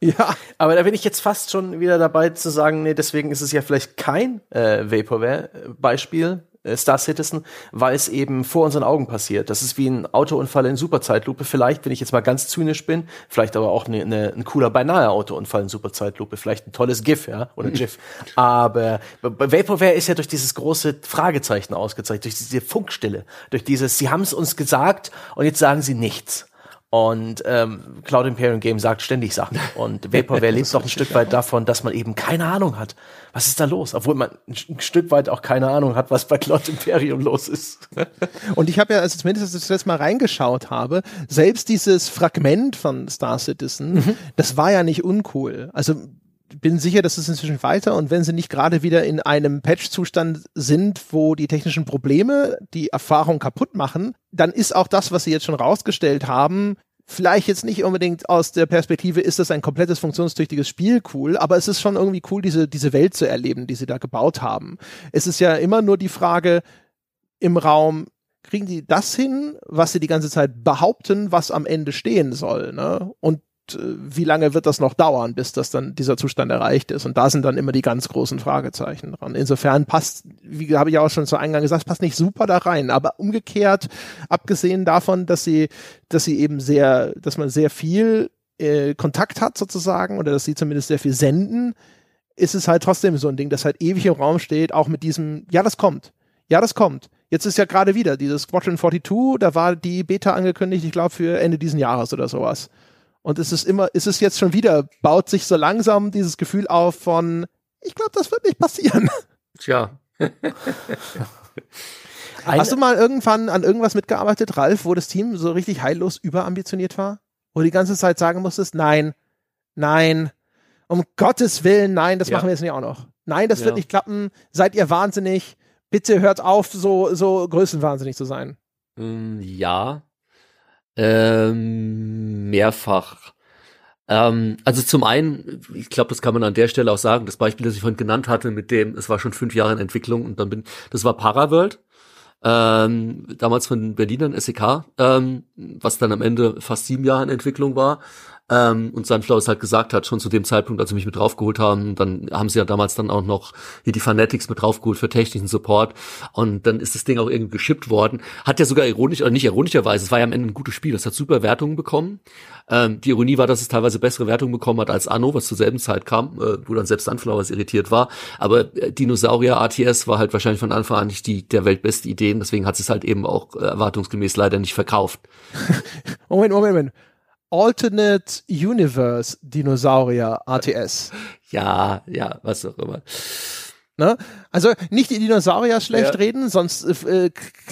Ja. (laughs) Aber da bin ich jetzt fast schon wieder dabei zu sagen, nee, deswegen ist es ja vielleicht kein äh, Vaporware-Beispiel, äh, Star Citizen, weil es eben vor unseren Augen passiert. Das ist wie ein Autounfall in Superzeitlupe. Vielleicht, wenn ich jetzt mal ganz zynisch bin, vielleicht aber auch ne, ne, ein cooler beinahe Autounfall in Superzeitlupe. Vielleicht ein tolles GIF, ja, oder GIF. (laughs) aber Vaporware ist ja durch dieses große Fragezeichen ausgezeichnet, durch diese Funkstille, durch dieses, sie haben es uns gesagt und jetzt sagen sie nichts. Und ähm, Cloud Imperium Game sagt ständig Sachen. Und Vaporware lebt doch ein Stück weit davon, dass man eben keine Ahnung hat. Was ist da los? Obwohl man ein Stück weit auch keine Ahnung hat, was bei Cloud Imperium los ist. (laughs) Und ich habe ja, also zumindest als ich das letzte Mal reingeschaut habe, selbst dieses Fragment von Star Citizen, mhm. das war ja nicht uncool. Also bin sicher, dass es inzwischen weiter und wenn sie nicht gerade wieder in einem Patch-Zustand sind, wo die technischen Probleme die Erfahrung kaputt machen, dann ist auch das, was sie jetzt schon rausgestellt haben, vielleicht jetzt nicht unbedingt aus der Perspektive, ist das ein komplettes funktionstüchtiges Spiel cool, aber es ist schon irgendwie cool, diese, diese Welt zu erleben, die sie da gebaut haben. Es ist ja immer nur die Frage im Raum, kriegen die das hin, was sie die ganze Zeit behaupten, was am Ende stehen soll, ne? Und wie lange wird das noch dauern, bis das dann dieser Zustand erreicht ist? Und da sind dann immer die ganz großen Fragezeichen dran. Insofern passt, wie habe ich auch schon zu Eingang gesagt, passt nicht super da rein. Aber umgekehrt, abgesehen davon, dass sie, dass sie eben sehr, dass man sehr viel äh, Kontakt hat sozusagen oder dass sie zumindest sehr viel senden, ist es halt trotzdem so ein Ding, das halt ewig im Raum steht, auch mit diesem, ja, das kommt. Ja, das kommt. Jetzt ist ja gerade wieder dieses Squadron 42, da war die Beta angekündigt, ich glaube für Ende diesen Jahres oder sowas. Und es ist immer, ist es jetzt schon wieder, baut sich so langsam dieses Gefühl auf von, ich glaube, das wird nicht passieren. Tja. (laughs) Hast du mal irgendwann an irgendwas mitgearbeitet, Ralf, wo das Team so richtig heillos überambitioniert war? Wo du die ganze Zeit sagen musstest, nein, nein, um Gottes Willen, nein, das ja. machen wir jetzt nicht auch noch. Nein, das ja. wird nicht klappen. Seid ihr wahnsinnig? Bitte hört auf, so, so größenwahnsinnig zu sein. Mm, ja, ähm, mehrfach. Ähm, also zum einen, ich glaube, das kann man an der Stelle auch sagen, das Beispiel, das ich vorhin genannt hatte, mit dem, es war schon fünf Jahre in Entwicklung und dann bin, das war Paraworld, ähm, damals von Berlinern SEK, ähm, was dann am Ende fast sieben Jahre in Entwicklung war. Ähm, und Sunflowers halt gesagt hat, schon zu dem Zeitpunkt, als sie mich mit draufgeholt haben, dann haben sie ja damals dann auch noch hier die Fanatics mit draufgeholt für technischen Support. Und dann ist das Ding auch irgendwie geschippt worden. Hat ja sogar ironisch, oder nicht ironischerweise, es war ja am Ende ein gutes Spiel. Es hat super Wertungen bekommen. Ähm, die Ironie war, dass es teilweise bessere Wertungen bekommen hat als Anno, was zur selben Zeit kam, äh, wo dann selbst Sunflowers irritiert war. Aber äh, Dinosaurier ATS war halt wahrscheinlich von Anfang an nicht die der weltbeste Idee. Deswegen hat es halt eben auch äh, erwartungsgemäß leider nicht verkauft. (laughs) Moment, Moment, Moment. Alternate Universe Dinosaurier ATS. Ja, ja, was auch immer. Ne? Also nicht die Dinosaurier schlecht ja. reden, sonst, äh,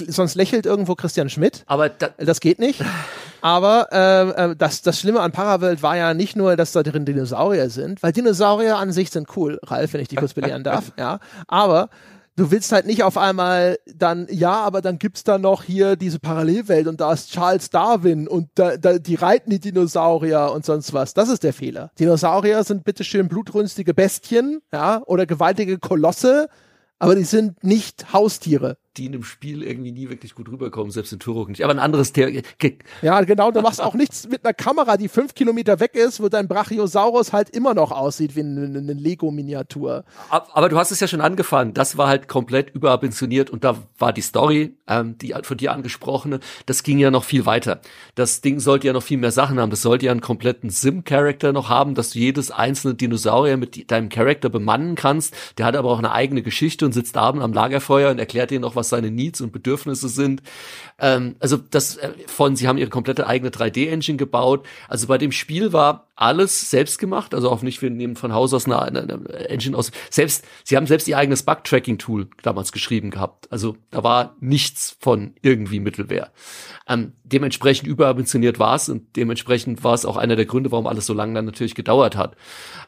sonst lächelt irgendwo Christian Schmidt. Aber da das geht nicht. Aber äh, äh, das, das Schlimme an Parawelt war ja nicht nur, dass da drin Dinosaurier sind, weil Dinosaurier an sich sind cool, Ralf, wenn ich die kurz belehren darf. (laughs) ja. Aber du willst halt nicht auf einmal dann, ja, aber dann gibt's da noch hier diese Parallelwelt und da ist Charles Darwin und da, da, die reiten die Dinosaurier und sonst was. Das ist der Fehler. Dinosaurier sind bitteschön blutrünstige Bestien, ja, oder gewaltige Kolosse, aber die sind nicht Haustiere die in einem Spiel irgendwie nie wirklich gut rüberkommen, selbst in Turok nicht. Aber ein anderes Thema. Ja, genau, du machst auch nichts mit einer Kamera, die fünf Kilometer weg ist, wo dein Brachiosaurus halt immer noch aussieht wie eine, eine Lego-Miniatur. Aber du hast es ja schon angefangen. Das war halt komplett überambitioniert und da war die Story, ähm, die von dir angesprochene, das ging ja noch viel weiter. Das Ding sollte ja noch viel mehr Sachen haben. Das sollte ja einen kompletten Sim-Charakter noch haben, dass du jedes einzelne Dinosaurier mit deinem Charakter bemannen kannst. Der hat aber auch eine eigene Geschichte und sitzt abends am Lagerfeuer und erklärt dir noch, was was seine Needs und Bedürfnisse sind. Ähm, also das äh, von, sie haben ihre komplette eigene 3D-Engine gebaut. Also bei dem Spiel war alles selbst gemacht, also auch nicht, wir nehmen von Haus aus eine, eine, Engine aus. Selbst, sie haben selbst ihr eigenes Bug-Tracking-Tool damals geschrieben gehabt. Also da war nichts von irgendwie Mittelwehr. Ähm, dementsprechend überambitioniert war es und dementsprechend war es auch einer der Gründe, warum alles so lange dann natürlich gedauert hat.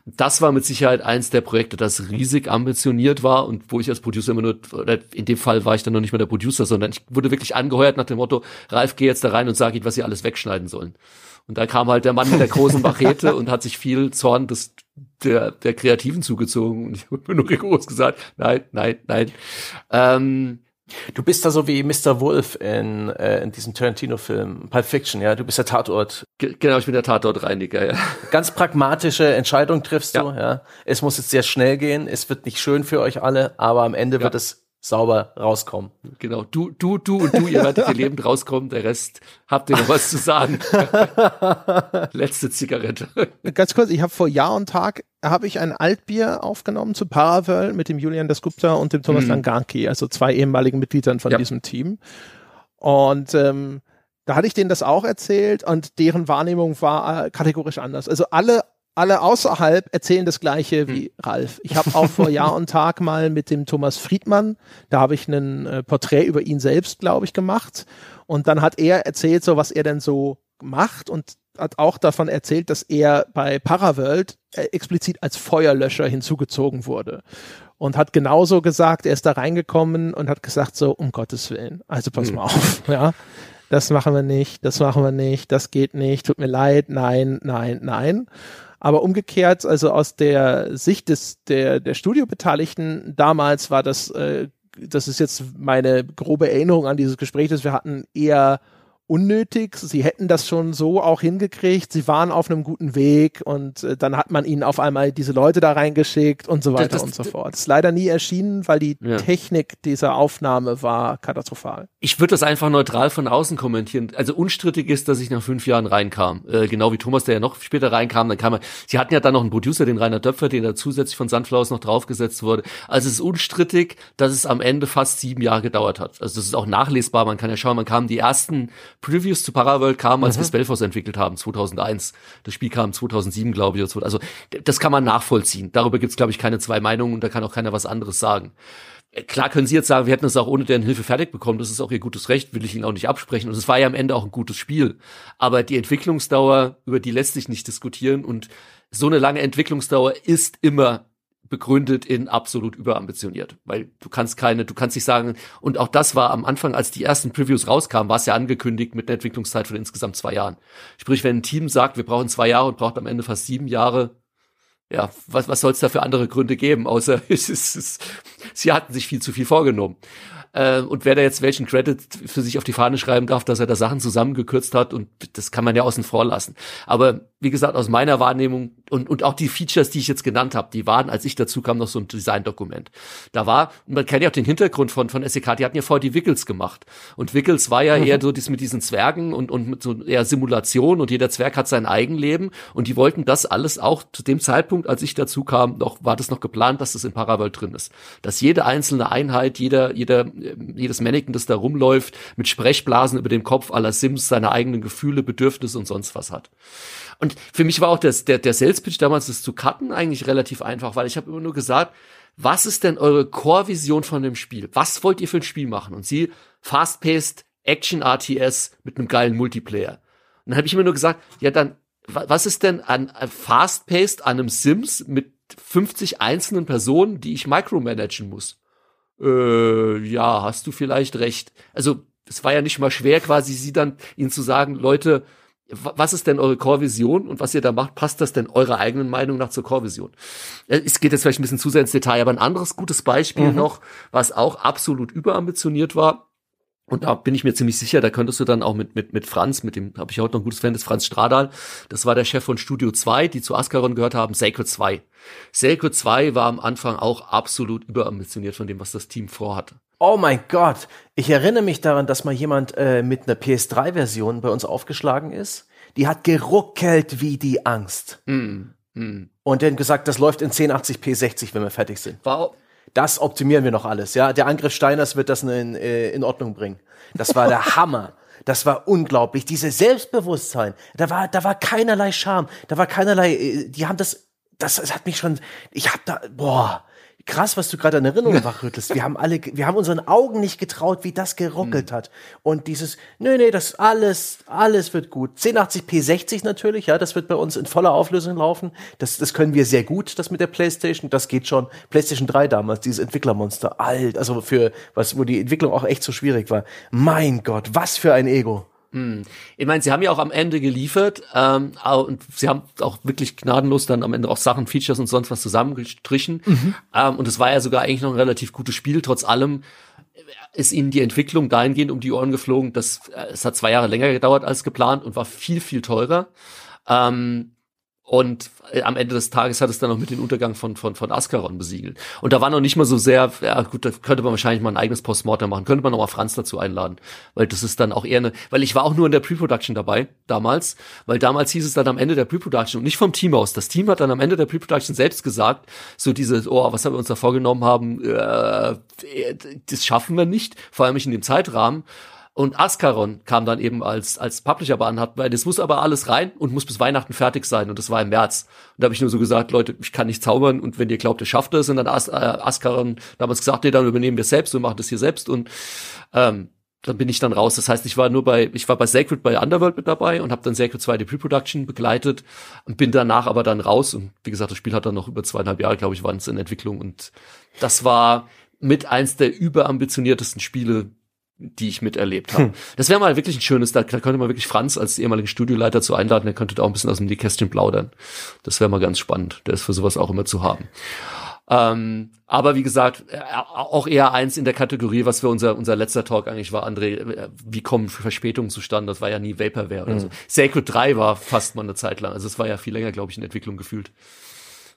Das war mit Sicherheit eins der Projekte, das riesig ambitioniert war und wo ich als Producer immer nur, oder in dem Fall war ich dann noch nicht mehr der Producer, sondern ich wurde wirklich angeheuert nach dem Motto, Ralf, geh jetzt da rein und sag ihnen, was sie alles wegschneiden sollen. Und da kam halt der Mann mit der großen Machete und hat sich viel Zorn des, der, der Kreativen zugezogen. Und ich habe nur rigoros gesagt, nein, nein, nein. Ähm, Du bist da so wie Mr. Wolf in, äh, in diesem Tarantino-Film, Pulp Fiction, ja. Du bist der Tatort. G genau, ich bin der Tatortreiniger, ja. Ganz pragmatische Entscheidung triffst ja. du, ja. Es muss jetzt sehr schnell gehen, es wird nicht schön für euch alle, aber am Ende ja. wird es sauber rauskommen. Genau, du, du, du und du, ihr werdet hier lebend rauskommen, der Rest habt ihr noch was zu sagen. (laughs) Letzte Zigarette. Ganz kurz, ich habe vor Jahr und Tag habe ich ein Altbier aufgenommen zu Paravel mit dem Julian Dasgupta und dem Thomas mhm. Langanki, also zwei ehemaligen Mitgliedern von ja. diesem Team. Und ähm, da hatte ich denen das auch erzählt und deren Wahrnehmung war äh, kategorisch anders. Also alle alle außerhalb erzählen das Gleiche wie hm. Ralf. Ich habe auch vor Jahr und Tag mal mit dem Thomas Friedmann, da habe ich ein äh, Porträt über ihn selbst, glaube ich, gemacht. Und dann hat er erzählt, so was er denn so macht und hat auch davon erzählt, dass er bei Paraworld äh, explizit als Feuerlöscher hinzugezogen wurde. Und hat genauso gesagt, er ist da reingekommen und hat gesagt, so, um Gottes Willen, also pass hm. mal auf, (laughs) ja. Das machen wir nicht, das machen wir nicht, das geht nicht, tut mir leid, nein, nein, nein. Aber umgekehrt, also aus der Sicht des, der, der Studiobeteiligten damals war das, äh, das ist jetzt meine grobe Erinnerung an dieses Gespräch, dass wir hatten eher unnötig. Sie hätten das schon so auch hingekriegt. Sie waren auf einem guten Weg und äh, dann hat man ihnen auf einmal diese Leute da reingeschickt und so weiter das, und so fort. Das ist leider nie erschienen, weil die ja. Technik dieser Aufnahme war katastrophal. Ich würde das einfach neutral von außen kommentieren. Also unstrittig ist, dass ich nach fünf Jahren reinkam. Äh, genau wie Thomas, der ja noch später reinkam. Dann kam er. Sie hatten ja dann noch einen Producer, den Rainer Döpfer, den da zusätzlich von Sunflowers noch draufgesetzt wurde. Also es ist unstrittig, dass es am Ende fast sieben Jahre gedauert hat. Also das ist auch nachlesbar. Man kann ja schauen, man kam die ersten Previews zu Paraworld kamen, als mhm. wir Spellforce entwickelt haben, 2001. Das Spiel kam 2007, glaube ich. Also das kann man nachvollziehen. Darüber gibt es, glaube ich, keine zwei Meinungen und da kann auch keiner was anderes sagen. Äh, klar können Sie jetzt sagen, wir hätten es auch ohne deren Hilfe fertig bekommen. Das ist auch Ihr gutes Recht, will ich Ihnen auch nicht absprechen. Und es war ja am Ende auch ein gutes Spiel. Aber die Entwicklungsdauer, über die lässt sich nicht diskutieren. Und so eine lange Entwicklungsdauer ist immer begründet in absolut überambitioniert, weil du kannst keine, du kannst nicht sagen, und auch das war am Anfang, als die ersten Previews rauskamen, war es ja angekündigt mit einer Entwicklungszeit von insgesamt zwei Jahren. Sprich, wenn ein Team sagt, wir brauchen zwei Jahre und braucht am Ende fast sieben Jahre, ja, was, was soll es da für andere Gründe geben, außer (laughs) es ist, es, sie hatten sich viel zu viel vorgenommen. Äh, und wer da jetzt welchen Credit für sich auf die Fahne schreiben darf, dass er da Sachen zusammengekürzt hat, und das kann man ja außen vor lassen. Aber wie gesagt, aus meiner Wahrnehmung und, und auch die Features, die ich jetzt genannt habe, die waren, als ich dazu kam, noch so ein Design-Dokument. Da war, und man kennt ja auch den Hintergrund von, von SEK, die hatten ja vorher die Wickels gemacht. Und Wickels war ja mhm. eher so dies mit diesen Zwergen und, und mit so eher Simulation und jeder Zwerg hat sein Eigenleben und die wollten das alles auch zu dem Zeitpunkt, als ich dazu kam, noch, war das noch geplant, dass das in Paraworld drin ist. Dass jede einzelne Einheit, jeder, jeder, jedes Mannequin, das da rumläuft, mit Sprechblasen über dem Kopf aller Sims seine eigenen Gefühle, Bedürfnisse und sonst was hat. Und für mich war auch das, der, der Sales Pitch damals, das zu cutten, eigentlich relativ einfach, weil ich habe immer nur gesagt, was ist denn eure Core-Vision von dem Spiel? Was wollt ihr für ein Spiel machen? Und sie, fast-paced, Action-RTS mit einem geilen Multiplayer. Und dann habe ich immer nur gesagt, ja dann, was ist denn an fast-paced an einem Sims mit 50 einzelnen Personen, die ich micromanagen muss? Äh, ja, hast du vielleicht recht. Also, es war ja nicht mal schwer, quasi sie dann ihnen zu sagen, Leute, was ist denn eure Core-Vision und was ihr da macht, passt das denn eurer eigenen Meinung nach zur Core-Vision? Äh, es geht jetzt vielleicht ein bisschen zu sehr ins Detail, aber ein anderes gutes Beispiel mhm. noch, was auch absolut überambitioniert war, und da bin ich mir ziemlich sicher, da könntest du dann auch mit, mit, mit Franz, mit dem habe ich heute noch ein gutes Fan, das Franz Stradal, das war der Chef von Studio 2, die zu Ascaron gehört haben, Sacred 2. Sacred 2 war am Anfang auch absolut überambitioniert von dem, was das Team vorhatte. Oh mein Gott, ich erinnere mich daran, dass mal jemand äh, mit einer PS3-Version bei uns aufgeschlagen ist. Die hat geruckelt wie die Angst. Mm, mm. Und dann gesagt, das läuft in 1080p 60, wenn wir fertig sind. Wow. Das optimieren wir noch alles. Ja, der Angriff Steiners wird das in, äh, in Ordnung bringen. Das war der (laughs) Hammer. Das war unglaublich. Diese Selbstbewusstsein. Da war, da war keinerlei Scham. Da war keinerlei. Äh, die haben das. Das, das hat mich schon. Ich hab da. Boah krass, was du gerade an Erinnerung wachrüttelst. Wir haben alle, wir haben unseren Augen nicht getraut, wie das geruckelt mhm. hat. Und dieses, nee, nee, das alles, alles wird gut. 1080p 60 natürlich, ja, das wird bei uns in voller Auflösung laufen. Das, das können wir sehr gut, das mit der PlayStation. Das geht schon. PlayStation 3 damals, dieses Entwicklermonster, alt, also für was, wo die Entwicklung auch echt so schwierig war. Mein Gott, was für ein Ego. Hm. Ich meine, sie haben ja auch am Ende geliefert ähm, und sie haben auch wirklich gnadenlos dann am Ende auch Sachen, Features und sonst was zusammengestrichen. Mhm. Ähm, und es war ja sogar eigentlich noch ein relativ gutes Spiel, trotz allem ist ihnen die Entwicklung dahingehend um die Ohren geflogen, dass äh, es hat zwei Jahre länger gedauert als geplant und war viel, viel teurer. Ähm, und äh, am Ende des Tages hat es dann noch mit dem Untergang von, von, von Ascaron besiegelt. Und da war noch nicht mal so sehr, ja gut, da könnte man wahrscheinlich mal ein eigenes Postmortem machen, könnte man noch mal Franz dazu einladen. Weil das ist dann auch eher eine, weil ich war auch nur in der Pre-Production dabei, damals, weil damals hieß es dann am Ende der Pre-Production und nicht vom Team aus. Das Team hat dann am Ende der Pre-Production selbst gesagt, so diese, oh, was haben wir uns da vorgenommen haben, äh, das schaffen wir nicht, vor allem nicht in dem Zeitrahmen. Und Ascaron kam dann eben als, als Publisher hat, weil das muss aber alles rein und muss bis Weihnachten fertig sein. Und das war im März. Und da habe ich nur so gesagt, Leute, ich kann nicht zaubern und wenn ihr glaubt, ihr schafft es, und dann As, äh, Ascaron damals gesagt, nee, dann übernehmen wir es selbst und machen das hier selbst. Und ähm, dann bin ich dann raus. Das heißt, ich war nur bei, ich war bei Sacred bei Underworld mit dabei und habe dann Sacred 2 die Pre-Production begleitet und bin danach aber dann raus. Und wie gesagt, das Spiel hat dann noch über zweieinhalb Jahre, glaube ich, waren es in Entwicklung. Und das war mit eins der überambitioniertesten Spiele, die ich miterlebt habe. Hm. Das wäre mal wirklich ein schönes, da, da könnte man wirklich Franz als ehemaligen Studioleiter zu einladen, der könnte da auch ein bisschen aus dem Nähkästchen plaudern. Das wäre mal ganz spannend. Der ist für sowas auch immer zu haben. Ähm, aber wie gesagt, äh, auch eher eins in der Kategorie, was für unser, unser letzter Talk eigentlich war, André, äh, wie kommen Verspätungen zustande? Das war ja nie Vaporware oder mhm. so. Sacred 3 war fast mal eine Zeit lang. Also es war ja viel länger, glaube ich, in Entwicklung gefühlt,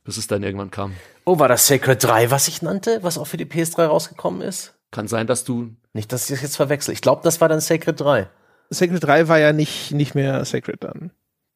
bis es dann irgendwann kam. Oh, war das Sacred 3, was ich nannte, was auch für die PS3 rausgekommen ist? Kann sein, dass du. Nicht, dass ich das jetzt verwechsel. Ich glaube, das war dann Sacred 3. Sacred 3 war ja nicht, nicht mehr Sacred dann.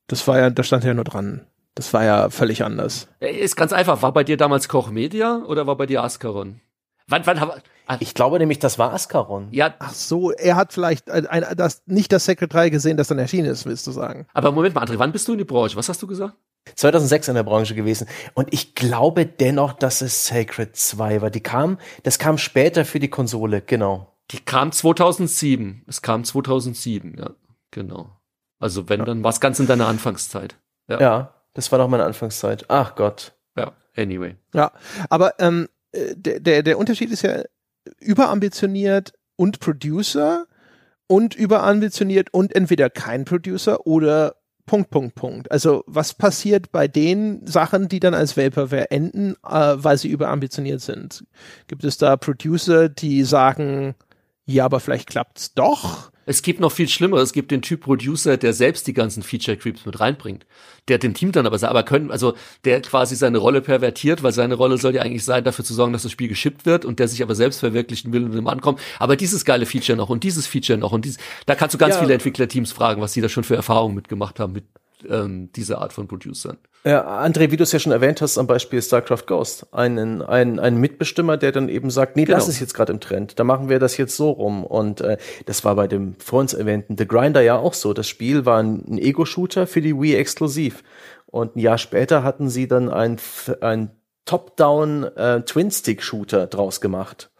Das war ja, da stand ja nur dran. Das war ja völlig anders. Ist ganz einfach. War bei dir damals Koch Media oder war bei dir Ascaron? Wann, wann haben ah. Ich glaube nämlich, das war Ascaron. Ja. Ach so, er hat vielleicht ein, ein, das, nicht das Sacred 3 gesehen, das dann erschienen ist, willst du sagen. Aber Moment mal, André, wann bist du in die Branche? Was hast du gesagt? 2006 in der Branche gewesen. Und ich glaube dennoch, dass es Sacred 2 war. Die kam, das kam später für die Konsole, genau. Die kam 2007. Es kam 2007, ja, genau. Also wenn, ja. dann war es ganz in deiner Anfangszeit. Ja. ja, das war doch meine Anfangszeit. Ach Gott. Ja, anyway. Ja, aber ähm, äh, der, der, der Unterschied ist ja überambitioniert und Producer und überambitioniert und entweder kein Producer oder Punkt, Punkt, Punkt. Also was passiert bei den Sachen, die dann als Vaporware enden, äh, weil sie überambitioniert sind? Gibt es da Producer, die sagen, ja, aber vielleicht klappt's doch? Es gibt noch viel schlimmer. Es gibt den Typ Producer, der selbst die ganzen Feature Creeps mit reinbringt. Der dem Team dann aber sagt, aber können, also der quasi seine Rolle pervertiert, weil seine Rolle soll ja eigentlich sein, dafür zu sorgen, dass das Spiel geschippt wird und der sich aber selbst verwirklichen will und dem ankommt. Aber dieses geile Feature noch und dieses Feature noch und dieses, da kannst du ganz ja. viele Entwicklerteams fragen, was die da schon für Erfahrungen mitgemacht haben mit ähm, dieser Art von Producern. Ja, André, wie du es ja schon erwähnt hast, am Beispiel StarCraft Ghost. Einen, einen, einen Mitbestimmer, der dann eben sagt, nee, genau. das ist jetzt gerade im Trend, da machen wir das jetzt so rum. Und äh, das war bei dem vor uns erwähnten The Grinder ja auch so. Das Spiel war ein, ein Ego-Shooter für die Wii exklusiv. Und ein Jahr später hatten sie dann ein, ein Top-Down äh, Twin-Stick-Shooter draus gemacht.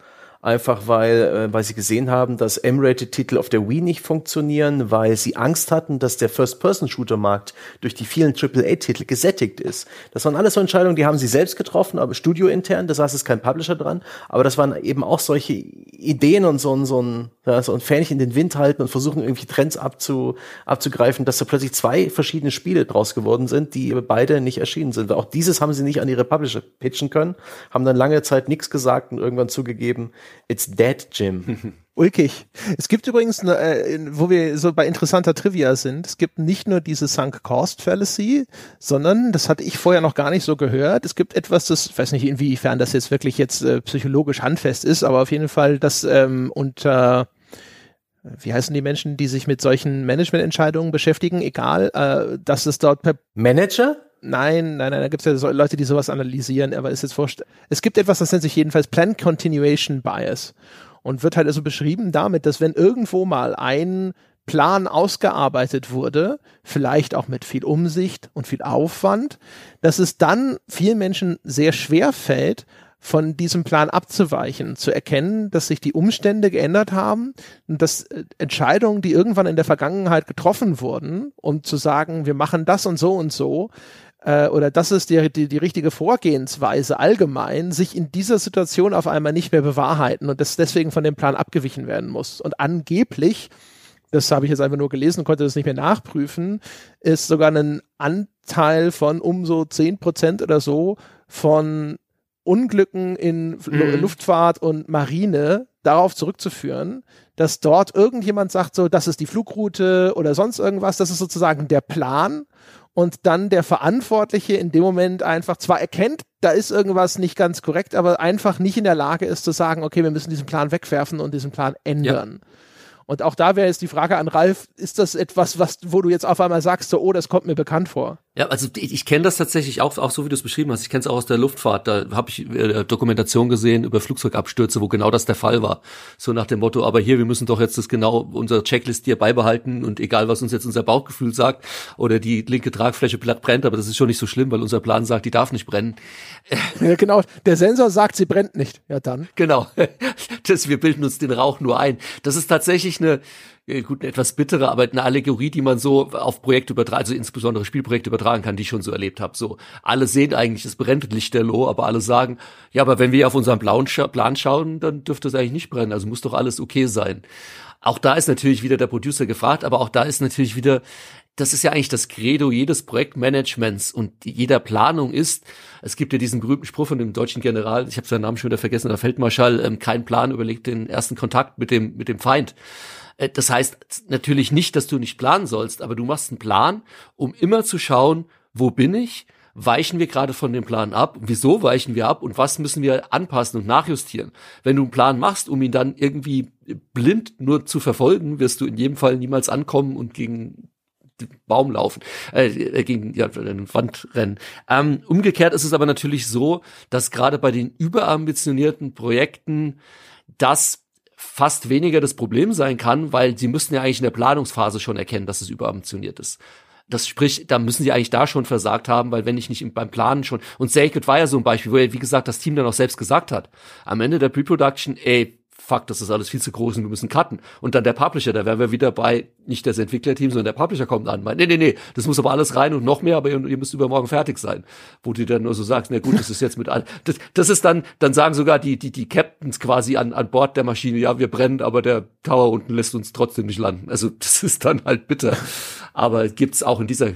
Einfach weil, äh, weil sie gesehen haben, dass M-Rated-Titel auf der Wii nicht funktionieren, weil sie Angst hatten, dass der First-Person-Shooter-Markt durch die vielen AAA-Titel gesättigt ist. Das waren alles so Entscheidungen, die haben sie selbst getroffen, aber studiointern, das heißt, es ist kein Publisher dran. Aber das waren eben auch solche Ideen und so ein, so ein, ja, so ein Fähnchen in den Wind halten und versuchen irgendwie Trends abzu, abzugreifen, dass so plötzlich zwei verschiedene Spiele draus geworden sind, die beide nicht erschienen sind. Auch dieses haben sie nicht an ihre Publisher pitchen können, haben dann lange Zeit nichts gesagt und irgendwann zugegeben, It's dead, Jim. (laughs) Ulkig. Es gibt übrigens, äh, wo wir so bei interessanter Trivia sind, es gibt nicht nur diese Sunk Cost Fallacy, sondern, das hatte ich vorher noch gar nicht so gehört, es gibt etwas, das, ich weiß nicht inwiefern das jetzt wirklich jetzt äh, psychologisch handfest ist, aber auf jeden Fall, das ähm, unter wie heißen die Menschen, die sich mit solchen Managemententscheidungen beschäftigen, egal, äh, dass es dort per Manager? Nein, nein, nein, da gibt es ja so Leute, die sowas analysieren, aber ist jetzt wurscht. Es gibt etwas, das nennt sich jedenfalls Plan Continuation Bias und wird halt also beschrieben damit, dass wenn irgendwo mal ein Plan ausgearbeitet wurde, vielleicht auch mit viel Umsicht und viel Aufwand, dass es dann vielen Menschen sehr schwer fällt, von diesem Plan abzuweichen, zu erkennen, dass sich die Umstände geändert haben und dass äh, Entscheidungen, die irgendwann in der Vergangenheit getroffen wurden, um zu sagen, wir machen das und so und so, äh, oder das ist die, die, die richtige Vorgehensweise allgemein, sich in dieser Situation auf einmal nicht mehr bewahrheiten und das deswegen von dem Plan abgewichen werden muss. Und angeblich, das habe ich jetzt einfach nur gelesen, konnte das nicht mehr nachprüfen, ist sogar ein Anteil von um so zehn Prozent oder so von Unglücken in mhm. Luftfahrt und Marine darauf zurückzuführen, dass dort irgendjemand sagt, so, das ist die Flugroute oder sonst irgendwas, das ist sozusagen der Plan und dann der Verantwortliche in dem Moment einfach zwar erkennt, da ist irgendwas nicht ganz korrekt, aber einfach nicht in der Lage ist zu sagen, okay, wir müssen diesen Plan wegwerfen und diesen Plan ändern. Ja. Und auch da wäre jetzt die Frage an Ralf, ist das etwas, was, wo du jetzt auf einmal sagst, so, oh, das kommt mir bekannt vor? Ja, also ich, ich kenne das tatsächlich auch, auch so wie du es beschrieben hast. Ich kenne es auch aus der Luftfahrt. Da habe ich äh, Dokumentation gesehen über Flugzeugabstürze, wo genau das der Fall war. So nach dem Motto, aber hier, wir müssen doch jetzt das genau, unsere Checklist hier beibehalten und egal, was uns jetzt unser Bauchgefühl sagt oder die linke Tragfläche brennt, aber das ist schon nicht so schlimm, weil unser Plan sagt, die darf nicht brennen. Ja, genau. Der Sensor sagt, sie brennt nicht. Ja, dann. Genau. (laughs) Das, wir bilden uns den Rauch nur ein. Das ist tatsächlich eine, gut, etwas bittere, aber eine Allegorie, die man so auf Projekte übertragen, also insbesondere Spielprojekte übertragen kann, die ich schon so erlebt habe. So, alle sehen eigentlich, es brennt Lichterloh, aber alle sagen, ja, aber wenn wir auf unseren blauen Scha Plan schauen, dann dürfte es eigentlich nicht brennen, also muss doch alles okay sein. Auch da ist natürlich wieder der Producer gefragt, aber auch da ist natürlich wieder, das ist ja eigentlich das Credo jedes Projektmanagements und jeder Planung ist, es gibt ja diesen berühmten Spruch von dem deutschen General, ich habe seinen Namen schon wieder vergessen, der Feldmarschall, ähm, kein Plan überlegt den ersten Kontakt mit dem, mit dem Feind. Äh, das heißt natürlich nicht, dass du nicht planen sollst, aber du machst einen Plan, um immer zu schauen, wo bin ich? Weichen wir gerade von dem Plan ab? Wieso weichen wir ab? Und was müssen wir anpassen und nachjustieren? Wenn du einen Plan machst, um ihn dann irgendwie blind nur zu verfolgen, wirst du in jedem Fall niemals ankommen und gegen den Baum laufen, äh, äh gegen ja, eine Wand rennen. Ähm, umgekehrt ist es aber natürlich so, dass gerade bei den überambitionierten Projekten das fast weniger das Problem sein kann, weil sie müssen ja eigentlich in der Planungsphase schon erkennen, dass es überambitioniert ist. Das sprich, da müssen sie eigentlich da schon versagt haben, weil wenn ich nicht beim Planen schon, und Sacred war ja so ein Beispiel, wo ja, wie gesagt, das Team dann auch selbst gesagt hat, am Ende der Pre-Production, ey, fuck, das ist alles viel zu groß und wir müssen cutten. Und dann der Publisher, da wären wir wieder bei, nicht das Entwicklerteam, sondern der Publisher kommt an, meint, nee, nee, nee, das muss aber alles rein und noch mehr, aber ihr, ihr müsst übermorgen fertig sein. Wo du dann nur so sagst, na gut, das ist jetzt mit all, das, das ist dann, dann sagen sogar die, die, die Captains quasi an, an Bord der Maschine, ja, wir brennen, aber der Tower unten lässt uns trotzdem nicht landen. Also, das ist dann halt bitter. Aber gibt's auch in dieser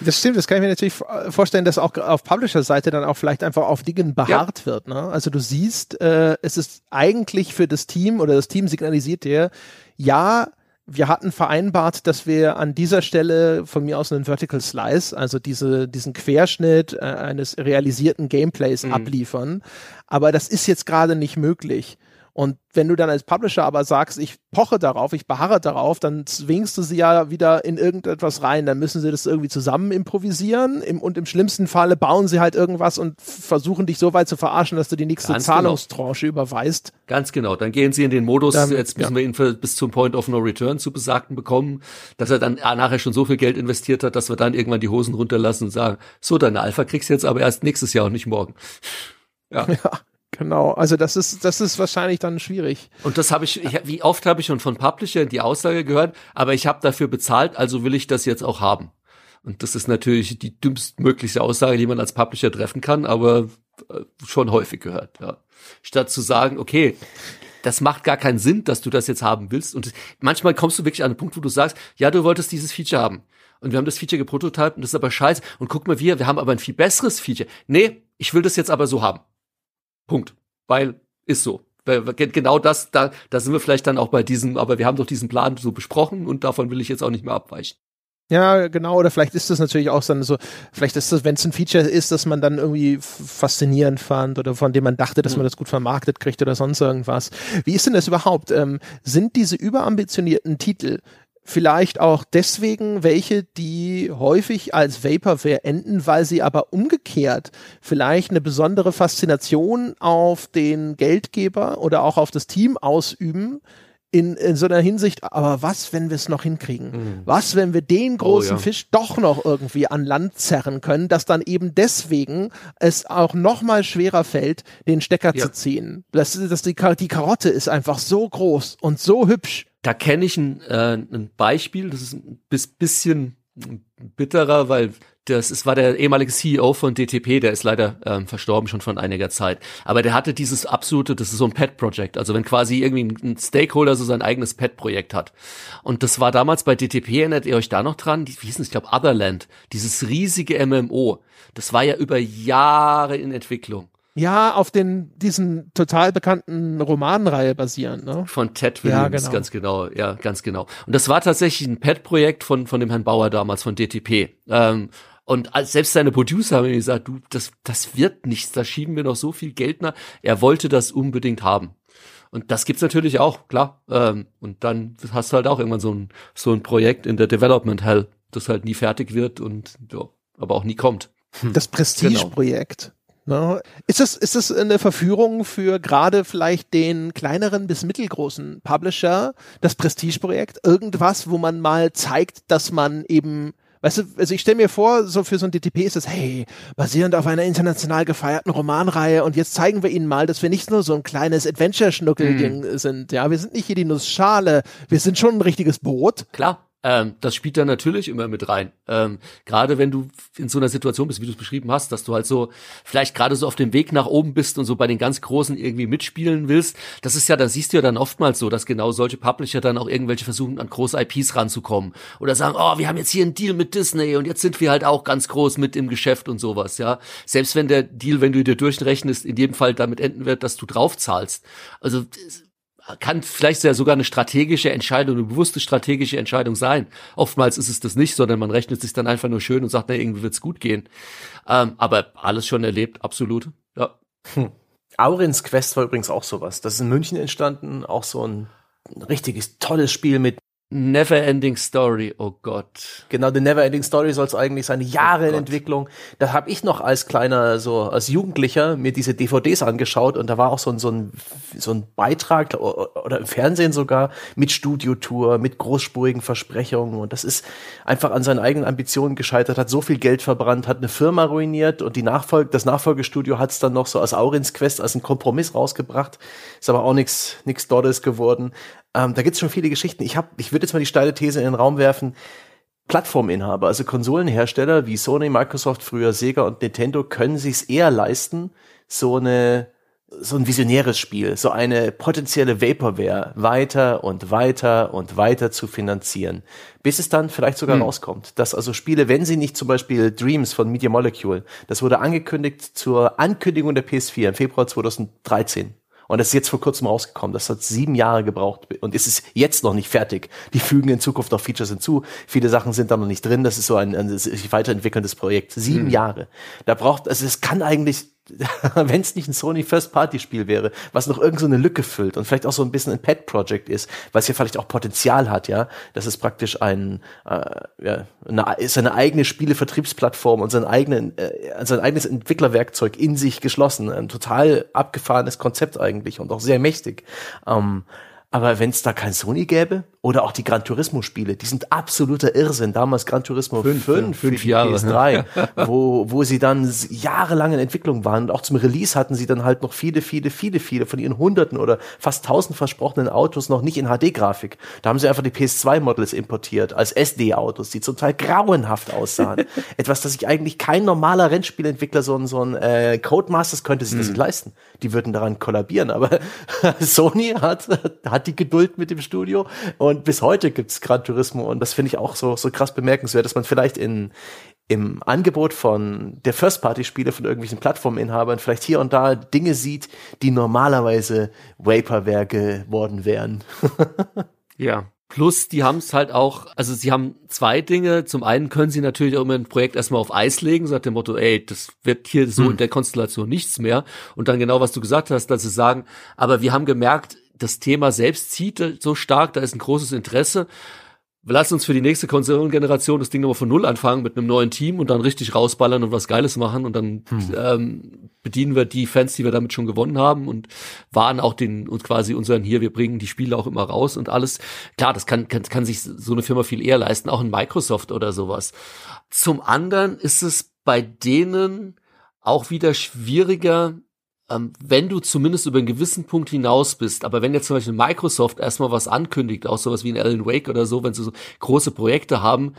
das stimmt, das kann ich mir natürlich vorstellen, dass auch auf Publisher-Seite dann auch vielleicht einfach auf Dingen beharrt ja. wird. Ne? Also du siehst, äh, es ist eigentlich für das Team oder das Team signalisiert dir, ja, wir hatten vereinbart, dass wir an dieser Stelle von mir aus einen Vertical Slice, also diese, diesen Querschnitt äh, eines realisierten Gameplays mhm. abliefern. Aber das ist jetzt gerade nicht möglich. Und wenn du dann als Publisher aber sagst, ich poche darauf, ich beharre darauf, dann zwingst du sie ja wieder in irgendetwas rein. Dann müssen sie das irgendwie zusammen improvisieren im, und im schlimmsten Falle bauen sie halt irgendwas und versuchen dich so weit zu verarschen, dass du die nächste Ganz genau. Zahlungstranche genau. überweist. Ganz genau. Dann gehen sie in den Modus, dann, jetzt müssen ja. wir ihn für, bis zum Point of No Return zu besagten bekommen, dass er dann nachher schon so viel Geld investiert hat, dass wir dann irgendwann die Hosen runterlassen und sagen, so, deine Alpha kriegst du jetzt aber erst nächstes Jahr und nicht morgen. Ja. ja. Genau, also das ist, das ist wahrscheinlich dann schwierig. Und das habe ich, ich, wie oft habe ich schon von Publisher die Aussage gehört, aber ich habe dafür bezahlt, also will ich das jetzt auch haben. Und das ist natürlich die dümmstmögliche Aussage, die man als Publisher treffen kann, aber äh, schon häufig gehört, ja. Statt zu sagen, okay, das macht gar keinen Sinn, dass du das jetzt haben willst. Und manchmal kommst du wirklich an einen Punkt, wo du sagst, ja, du wolltest dieses Feature haben. Und wir haben das Feature geprototypt und das ist aber scheiße. Und guck mal, wir, wir haben aber ein viel besseres Feature. Nee, ich will das jetzt aber so haben. Punkt. Weil ist so. Genau das, da, da sind wir vielleicht dann auch bei diesem, aber wir haben doch diesen Plan so besprochen und davon will ich jetzt auch nicht mehr abweichen. Ja, genau, oder vielleicht ist das natürlich auch dann so, vielleicht ist das, wenn es ein Feature ist, dass man dann irgendwie faszinierend fand oder von dem man dachte, dass man mhm. das gut vermarktet kriegt oder sonst irgendwas. Wie ist denn das überhaupt? Ähm, sind diese überambitionierten Titel, vielleicht auch deswegen welche, die häufig als Vaporware enden, weil sie aber umgekehrt vielleicht eine besondere Faszination auf den Geldgeber oder auch auf das Team ausüben, in, in so einer Hinsicht, aber was, wenn wir es noch hinkriegen? Mhm. Was, wenn wir den großen oh, ja. Fisch doch noch irgendwie an Land zerren können, dass dann eben deswegen es auch noch mal schwerer fällt, den Stecker ja. zu ziehen. Das, das, die, die Karotte ist einfach so groß und so hübsch da kenne ich ein, äh, ein Beispiel, das ist ein bisschen bitterer, weil das ist, war der ehemalige CEO von DTP, der ist leider ähm, verstorben schon von einiger Zeit. Aber der hatte dieses absolute, das ist so ein Pet-Projekt, also wenn quasi irgendwie ein Stakeholder so sein eigenes Pet-Projekt hat. Und das war damals bei DTP, erinnert ihr euch da noch dran? Wie hieß es? Ich glaube Otherland, dieses riesige MMO. Das war ja über Jahre in Entwicklung. Ja, auf den diesen total bekannten Romanreihe basieren, ne? Von Ted Williams, ja, genau. ganz genau, ja, ganz genau. Und das war tatsächlich ein Pet-Projekt von von dem Herrn Bauer damals von DTP. Ähm, und selbst seine Producer haben gesagt, du, das das wird nichts, da schieben wir noch so viel Geld nach. Er wollte das unbedingt haben. Und das gibt's natürlich auch, klar. Ähm, und dann hast du halt auch irgendwann so ein so ein Projekt in der Development Hell, das halt nie fertig wird und ja, aber auch nie kommt. Das Prestige-Projekt. Genau. Ist es ist es eine Verführung für gerade vielleicht den kleineren bis mittelgroßen Publisher, das Prestige-Projekt, irgendwas, wo man mal zeigt, dass man eben Weißt du, also ich stelle mir vor, so für so ein DTP ist es, hey, basierend auf einer international gefeierten Romanreihe und jetzt zeigen wir ihnen mal, dass wir nicht nur so ein kleines Adventure-Schnuckelding mm. sind. Ja, wir sind nicht hier die Nussschale, wir sind schon ein richtiges Boot. Klar. Ähm, das spielt da natürlich immer mit rein. Ähm, gerade wenn du in so einer Situation bist, wie du es beschrieben hast, dass du halt so vielleicht gerade so auf dem Weg nach oben bist und so bei den ganz Großen irgendwie mitspielen willst. Das ist ja, da siehst du ja dann oftmals so, dass genau solche Publisher dann auch irgendwelche versuchen, an große IPs ranzukommen. Oder sagen, oh, wir haben jetzt hier einen Deal mit Disney und jetzt sind wir halt auch ganz groß mit im Geschäft und sowas, ja. Selbst wenn der Deal, wenn du dir durchrechnest, in jedem Fall damit enden wird, dass du drauf zahlst. Also kann vielleicht sogar eine strategische Entscheidung, eine bewusste strategische Entscheidung sein. Oftmals ist es das nicht, sondern man rechnet sich dann einfach nur schön und sagt, na, irgendwie wird's gut gehen. Ähm, aber alles schon erlebt, absolut. Ja. Hm. Aurins Quest war übrigens auch sowas. Das ist in München entstanden, auch so ein richtiges tolles Spiel mit Neverending Story, oh Gott. Genau, The Neverending Story soll es eigentlich sein. Jahre oh in Entwicklung. Da habe ich noch als kleiner, so als Jugendlicher mir diese DVDs angeschaut und da war auch so ein, so ein, so ein Beitrag oder im Fernsehen sogar mit Studiotour, mit großspurigen Versprechungen und das ist einfach an seinen eigenen Ambitionen gescheitert, hat so viel Geld verbrannt, hat eine Firma ruiniert und die Nachfolge, das Nachfolgestudio hat es dann noch so als Aurins Quest als ein Kompromiss rausgebracht. Ist aber auch nichts nichts Dolles geworden. Ähm, da gibt es schon viele Geschichten. Ich, hab, ich würde jetzt mal die steile These in den Raum werfen. Plattforminhaber, also Konsolenhersteller wie Sony, Microsoft, früher Sega und Nintendo können sich eher leisten, so eine so ein visionäres Spiel, so eine potenzielle Vaporware weiter und weiter und weiter zu finanzieren, bis es dann vielleicht sogar hm. rauskommt. Dass also Spiele, wenn sie nicht zum Beispiel Dreams von Media Molecule, das wurde angekündigt zur Ankündigung der PS4 im Februar 2013. Und das ist jetzt vor kurzem rausgekommen. Das hat sieben Jahre gebraucht und ist es jetzt noch nicht fertig. Die fügen in Zukunft noch Features hinzu. Viele Sachen sind da noch nicht drin. Das ist so ein, ein sich weiterentwickelndes Projekt. Sieben hm. Jahre. Da braucht, also es kann eigentlich (laughs) wenn es nicht ein Sony First Party Spiel wäre, was noch irgend so eine Lücke füllt und vielleicht auch so ein bisschen ein Pet Project ist, es ja vielleicht auch Potenzial hat, ja, das ist praktisch ein äh, ja, eine, ist eine eigene Spielevertriebsplattform und sein eigenen äh, sein eigenes Entwicklerwerkzeug in sich geschlossen, ein total abgefahrenes Konzept eigentlich und auch sehr mächtig. Ähm, aber wenn es da kein Sony gäbe oder auch die Gran Turismo Spiele, die sind absoluter Irrsinn. Damals Gran Turismo 5, 5 für die Jahre. PS3, (laughs) wo, wo sie dann jahrelang in Entwicklung waren und auch zum Release hatten sie dann halt noch viele, viele, viele, viele von ihren hunderten oder fast tausend versprochenen Autos noch nicht in HD-Grafik. Da haben sie einfach die PS2-Models importiert als SD-Autos, die zum Teil grauenhaft aussahen. (laughs) Etwas, das sich eigentlich kein normaler Rennspielentwickler, so ein, so ein äh, Codemasters könnte sich das nicht mhm. leisten. Die würden daran kollabieren, aber (laughs) Sony hat, hat hat die Geduld mit dem Studio und bis heute gibt's Gran Turismo und das finde ich auch so, so krass bemerkenswert, dass man vielleicht in, im Angebot von der First-Party-Spiele von irgendwelchen Plattforminhabern vielleicht hier und da Dinge sieht, die normalerweise Vaporware geworden wären. (laughs) ja. Plus, die haben es halt auch, also sie haben zwei Dinge. Zum einen können sie natürlich auch immer ein Projekt erstmal auf Eis legen, so nach dem Motto, ey, das wird hier so hm. in der Konstellation nichts mehr. Und dann genau, was du gesagt hast, dass sie sagen, aber wir haben gemerkt, das Thema selbst zieht so stark, da ist ein großes Interesse. Lass uns für die nächste Konsolengeneration das Ding nochmal von Null anfangen mit einem neuen Team und dann richtig rausballern und was Geiles machen und dann hm. ähm, bedienen wir die Fans, die wir damit schon gewonnen haben und waren auch den und quasi unseren hier, wir bringen die Spiele auch immer raus und alles. Klar, das kann, kann, kann sich so eine Firma viel eher leisten, auch in Microsoft oder sowas. Zum anderen ist es bei denen auch wieder schwieriger, ähm, wenn du zumindest über einen gewissen Punkt hinaus bist, aber wenn jetzt zum Beispiel Microsoft erstmal was ankündigt, auch sowas wie ein Alan Wake oder so, wenn sie so große Projekte haben,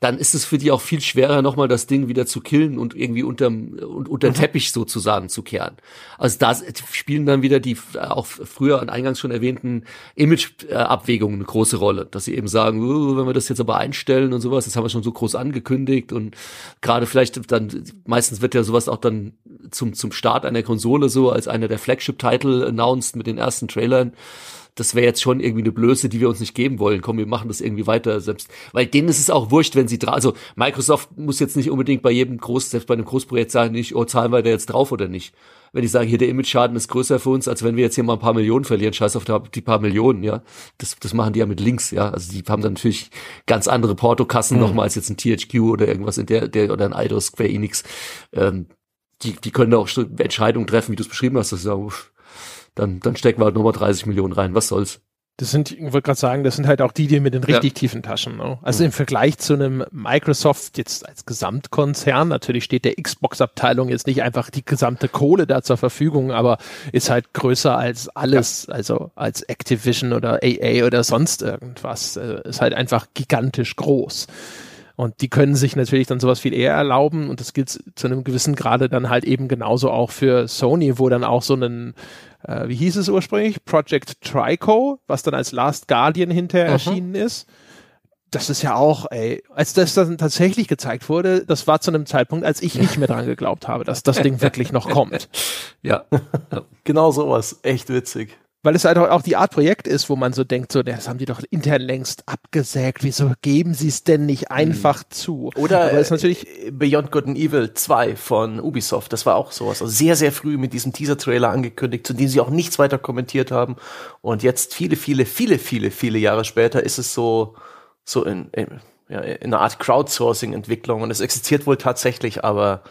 dann ist es für die auch viel schwerer, nochmal das Ding wieder zu killen und irgendwie unterm, unter mhm. Teppich sozusagen zu kehren. Also da spielen dann wieder die auch früher und eingangs schon erwähnten Image-Abwägungen eine große Rolle, dass sie eben sagen, uh, wenn wir das jetzt aber einstellen und sowas, das haben wir schon so groß angekündigt und gerade vielleicht dann, meistens wird ja sowas auch dann zum, zum Start einer Konsole so als einer der Flagship-Title announced mit den ersten Trailern das wäre jetzt schon irgendwie eine Blöße, die wir uns nicht geben wollen. Komm, wir machen das irgendwie weiter selbst. Weil denen ist es auch wurscht, wenn sie dran, also Microsoft muss jetzt nicht unbedingt bei jedem Groß, selbst bei einem Großprojekt sagen, nicht, oh, zahlen wir da jetzt drauf oder nicht. Wenn die sagen, hier der Image-Schaden ist größer für uns, als wenn wir jetzt hier mal ein paar Millionen verlieren, scheiß auf die paar Millionen, ja. Das, das machen die ja mit Links, ja. Also die haben dann natürlich ganz andere Portokassen mhm. nochmal als jetzt ein THQ oder irgendwas in der, der oder ein Eidos Square Enix. Ähm, die, die können da auch Entscheidungen treffen, wie du es beschrieben hast. Das ist ja, dann, dann stecken wir halt nochmal 30 Millionen rein. Was soll's? Das sind, ich wollte gerade sagen, das sind halt auch die, die mit den richtig ja. tiefen Taschen. Ne? Also mhm. im Vergleich zu einem Microsoft jetzt als Gesamtkonzern, natürlich steht der Xbox-Abteilung jetzt nicht einfach die gesamte Kohle da zur Verfügung, aber ist halt größer als alles, ja. also als Activision oder AA oder sonst irgendwas. Äh, ist halt einfach gigantisch groß. Und die können sich natürlich dann sowas viel eher erlauben und das gilt zu einem gewissen Grade dann halt eben genauso auch für Sony, wo dann auch so ein äh, wie hieß es ursprünglich? Project Trico, was dann als Last Guardian hinterher mhm. erschienen ist. Das ist ja auch, ey, als das dann tatsächlich gezeigt wurde, das war zu einem Zeitpunkt, als ich nicht mehr dran geglaubt habe, dass das Ding (laughs) wirklich noch kommt. Ja, (laughs) genau sowas. Echt witzig weil es halt auch die Art Projekt ist, wo man so denkt, so, das haben die doch intern längst abgesägt. Wieso geben sie es denn nicht einfach mhm. zu? Oder ist natürlich äh, Beyond Good and Evil 2 von Ubisoft. Das war auch sowas. Also sehr, sehr früh mit diesem Teaser-Trailer angekündigt, zu dem sie auch nichts weiter kommentiert haben. Und jetzt viele, viele, viele, viele, viele Jahre später ist es so, so in, in, ja, in einer Art Crowdsourcing-Entwicklung. Und es existiert wohl tatsächlich, aber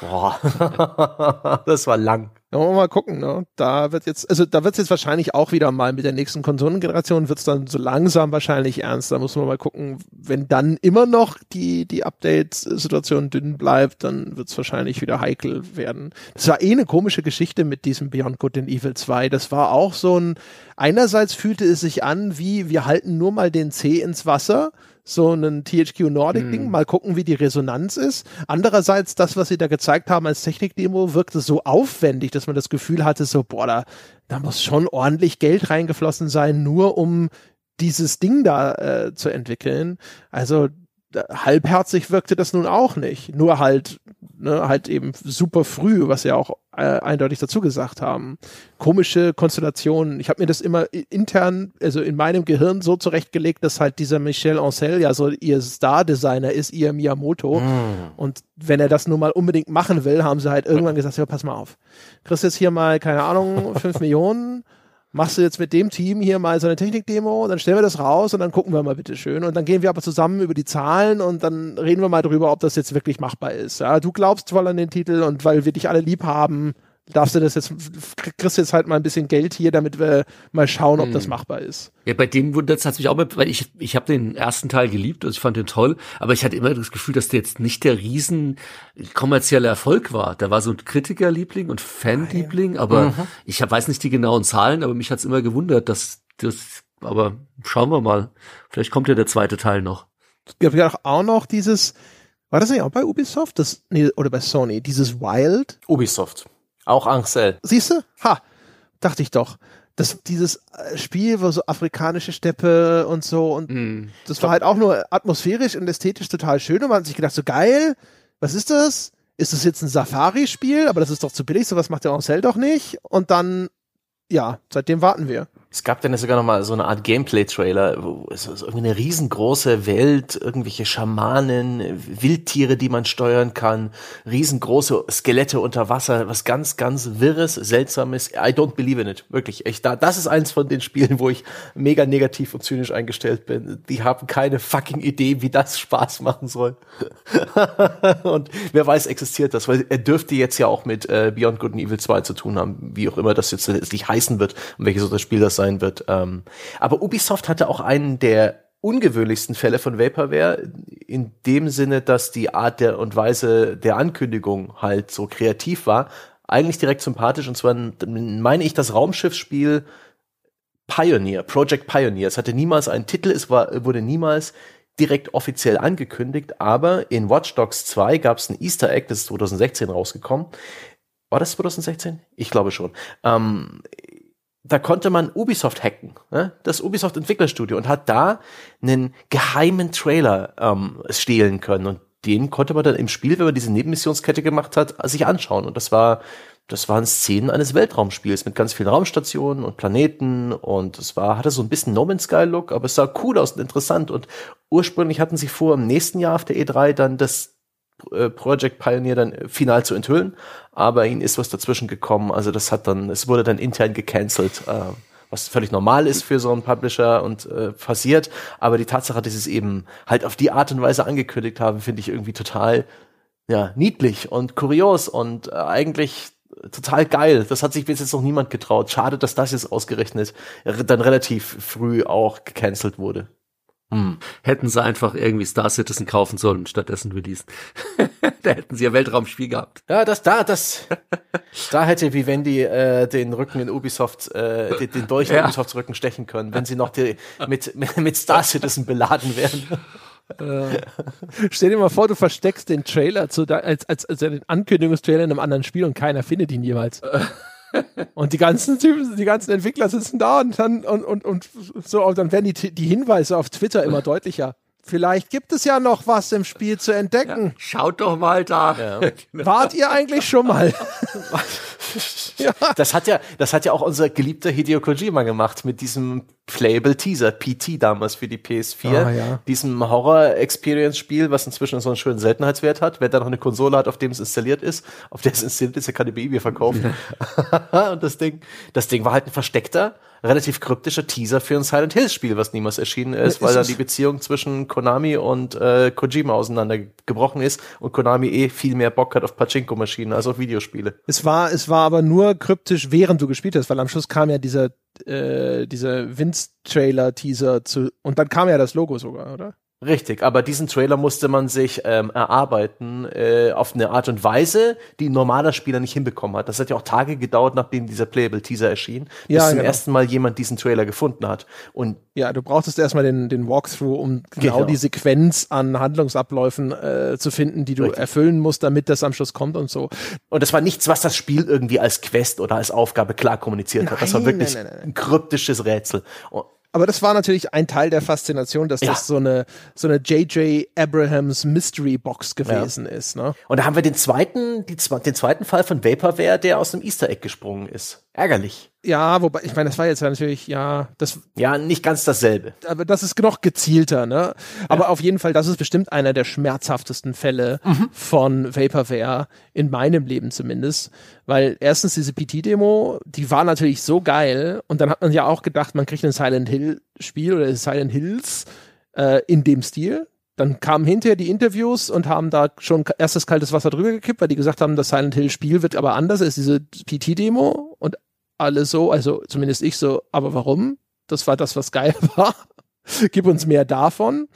boah, (laughs) das war lang. Ja, mal gucken, ne? Da wird jetzt, also da wird es jetzt wahrscheinlich auch wieder mal mit der nächsten Konsolengeneration wird es dann so langsam wahrscheinlich ernst. Da muss man mal gucken, wenn dann immer noch die, die Update-Situation dünn bleibt, dann wird es wahrscheinlich wieder heikel werden. Das war eh eine komische Geschichte mit diesem Beyond Good and Evil 2. Das war auch so ein, einerseits fühlte es sich an, wie wir halten nur mal den C ins Wasser so ein THQ Nordic Ding, hm. mal gucken, wie die Resonanz ist. Andererseits, das, was sie da gezeigt haben als Technikdemo, wirkte so aufwendig, dass man das Gefühl hatte, so, boah, da, da muss schon ordentlich Geld reingeflossen sein, nur um dieses Ding da äh, zu entwickeln. Also halbherzig wirkte das nun auch nicht. Nur halt, ne, halt eben super früh, was ja auch eindeutig dazu gesagt haben. Komische Konstellationen. Ich habe mir das immer intern, also in meinem Gehirn so zurechtgelegt, dass halt dieser Michel Ancel ja so ihr Star-Designer ist, ihr Miyamoto. Mm. Und wenn er das nun mal unbedingt machen will, haben sie halt irgendwann gesagt, ja, pass mal auf. Kriegst jetzt hier mal, keine Ahnung, (laughs) fünf Millionen machst du jetzt mit dem Team hier mal so eine Technikdemo, dann stellen wir das raus und dann gucken wir mal bitte schön. Und dann gehen wir aber zusammen über die Zahlen und dann reden wir mal drüber, ob das jetzt wirklich machbar ist. Ja, du glaubst voll an den Titel und weil wir dich alle lieb haben, darfst du das jetzt, kriegst du jetzt halt mal ein bisschen Geld hier, damit wir mal schauen, ob hm. das machbar ist. Ja, bei dem wundert es mich auch, weil ich, ich habe den ersten Teil geliebt, also ich fand den toll, aber ich hatte immer das Gefühl, dass der jetzt nicht der riesen kommerzielle Erfolg war. Da war so ein Kritikerliebling und Fanliebling, aber mhm. ich hab, weiß nicht die genauen Zahlen, aber mich hat's immer gewundert, dass das, aber schauen wir mal. Vielleicht kommt ja der zweite Teil noch. Es gab ja auch noch dieses, war das nicht auch bei Ubisoft? Das, nee, oder bei Sony, dieses Wild? Ubisoft. Auch Ansel. Siehst du? Ha, dachte ich doch. Das, dieses äh, Spiel, wo so afrikanische Steppe und so und mm. das war halt auch nur atmosphärisch und ästhetisch total schön und man hat sich gedacht, so geil, was ist das? Ist das jetzt ein Safari-Spiel? Aber das ist doch zu billig, sowas macht der Ansel doch nicht. Und dann, ja, seitdem warten wir. Es gab dann sogar noch mal so eine Art Gameplay-Trailer, wo es ist irgendwie eine riesengroße Welt, irgendwelche Schamanen, Wildtiere, die man steuern kann, riesengroße Skelette unter Wasser, was ganz, ganz wirres, seltsames. I don't believe in it. Wirklich. Echt, da, das ist eins von den Spielen, wo ich mega negativ und zynisch eingestellt bin. Die haben keine fucking Idee, wie das Spaß machen soll. (laughs) und wer weiß, existiert das, weil er dürfte jetzt ja auch mit äh, Beyond Good and Evil 2 zu tun haben, wie auch immer das jetzt letztlich heißen wird und welches so das Spiel das sein wird. Ähm, aber Ubisoft hatte auch einen der ungewöhnlichsten Fälle von Vaporware in dem Sinne, dass die Art der und Weise der Ankündigung halt so kreativ war, eigentlich direkt sympathisch und zwar meine ich das Raumschiffsspiel Pioneer, Project Pioneer. Es hatte niemals einen Titel, es war, wurde niemals direkt offiziell angekündigt, aber in Watch Dogs 2 gab es ein Easter Egg, das ist 2016 rausgekommen. War das 2016? Ich glaube schon. Ähm, da konnte man Ubisoft hacken, ne? das Ubisoft Entwicklerstudio und hat da einen geheimen Trailer ähm, stehlen können und den konnte man dann im Spiel, wenn man diese Nebenmissionskette gemacht hat, sich anschauen. Und das war, das waren Szenen eines Weltraumspiels mit ganz vielen Raumstationen und Planeten und es war, hatte so ein bisschen No Man's Sky Look, aber es sah cool aus und interessant und ursprünglich hatten sie vor, im nächsten Jahr auf der E3 dann das Project Pioneer dann final zu enthüllen, aber ihnen ist was dazwischen gekommen, also das hat dann, es wurde dann intern gecancelt. Äh, was völlig normal ist für so einen Publisher und äh, passiert. Aber die Tatsache, dass sie es eben halt auf die Art und Weise angekündigt haben, finde ich irgendwie total ja, niedlich und kurios und äh, eigentlich total geil. Das hat sich bis jetzt noch niemand getraut. Schade, dass das jetzt ausgerechnet dann relativ früh auch gecancelt wurde. Hm. Hätten sie einfach irgendwie Star Citizen kaufen sollen und stattdessen releasen. (laughs) da hätten sie ja Weltraumspiel gehabt. Ja, das da, das da hätte Vivendi äh, den Rücken in Ubisoft, äh, den, den Dolch in ja. Ubisofts Rücken stechen können, wenn sie noch die, mit, mit Star Citizen beladen wären. Äh, stell dir mal vor, du versteckst den Trailer zu, als, als, als den Ankündigungstrailer in einem anderen Spiel und keiner findet ihn jeweils. (laughs) Und die ganzen Typen, die ganzen Entwickler sitzen da und dann und, und, und so, und dann werden die, die Hinweise auf Twitter immer deutlicher. Vielleicht gibt es ja noch was im Spiel zu entdecken. Ja, schaut doch mal da. Ja. (laughs) Wart ihr eigentlich schon mal? (laughs) ja. Das hat ja, das hat ja auch unser geliebter Hideo Kojima gemacht mit diesem Playable Teaser, PT damals für die PS4. Ah, ja. Diesem Horror-Experience-Spiel, was inzwischen so einen schönen Seltenheitswert hat. Wer da noch eine Konsole hat, auf dem es installiert ist, auf der es installiert ist, der kann die Baby verkaufen. (laughs) Und das Ding, das Ding war halt ein versteckter, relativ kryptischer Teaser für ein Silent Hills Spiel, was niemals erschienen ist, weil da die Beziehung zwischen Konami und äh, Kojima auseinandergebrochen ist und Konami eh viel mehr Bock hat auf Pachinko-Maschinen als auf Videospiele. Es war, es war aber nur kryptisch, während du gespielt hast, weil am Schluss kam ja dieser, äh, dieser Vince-Trailer-Teaser zu, und dann kam ja das Logo sogar, oder? Richtig, aber diesen Trailer musste man sich ähm, erarbeiten äh, auf eine Art und Weise, die ein normaler Spieler nicht hinbekommen hat. Das hat ja auch Tage gedauert, nachdem dieser Playable Teaser erschien, bis ja, zum genau. ersten Mal jemand diesen Trailer gefunden hat. Und ja, du brauchtest erstmal den, den Walkthrough, um genau, genau. die Sequenz an Handlungsabläufen äh, zu finden, die du Richtig. erfüllen musst, damit das am Schluss kommt und so. Und das war nichts, was das Spiel irgendwie als Quest oder als Aufgabe klar kommuniziert nein, hat. Das war wirklich nein, nein, ein kryptisches Rätsel. Und aber das war natürlich ein Teil der Faszination, dass ja. das so eine so eine J.J. Abrahams Mystery Box gewesen ja. ist. Ne? Und da haben wir den zweiten, die, den zweiten Fall von Vaporware, der aus dem Easter Egg gesprungen ist. Ärgerlich. Ja, wobei, ich meine, das war jetzt natürlich, ja, das. Ja, nicht ganz dasselbe. Aber das ist noch gezielter, ne? Aber ja. auf jeden Fall, das ist bestimmt einer der schmerzhaftesten Fälle mhm. von Vaporware, in meinem Leben zumindest. Weil erstens diese PT-Demo, die war natürlich so geil und dann hat man ja auch gedacht, man kriegt ein Silent Hill-Spiel oder Silent Hills äh, in dem Stil. Dann kamen hinterher die Interviews und haben da schon erstes kaltes Wasser drüber gekippt, weil die gesagt haben, das Silent Hill Spiel wird aber anders als diese PT-Demo und alle so, also zumindest ich so, aber warum? Das war das, was geil (laughs) war. Gib uns mehr davon.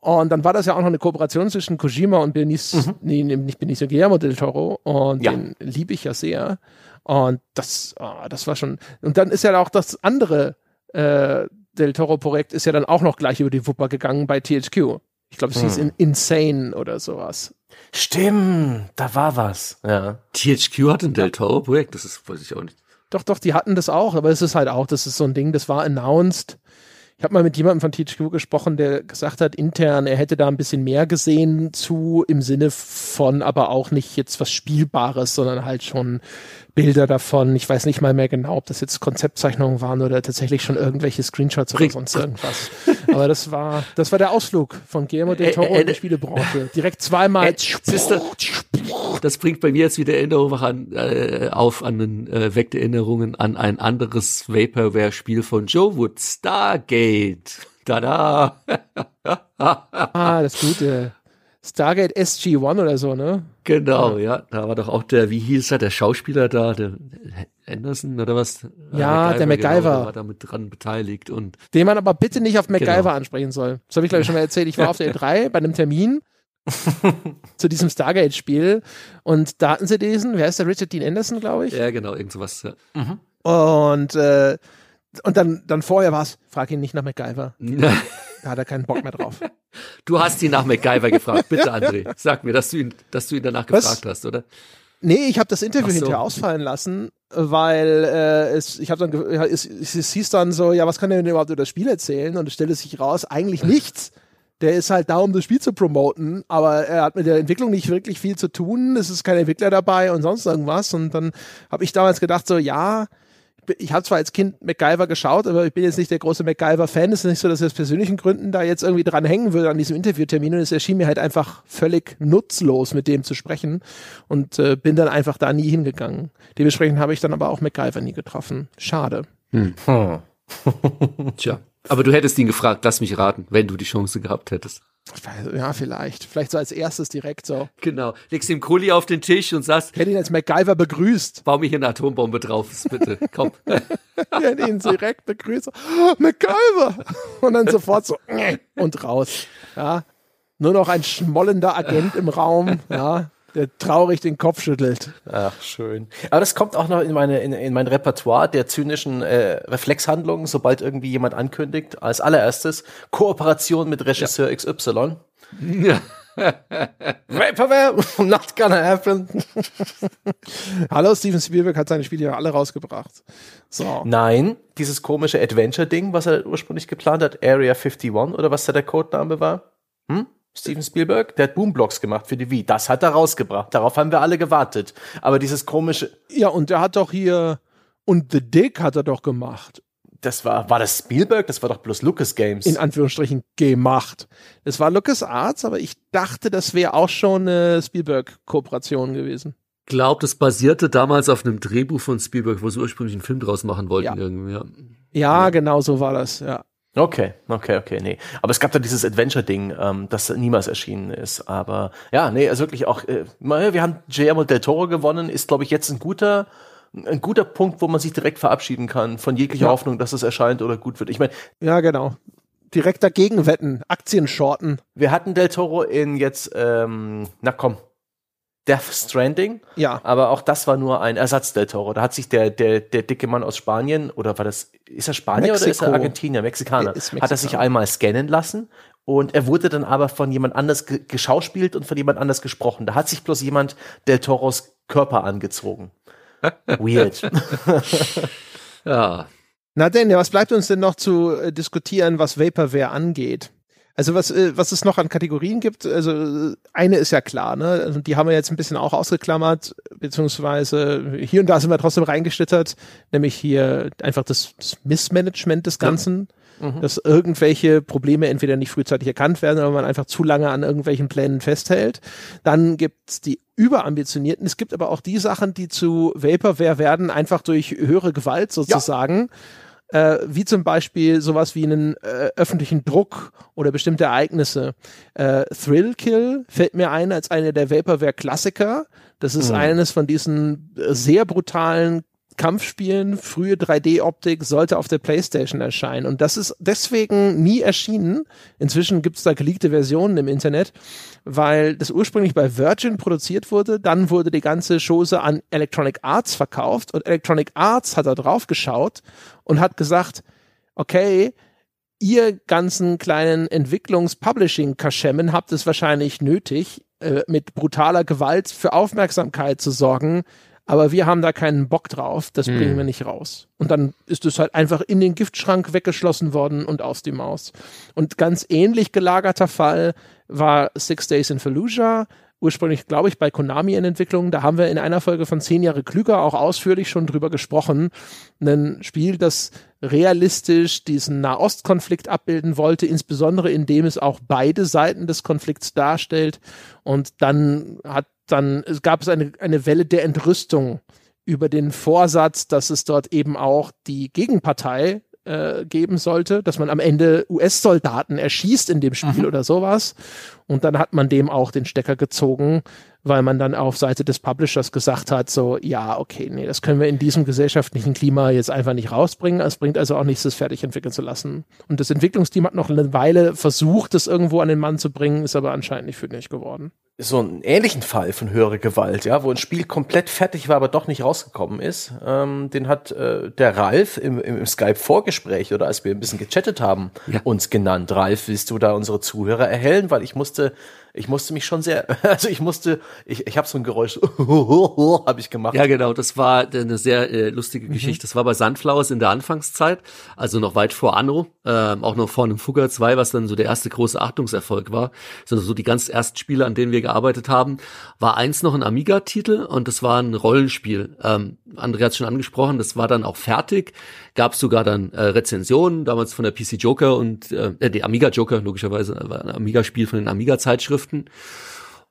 Und dann war das ja auch noch eine Kooperation zwischen Kojima und Benicio, mhm. nee, nicht Benicio Guillermo del Toro. Und ja. den liebe ich ja sehr. Und das, oh, das war schon. Und dann ist ja auch das andere äh, Del Toro-Projekt ist ja dann auch noch gleich über die Wupper gegangen bei THQ. Ich glaube, es hm. hieß in Insane oder sowas. Stimmt, da war was. Ja. THQ hat ein Del Toro-Projekt, das ist, weiß ich auch nicht. Doch, doch, die hatten das auch, aber es ist halt auch, das ist so ein Ding, das war announced. Ich habe mal mit jemandem von THQ gesprochen, der gesagt hat, intern, er hätte da ein bisschen mehr gesehen zu, im Sinne von aber auch nicht jetzt was Spielbares, sondern halt schon Bilder davon. Ich weiß nicht mal mehr genau, ob das jetzt Konzeptzeichnungen waren oder tatsächlich schon irgendwelche Screenshots oder sonst irgendwas. Aber das war, das war der Ausflug von Guillermo del Toro in der Spielebranche. Direkt zweimal. Das bringt bei mir jetzt wieder Erinnerungen an, äh, auf, an äh, weckt Erinnerungen an ein anderes Vaporware-Spiel von Joe Wood, Stargate. Tada! (laughs) ah, das Gute. Stargate SG-1 oder so, ne? Genau, ja. ja. Da war doch auch der, wie hieß er, der Schauspieler da, der Anderson oder was? Ja, MacGyver, der MacGyver. Genau, der war damit dran beteiligt und. Den man aber bitte nicht auf MacGyver genau. ansprechen soll. Das habe ich, glaube ich, schon mal erzählt. Ich war (laughs) auf der E3 bei einem Termin (laughs) zu diesem Stargate-Spiel und da hatten sie diesen, wer ist der Richard Dean Anderson, glaube ich? Ja, genau, irgend sowas, ja. Mhm. Und, äh, und dann, dann vorher war es, frag ihn nicht nach MacGyver. (laughs) Da hat er keinen Bock mehr drauf. (laughs) Du hast ihn nach MacGyver gefragt. Bitte, André. Sag mir, dass du ihn, dass du ihn danach Was? gefragt hast, oder? Nee, ich habe das Interview so. hinterher ausfallen lassen, weil äh, es, ich habe dann, es, es hieß dann so, ja, was kann er denn überhaupt über das Spiel erzählen? Und es stellte sich raus, eigentlich nichts. der ist halt da, um das Spiel zu promoten, aber er hat mit der Entwicklung nicht wirklich viel zu tun. Es ist kein Entwickler dabei und sonst irgendwas. Und dann habe ich damals gedacht, so, ja, ich habe zwar als Kind MacGyver geschaut, aber ich bin jetzt nicht der große MacGyver-Fan. Es ist nicht so, dass ich aus persönlichen Gründen da jetzt irgendwie dran hängen würde an diesem Interviewtermin. Und es erschien mir halt einfach völlig nutzlos, mit dem zu sprechen. Und äh, bin dann einfach da nie hingegangen. Dementsprechend habe ich dann aber auch MacGyver nie getroffen. Schade. Hm. Hm. (laughs) Tja. Aber du hättest ihn gefragt, lass mich raten, wenn du die Chance gehabt hättest. Ja, vielleicht. Vielleicht so als erstes direkt so. Genau. Legst ihm Kuli auf den Tisch und sagst. Hätte ihn als MacGyver begrüßt. Bau mir hier eine Atombombe drauf, bitte. Komm. ich (laughs) hätte ihn direkt begrüßt. Oh, MacGyver! Und dann sofort so (laughs) und raus. Ja. Nur noch ein schmollender Agent im Raum. Ja der traurig den Kopf schüttelt. Ach, schön. Aber das kommt auch noch in, meine, in, in mein Repertoire der zynischen äh, Reflexhandlungen, sobald irgendwie jemand ankündigt, als allererstes Kooperation mit Regisseur ja. XY. (laughs) Ja. Vaporware, not gonna happen. Hallo, Steven Spielberg hat seine Spiele ja alle rausgebracht. So. Nein, dieses komische Adventure-Ding, was er ursprünglich geplant hat, Area 51 oder was da der Codename war. Hm? Steven Spielberg, der hat Boomblocks gemacht für die Wii. Das hat er rausgebracht. Darauf haben wir alle gewartet. Aber dieses komische. Ja, und er hat doch hier. Und The Dick hat er doch gemacht. Das war, war das Spielberg? Das war doch bloß Lucas Games. In Anführungsstrichen gemacht. Es war Lucas Arts, aber ich dachte, das wäre auch schon eine Spielberg-Kooperation gewesen. Glaubt, es basierte damals auf einem Drehbuch von Spielberg, wo sie ursprünglich einen Film draus machen wollten. Ja, irgendwie, ja. ja, ja. genau so war das, ja. Okay, okay, okay, nee. Aber es gab da dieses Adventure-Ding, ähm, das niemals erschienen ist. Aber ja, nee, also wirklich auch, äh, wir haben Guillermo del Toro gewonnen, ist, glaube ich, jetzt ein guter, ein guter Punkt, wo man sich direkt verabschieden kann von jeglicher ja. Hoffnung, dass es erscheint oder gut wird. Ich meine, ja, genau. Direkt dagegen wetten, Aktien shorten. Wir hatten Del Toro in jetzt, ähm, na komm, Death Stranding. Ja. Aber auch das war nur ein Ersatz del Toro. Da hat sich der, der, der dicke Mann aus Spanien, oder war das, ist er Spanier Mexiko. oder ist er Argentinier, Mexikaner, hat er sich einmal scannen lassen und er wurde dann aber von jemand anders geschauspielt und von jemand anders gesprochen. Da hat sich bloß jemand del Toros Körper angezogen. (laughs) Weird. ja. Na denn, was bleibt uns denn noch zu äh, diskutieren, was Vaporware angeht? Also was, äh, was es noch an Kategorien gibt, also eine ist ja klar, ne? Also die haben wir jetzt ein bisschen auch ausgeklammert, beziehungsweise hier und da sind wir trotzdem reingeschlittert, nämlich hier einfach das, das Missmanagement des Ganzen. Ja. Mhm. Dass irgendwelche Probleme entweder nicht frühzeitig erkannt werden, oder man einfach zu lange an irgendwelchen Plänen festhält. Dann gibt's die überambitionierten. Es gibt aber auch die Sachen, die zu Vaporware werden, einfach durch höhere Gewalt sozusagen. Ja äh, wie zum Beispiel sowas wie einen äh, öffentlichen Druck oder bestimmte Ereignisse. Äh, Thrill Kill fällt mir ein als eine der Vaporware-Klassiker. Das ist mhm. eines von diesen äh, sehr brutalen Kampfspielen, frühe 3D-Optik sollte auf der PlayStation erscheinen. Und das ist deswegen nie erschienen. Inzwischen gibt es da geleakte Versionen im Internet, weil das ursprünglich bei Virgin produziert wurde. Dann wurde die ganze Chose an Electronic Arts verkauft und Electronic Arts hat da drauf geschaut und hat gesagt, okay, ihr ganzen kleinen Entwicklungs-Publishing-Kaschemmen habt es wahrscheinlich nötig, äh, mit brutaler Gewalt für Aufmerksamkeit zu sorgen aber wir haben da keinen Bock drauf, das hm. bringen wir nicht raus. Und dann ist es halt einfach in den Giftschrank weggeschlossen worden und aus die Maus. Und ganz ähnlich gelagerter Fall war Six Days in Fallujah, ursprünglich, glaube ich, bei Konami in Entwicklung. Da haben wir in einer Folge von Zehn Jahre klüger auch ausführlich schon drüber gesprochen. Ein Spiel, das realistisch diesen Nahostkonflikt abbilden wollte, insbesondere indem es auch beide Seiten des Konflikts darstellt. Und dann hat dann gab es eine, eine Welle der Entrüstung über den Vorsatz, dass es dort eben auch die Gegenpartei äh, geben sollte, dass man am Ende US-Soldaten erschießt in dem Spiel mhm. oder sowas. Und dann hat man dem auch den Stecker gezogen, weil man dann auf Seite des Publishers gesagt hat, so, ja, okay, nee, das können wir in diesem gesellschaftlichen Klima jetzt einfach nicht rausbringen. Es bringt also auch nichts, das fertig entwickeln zu lassen. Und das Entwicklungsteam hat noch eine Weile versucht, das irgendwo an den Mann zu bringen, ist aber anscheinend nicht für nicht geworden so einen ähnlichen Fall von höherer Gewalt, ja, wo ein Spiel komplett fertig war, aber doch nicht rausgekommen ist. Ähm, den hat äh, der Ralf im, im, Skype-Vorgespräch oder als wir ein bisschen gechattet haben, ja. uns genannt. Ralf, willst du da unsere Zuhörer erhellen? Weil ich musste ich musste mich schon sehr, (laughs) also ich musste, ich, ich habe so ein Geräusch, (laughs) habe ich gemacht. Ja, genau, das war eine sehr äh, lustige mhm. Geschichte. Das war bei Sunflowers in der Anfangszeit, also noch weit vor Anno, ähm, auch noch vor einem Fugger 2, was dann so der erste große Achtungserfolg war. Also so die ganz ersten Spiele, an denen wir gearbeitet haben, war eins noch ein Amiga-Titel und das war ein Rollenspiel. Ähm, André hat schon angesprochen, das war dann auch fertig, gab sogar dann äh, Rezensionen, damals von der PC Joker und äh, äh der Amiga Joker, logischerweise, war ein Amiga-Spiel von den Amiga-Zeitschriften.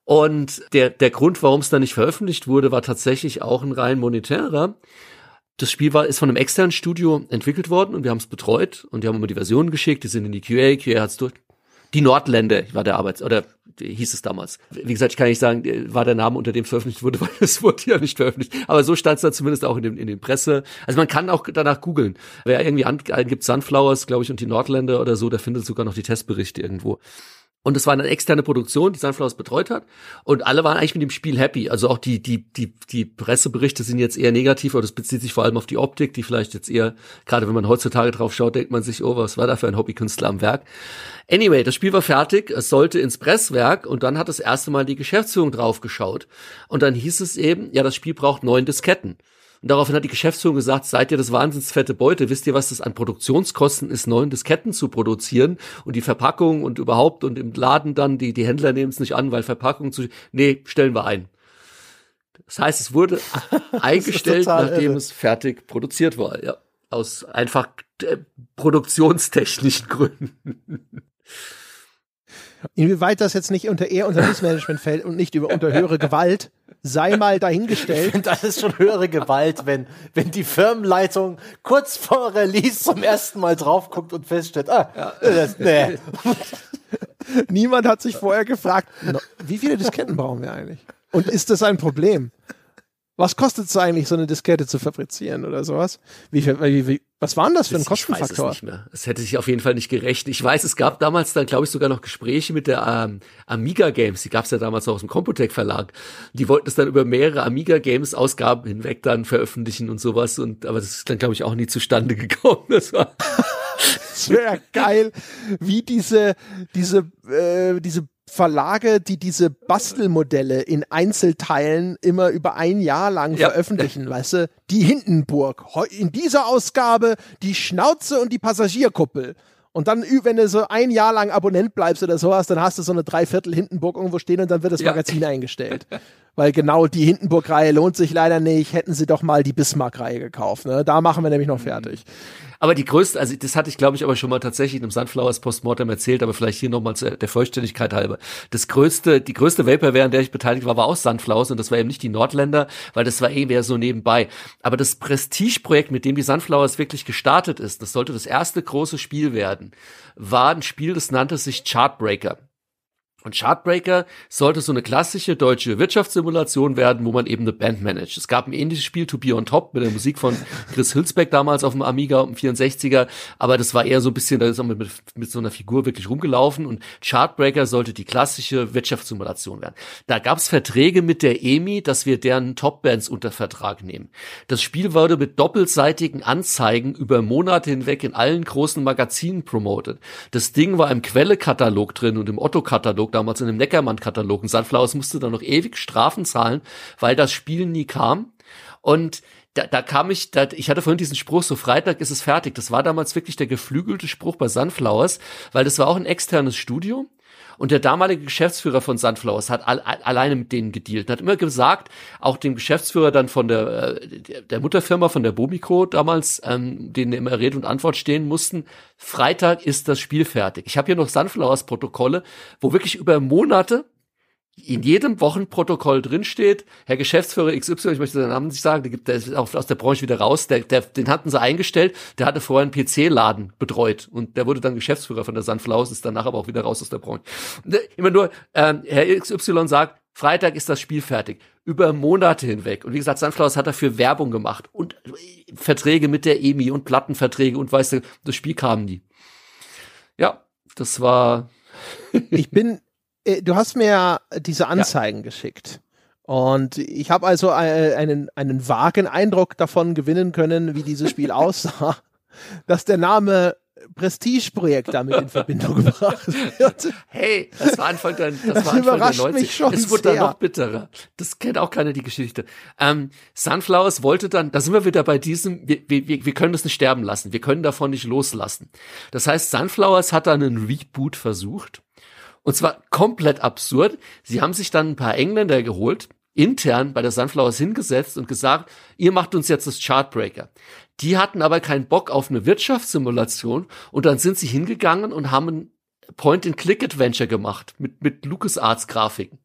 Und der, der Grund, warum es dann nicht veröffentlicht wurde, war tatsächlich auch ein rein monetärer. Das Spiel war, ist von einem externen Studio entwickelt worden und wir haben es betreut und die haben immer die Versionen geschickt, die sind in die QA, QA hat's durch. Die Nordländer war der Arbeits- oder hieß es damals. Wie gesagt, ich kann nicht sagen, war der Name, unter dem es veröffentlicht wurde, (laughs) weil es wurde ja nicht veröffentlicht. Aber so stand es da zumindest auch in, dem, in den Presse. Also man kann auch danach googeln. Wer irgendwie angibt Sunflowers, glaube ich, und die Nordländer oder so, der findet sogar noch die Testberichte irgendwo. Und es war eine externe Produktion, die Sunflowers betreut hat. Und alle waren eigentlich mit dem Spiel happy. Also auch die, die, die, die Presseberichte sind jetzt eher negativ, aber das bezieht sich vor allem auf die Optik, die vielleicht jetzt eher, gerade wenn man heutzutage drauf schaut, denkt man sich, oh, was war da für ein Hobbykünstler am Werk. Anyway, das Spiel war fertig, es sollte ins Presswerk und dann hat das erste Mal die Geschäftsführung drauf geschaut. Und dann hieß es eben, ja, das Spiel braucht neun Disketten. Und daraufhin hat die Geschäftsführung gesagt, seid ihr das wahnsinns fette Beute, wisst ihr, was das an Produktionskosten ist, neun Disketten zu produzieren und die Verpackung und überhaupt und im Laden dann, die, die Händler nehmen es nicht an, weil Verpackung zu, nee, stellen wir ein. Das heißt, es wurde (laughs) eingestellt, nachdem irre. es fertig produziert war, ja. Aus einfach äh, produktionstechnischen (laughs) Gründen. Inwieweit das jetzt nicht unter eher unter Missmanagement fällt und nicht über unter höhere (laughs) Gewalt, sei mal (laughs) dahingestellt. Ich finde, das ist schon höhere Gewalt, wenn, wenn die Firmenleitung kurz vor Release zum ersten Mal drauf guckt und feststellt, ah, ja. das, nee. (laughs) Niemand hat sich vorher gefragt, wie viele Disketten brauchen wir eigentlich? Und ist das ein Problem? Was kostet es eigentlich, so eine Diskette zu fabrizieren oder sowas? Wie, wie, wie, was war denn das für ein Kostenfaktor? Ich weiß es nicht mehr. Es hätte sich auf jeden Fall nicht gerechnet. Ich weiß, es gab damals dann, glaube ich, sogar noch Gespräche mit der ähm, Amiga Games. Die gab es ja damals noch aus dem Computec Verlag. Die wollten es dann über mehrere Amiga Games Ausgaben hinweg dann veröffentlichen und sowas. Und aber das ist dann, glaube ich, auch nie zustande (laughs) gekommen. Das war (laughs) das wäre geil, wie diese diese äh, diese Verlage, die diese Bastelmodelle in Einzelteilen immer über ein Jahr lang ja. veröffentlichen, weißt du? Die Hindenburg. In dieser Ausgabe die Schnauze und die Passagierkuppel. Und dann, wenn du so ein Jahr lang Abonnent bleibst oder sowas, dann hast du so eine Dreiviertel Hindenburg irgendwo stehen und dann wird das Magazin ja. eingestellt. (laughs) Weil genau die Hindenburg-Reihe lohnt sich leider nicht. Hätten sie doch mal die Bismarck-Reihe gekauft. Ne? Da machen wir nämlich noch fertig. Aber die größte, also das hatte ich glaube ich aber schon mal tatsächlich im Sunflowers Postmortem erzählt, aber vielleicht hier nochmal der Vollständigkeit halber. Das größte, die größte Vaporware, an der ich beteiligt war, war auch Sunflowers und das war eben nicht die Nordländer, weil das war eh mehr so nebenbei. Aber das Prestigeprojekt, mit dem die Sunflowers wirklich gestartet ist, das sollte das erste große Spiel werden, war ein Spiel, das nannte sich Chartbreaker. Und Chartbreaker sollte so eine klassische deutsche Wirtschaftssimulation werden, wo man eben eine Band managt. Es gab ein ähnliches Spiel, To Be On Top, mit der Musik von Chris Hülsbeck damals auf dem Amiga, um 64er, aber das war eher so ein bisschen, da ist man mit, mit so einer Figur wirklich rumgelaufen und Chartbreaker sollte die klassische Wirtschaftssimulation werden. Da gab es Verträge mit der EMI, dass wir deren Top-Bands unter Vertrag nehmen. Das Spiel wurde mit doppelseitigen Anzeigen über Monate hinweg in allen großen Magazinen promotet. Das Ding war im Quelle-Katalog drin und im Otto-Katalog Katalog damals in dem Neckermann-Katalog. Und Sunflowers musste dann noch ewig Strafen zahlen, weil das Spiel nie kam. Und da, da kam ich, da, ich hatte vorhin diesen Spruch, so Freitag ist es fertig. Das war damals wirklich der geflügelte Spruch bei Sunflowers, weil das war auch ein externes Studio. Und der damalige Geschäftsführer von Sunflowers hat all, alleine mit denen gedealt und hat immer gesagt, auch dem Geschäftsführer dann von der, äh, der Mutterfirma, von der Bomico damals, ähm, denen immer Rede und Antwort stehen mussten, Freitag ist das Spiel fertig. Ich habe hier noch Sunflowers Protokolle, wo wirklich über Monate in jedem Wochenprotokoll drinsteht, Herr Geschäftsführer XY, ich möchte seinen Namen nicht sagen, der, gibt, der ist auch aus der Branche wieder raus, der, der, den hatten sie eingestellt, der hatte vorher einen PC-Laden betreut und der wurde dann Geschäftsführer von der Sunflowers, ist danach aber auch wieder raus aus der Branche. Ne, immer nur, ähm, Herr XY sagt, Freitag ist das Spiel fertig. Über Monate hinweg. Und wie gesagt, Sunflowers hat dafür Werbung gemacht und Verträge mit der EMI und Plattenverträge und weißt du, das Spiel kam nie. Ja, das war. ich bin äh, du hast mir diese Anzeigen ja. geschickt. Und ich habe also äh, einen, einen vagen Eindruck davon gewinnen können, wie dieses Spiel (laughs) aussah. Dass der Name Prestigeprojekt damit in Verbindung (laughs) gebracht wird. Hey, das war Anfang der, das, das war Anfang der 90. Schon es wurde sehr. dann noch bitterer. Das kennt auch keiner die Geschichte. Ähm, Sunflowers wollte dann, da sind wir wieder bei diesem, wir, wir, wir können das nicht sterben lassen, wir können davon nicht loslassen. Das heißt, Sunflowers hat dann einen Reboot versucht. Und zwar komplett absurd. Sie haben sich dann ein paar Engländer geholt, intern bei der Sunflowers hingesetzt und gesagt, ihr macht uns jetzt das Chartbreaker. Die hatten aber keinen Bock auf eine Wirtschaftssimulation und dann sind sie hingegangen und haben ein Point-and-Click-Adventure gemacht mit, mit LucasArts-Grafiken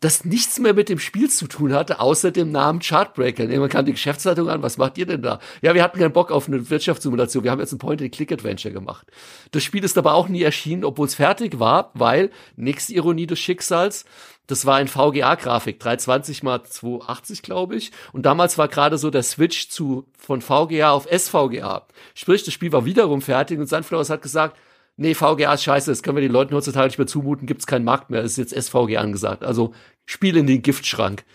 das nichts mehr mit dem Spiel zu tun hatte, außer dem Namen Chartbreaker. Und irgendwann kam die Geschäftsleitung an, was macht ihr denn da? Ja, wir hatten keinen Bock auf eine Wirtschaftssimulation, wir haben jetzt ein Point-and-Click-Adventure gemacht. Das Spiel ist aber auch nie erschienen, obwohl es fertig war, weil, nächste Ironie des Schicksals, das war ein VGA-Grafik, 320 mal 280, glaube ich. Und damals war gerade so der Switch zu, von VGA auf SVGA. Sprich, das Spiel war wiederum fertig und Sunflowers hat gesagt, nee, VGA ist scheiße, das können wir den Leuten heutzutage nicht mehr zumuten, gibt's keinen Markt mehr, ist jetzt SVG angesagt. Also Spiel in den Giftschrank. (laughs)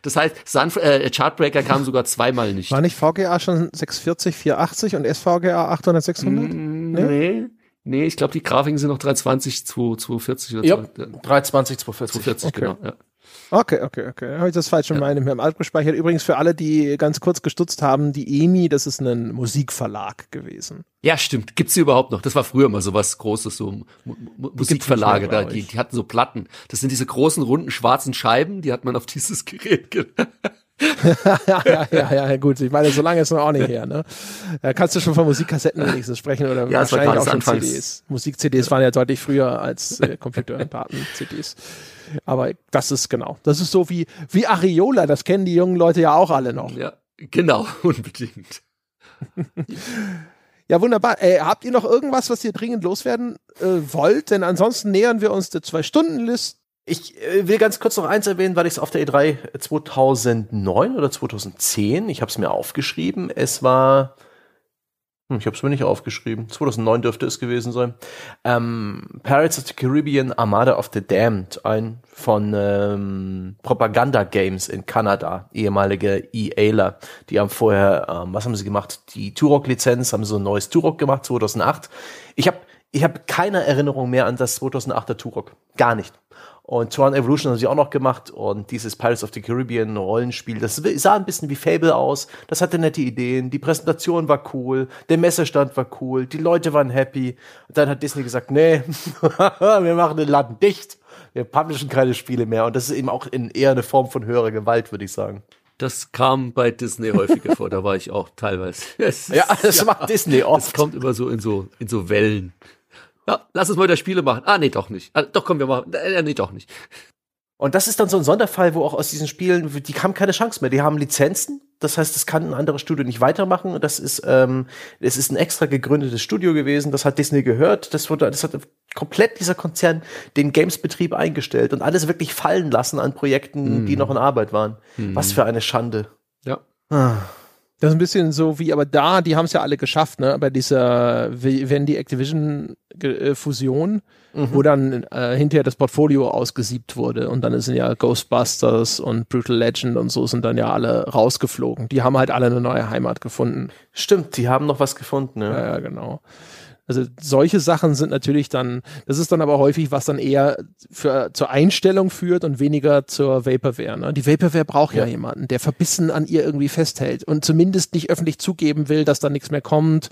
Das heißt, Sun, äh, Chartbreaker kam sogar zweimal nicht. War nicht VGA schon 640, 480 und SVGA 800, 600? Mm, nee. nee. Nee, ich glaube, die Grafiken sind noch 320, 240 oder ja, 320, 240. 240, okay. genau. Ja. Okay, okay, okay. Habe ich das falsch schon ja. mal in meinem Alt gespeichert. Übrigens für alle, die ganz kurz gestutzt haben, die EMI, das ist ein Musikverlag gewesen. Ja, stimmt. Gibt's die überhaupt noch? Das war früher mal so was Großes, so M Musikverlage da. Die, die hatten so Platten. Das sind diese großen, runden, schwarzen Scheiben, die hat man auf dieses (laughs) Gerät ja, (laughs) ja, ja, ja, gut. Ich meine, so lange ist noch auch nicht her, ne? Da kannst du schon von Musikkassetten wenigstens sprechen oder (laughs) ja, wahrscheinlich auch Anfangs. CDs. Musik-CDs waren ja deutlich früher als äh, Computerdaten-CDs. Aber das ist genau. Das ist so wie, wie Ariola, das kennen die jungen Leute ja auch alle noch. Ja, genau, (laughs) unbedingt. Ja, wunderbar. Äh, habt ihr noch irgendwas, was ihr dringend loswerden äh, wollt? Denn ansonsten nähern wir uns der Zwei-Stunden-List ich äh, will ganz kurz noch eins erwähnen, weil ich es auf der E3 2009 oder 2010, ich habe es mir aufgeschrieben, es war, ich habe es mir nicht aufgeschrieben, 2009 dürfte es gewesen sein, ähm, Pirates of the Caribbean Armada of the Damned, ein von ähm, Propaganda Games in Kanada, ehemalige EAler, die haben vorher, ähm, was haben sie gemacht, die Turok-Lizenz, haben so ein neues Turok gemacht, 2008. Ich habe ich hab keine Erinnerung mehr an das 2008er Turok, gar nicht. Und Tron Evolution haben sie auch noch gemacht und dieses Pirates of the Caribbean Rollenspiel, das sah ein bisschen wie Fable aus. Das hatte nette Ideen, die Präsentation war cool, der Messestand war cool, die Leute waren happy. Und dann hat Disney gesagt, nee, (laughs) wir machen den Laden dicht. Wir publishen keine Spiele mehr. Und das ist eben auch in eher eine Form von höherer Gewalt, würde ich sagen. Das kam bei Disney häufiger vor, da war ich auch teilweise. (laughs) Ist, ja, das ja, macht Disney oft. Das kommt immer so in so, in so Wellen. Ja, lass uns mal wieder Spiele machen. Ah, nee, doch nicht. Ah, doch, komm, wir machen. Äh, nee, doch nicht. Und das ist dann so ein Sonderfall, wo auch aus diesen Spielen, die haben keine Chance mehr. Die haben Lizenzen. Das heißt, das kann ein anderes Studio nicht weitermachen. Und das ist, ähm, es ist ein extra gegründetes Studio gewesen. Das hat Disney gehört. Das wurde, das hat komplett dieser Konzern den Games-Betrieb eingestellt und alles wirklich fallen lassen an Projekten, mm. die noch in Arbeit waren. Mm. Was für eine Schande. Ja. Ah. Das ist ein bisschen so wie, aber da, die haben es ja alle geschafft, ne? Bei dieser, wenn die Activision-Fusion, mhm. wo dann äh, hinterher das Portfolio ausgesiebt wurde und dann sind ja Ghostbusters und Brutal Legend und so sind dann ja alle rausgeflogen. Die haben halt alle eine neue Heimat gefunden. Stimmt, die haben noch was gefunden, ja. Ja, ja genau. Also solche Sachen sind natürlich dann, das ist dann aber häufig, was dann eher für, zur Einstellung führt und weniger zur Vaporware. Ne? Die Vaporware braucht ja. ja jemanden, der verbissen an ihr irgendwie festhält und zumindest nicht öffentlich zugeben will, dass da nichts mehr kommt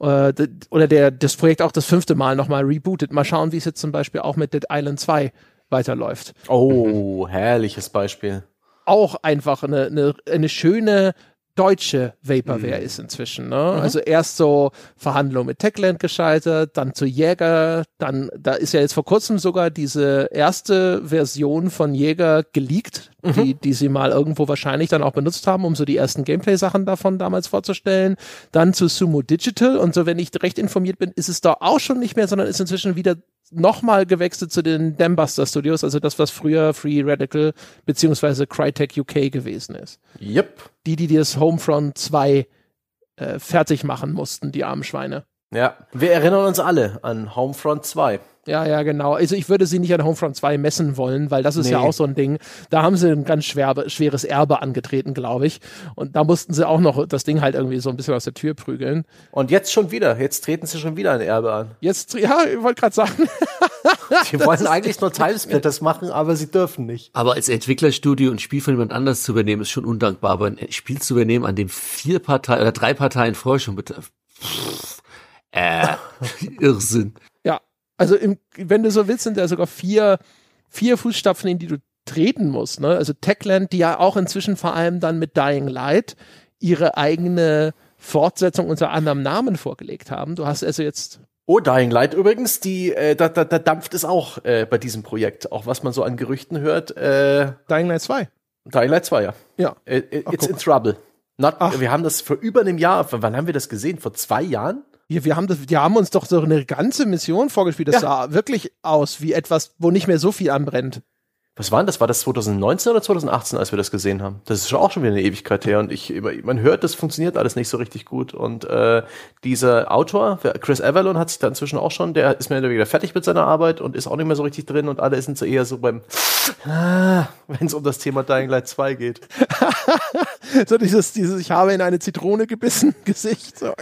äh, oder der das Projekt auch das fünfte Mal nochmal rebootet. Mal schauen, wie es jetzt zum Beispiel auch mit Dead Island 2 weiterläuft. Oh, herrliches Beispiel. Auch einfach eine, eine, eine schöne deutsche Vaporware mhm. ist inzwischen. Ne? Mhm. Also erst so Verhandlungen mit Techland gescheitert, dann zu Jäger, dann, da ist ja jetzt vor kurzem sogar diese erste Version von Jäger geleakt, mhm. die, die sie mal irgendwo wahrscheinlich dann auch benutzt haben, um so die ersten Gameplay-Sachen davon damals vorzustellen. Dann zu Sumo Digital und so, wenn ich recht informiert bin, ist es da auch schon nicht mehr, sondern ist inzwischen wieder nochmal gewechselt zu den Dambuster Studios, also das, was früher Free Radical beziehungsweise Crytek UK gewesen ist. Yep. Die, die das Homefront 2 äh, fertig machen mussten, die armen Schweine. Ja, wir erinnern uns alle an Homefront 2. Ja, ja, genau. Also ich würde sie nicht an Homefront 2 messen wollen, weil das ist nee. ja auch so ein Ding. Da haben sie ein ganz schwer, schweres Erbe angetreten, glaube ich. Und da mussten sie auch noch das Ding halt irgendwie so ein bisschen aus der Tür prügeln. Und jetzt schon wieder. Jetzt treten sie schon wieder ein Erbe an. Jetzt, ja, ich wollte gerade sagen. (laughs) die (laughs) wollen eigentlich nur Timesplitters machen, aber sie dürfen nicht. Aber als Entwicklerstudio ein Spiel von jemand anders zu übernehmen, ist schon undankbar. Aber ein Spiel zu übernehmen, an dem vier Parteien oder drei Parteien vorher schon bitte. Pff, äh, (laughs) Irrsinn. Also im, wenn du so willst, sind da sogar vier, vier Fußstapfen, in die du treten musst. Ne? Also Techland, die ja auch inzwischen vor allem dann mit Dying Light ihre eigene Fortsetzung unter anderem Namen vorgelegt haben. Du hast also jetzt Oh, Dying Light übrigens, die, äh, da, da, da dampft es auch äh, bei diesem Projekt, auch was man so an Gerüchten hört. Äh, Dying Light 2. Dying Light 2, ja. Ja. Äh, äh Ach, it's guck. in trouble. Not, wir haben das vor über einem Jahr, wann haben wir das gesehen? Vor zwei Jahren? Wir, wir, haben das, die haben uns doch so eine ganze Mission vorgespielt. Das ja. sah wirklich aus wie etwas, wo nicht mehr so viel anbrennt. Was war denn das? War das 2019 oder 2018, als wir das gesehen haben? Das ist schon auch schon wieder eine Ewigkeit her und ich, man hört, das funktioniert alles nicht so richtig gut. Und äh, dieser Autor, Chris Avalon, hat sich da inzwischen auch schon, der ist mehr oder weniger fertig mit seiner Arbeit und ist auch nicht mehr so richtig drin und alle sind so eher so beim, ah, wenn es um das Thema Dying Light 2 geht. (laughs) so dieses, dieses, ich habe in eine Zitrone gebissen (laughs) Gesicht. So. (laughs)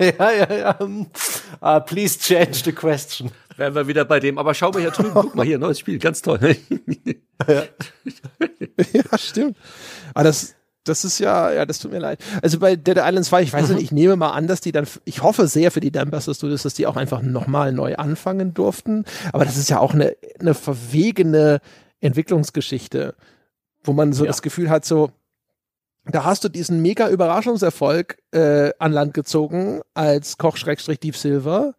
ja, ja, ja. Uh, please change the question wären wir wieder bei dem. Aber schau mal hier drüben, guck mal hier, neues Spiel, ganz toll. (laughs) ja. ja, stimmt. Aber das, das ist ja, ja, das tut mir leid. Also bei Dead Island 2, ich weiß mhm. nicht, ich nehme mal an, dass die dann, ich hoffe sehr für die Dambuster Studios, dass die auch einfach nochmal neu anfangen durften. Aber das ist ja auch eine, eine verwegene Entwicklungsgeschichte, wo man so ja. das Gefühl hat, so, da hast du diesen mega Überraschungserfolg äh, an Land gezogen als Koch-Deep Silver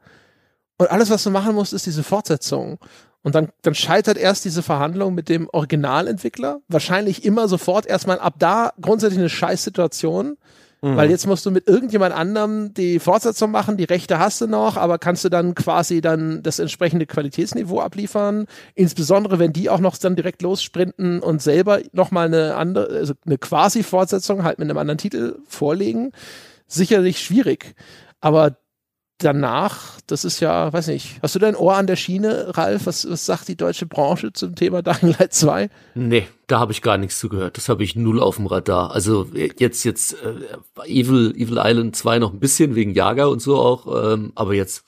und alles, was du machen musst, ist diese Fortsetzung. Und dann, dann scheitert erst diese Verhandlung mit dem Originalentwickler. Wahrscheinlich immer sofort erstmal ab da grundsätzlich eine Scheißsituation. Mhm. Weil jetzt musst du mit irgendjemand anderem die Fortsetzung machen, die Rechte hast du noch, aber kannst du dann quasi dann das entsprechende Qualitätsniveau abliefern. Insbesondere, wenn die auch noch dann direkt lossprinten und selber nochmal eine andere, also eine quasi Fortsetzung halt mit einem anderen Titel vorlegen. Sicherlich schwierig. Aber danach, das ist ja, weiß nicht, hast du dein Ohr an der Schiene, Ralf? Was, was sagt die deutsche Branche zum Thema Dying Light 2? Nee, da habe ich gar nichts zugehört. Das habe ich null auf dem Radar. Also jetzt, jetzt äh, Evil, Evil Island 2 noch ein bisschen wegen Jager und so auch, ähm, aber jetzt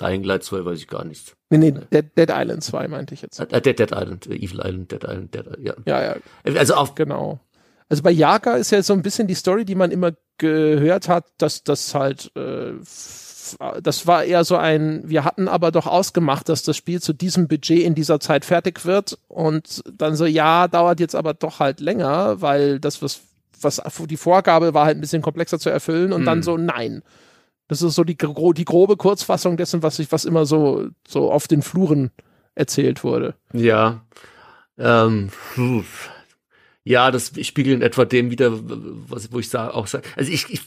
Dying Light 2 weiß ich gar nichts. Nee, nee, Dead, Dead Island 2 meinte ich jetzt. Äh, Dead, Dead Island, äh, Evil Island, Dead Island, Dead Island, ja. Ja, ja. Also auf, genau. Also bei Jager ist ja so ein bisschen die Story, die man immer gehört hat, dass das halt äh, das war eher so ein, wir hatten aber doch ausgemacht, dass das Spiel zu diesem Budget in dieser Zeit fertig wird und dann so, ja, dauert jetzt aber doch halt länger, weil das, was, was die Vorgabe war halt ein bisschen komplexer zu erfüllen und mhm. dann so, nein. Das ist so die, die grobe Kurzfassung dessen, was ich, was immer so, so auf den Fluren erzählt wurde. Ja. Ähm, ja, das spiegelt in etwa dem wieder, was, wo ich sage, auch sage. Also ich, ich,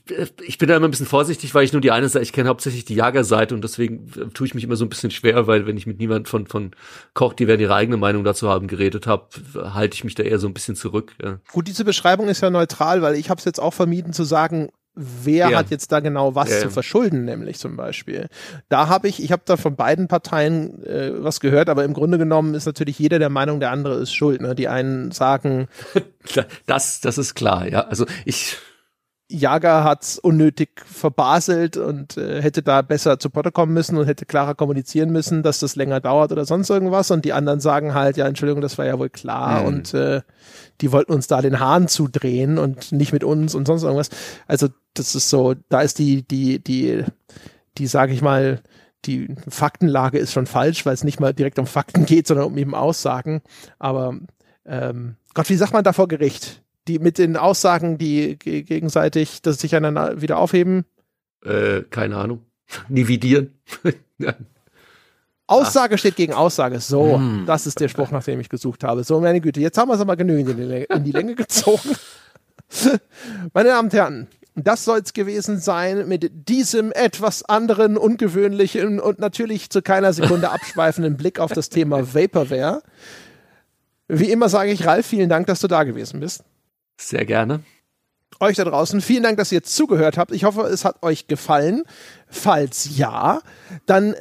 ich bin da immer ein bisschen vorsichtig, weil ich nur die eine Seite, ich kenne hauptsächlich die Jagerseite und deswegen äh, tue ich mich immer so ein bisschen schwer, weil wenn ich mit niemand von, von Koch, die werden ihre eigene Meinung dazu haben, geredet habe, halte ich mich da eher so ein bisschen zurück. Ja. Gut, diese Beschreibung ist ja neutral, weil ich habe es jetzt auch vermieden zu sagen, wer ja. hat jetzt da genau was ja. zu verschulden, nämlich zum Beispiel. Da habe ich, ich habe da von beiden Parteien äh, was gehört, aber im Grunde genommen ist natürlich jeder der Meinung, der andere ist schuld. Ne? Die einen sagen, (laughs) das, das ist klar, ja. Also ich Jager hat unnötig verbaselt und äh, hätte da besser zu Potte kommen müssen und hätte klarer kommunizieren müssen, dass das länger dauert oder sonst irgendwas. Und die anderen sagen halt, ja, Entschuldigung, das war ja wohl klar. Mhm. Und äh, die wollten uns da den Hahn zudrehen und nicht mit uns und sonst irgendwas. Also das ist so, da ist die, die, die, die, sage ich mal, die Faktenlage ist schon falsch, weil es nicht mal direkt um Fakten geht, sondern um eben Aussagen. Aber ähm, Gott, wie sagt man da vor Gericht? Die mit den Aussagen, die gegenseitig das sich einander wieder aufheben? Äh, keine Ahnung. (laughs) Nividieren. (laughs) Aussage steht gegen Aussage. So, hm. das ist der Spruch, nach dem ich gesucht habe. So, meine Güte, jetzt haben wir es aber genügend in die, in die Länge gezogen. (laughs) meine Damen und Herren, das soll es gewesen sein mit diesem etwas anderen, ungewöhnlichen und natürlich zu keiner Sekunde abschweifenden Blick auf das Thema Vaporware. Wie immer sage ich, Ralf, vielen Dank, dass du da gewesen bist. Sehr gerne. Euch da draußen, vielen Dank, dass ihr zugehört habt. Ich hoffe, es hat euch gefallen. Falls ja, dann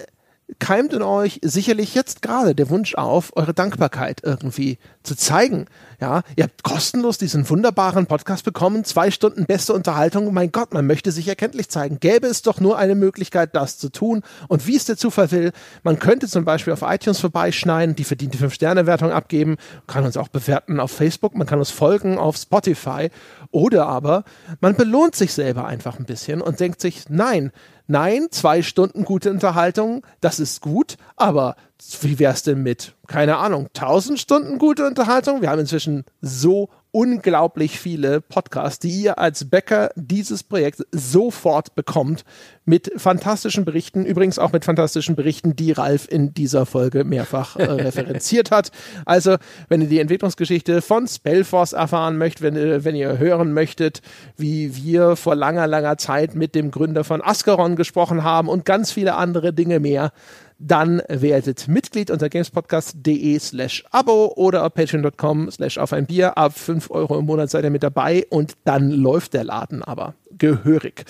keimt in euch sicherlich jetzt gerade der Wunsch auf, eure Dankbarkeit irgendwie zu zeigen. Ja, ihr habt kostenlos diesen wunderbaren Podcast bekommen, zwei Stunden beste Unterhaltung. Mein Gott, man möchte sich erkenntlich zeigen. Gäbe es doch nur eine Möglichkeit, das zu tun. Und wie es der Zufall will, man könnte zum Beispiel auf iTunes vorbeischneiden, die verdiente 5-Sterne-Wertung abgeben, kann uns auch bewerten auf Facebook, man kann uns folgen auf Spotify oder aber man belohnt sich selber einfach ein bisschen und denkt sich, nein, nein, zwei Stunden gute Unterhaltung, das ist gut, aber wie wär's denn mit, keine Ahnung, tausend Stunden gute Unterhaltung? Wir haben inzwischen so unglaublich viele Podcasts, die ihr als Bäcker dieses Projekt sofort bekommt mit fantastischen Berichten, übrigens auch mit fantastischen Berichten, die Ralf in dieser Folge mehrfach äh, (laughs) referenziert hat. Also, wenn ihr die Entwicklungsgeschichte von Spellforce erfahren möchtet, wenn, äh, wenn ihr hören möchtet, wie wir vor langer, langer Zeit mit dem Gründer von Ascaron gesprochen haben und ganz viele andere Dinge mehr, dann werdet Mitglied unter gamespodcast.de slash Abo oder patreon.com slash auf ein Bier. Ab 5 Euro im Monat seid ihr mit dabei und dann läuft der Laden aber gehörig.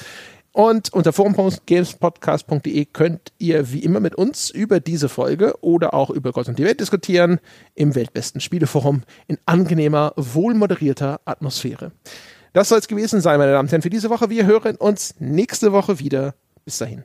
Und unter forum.gamespodcast.de könnt ihr wie immer mit uns über diese Folge oder auch über Gott und die Welt diskutieren im weltbesten Spieleforum in angenehmer, wohlmoderierter Atmosphäre. Das soll es gewesen sein, meine Damen und Herren, für diese Woche. Wir hören uns nächste Woche wieder. Bis dahin.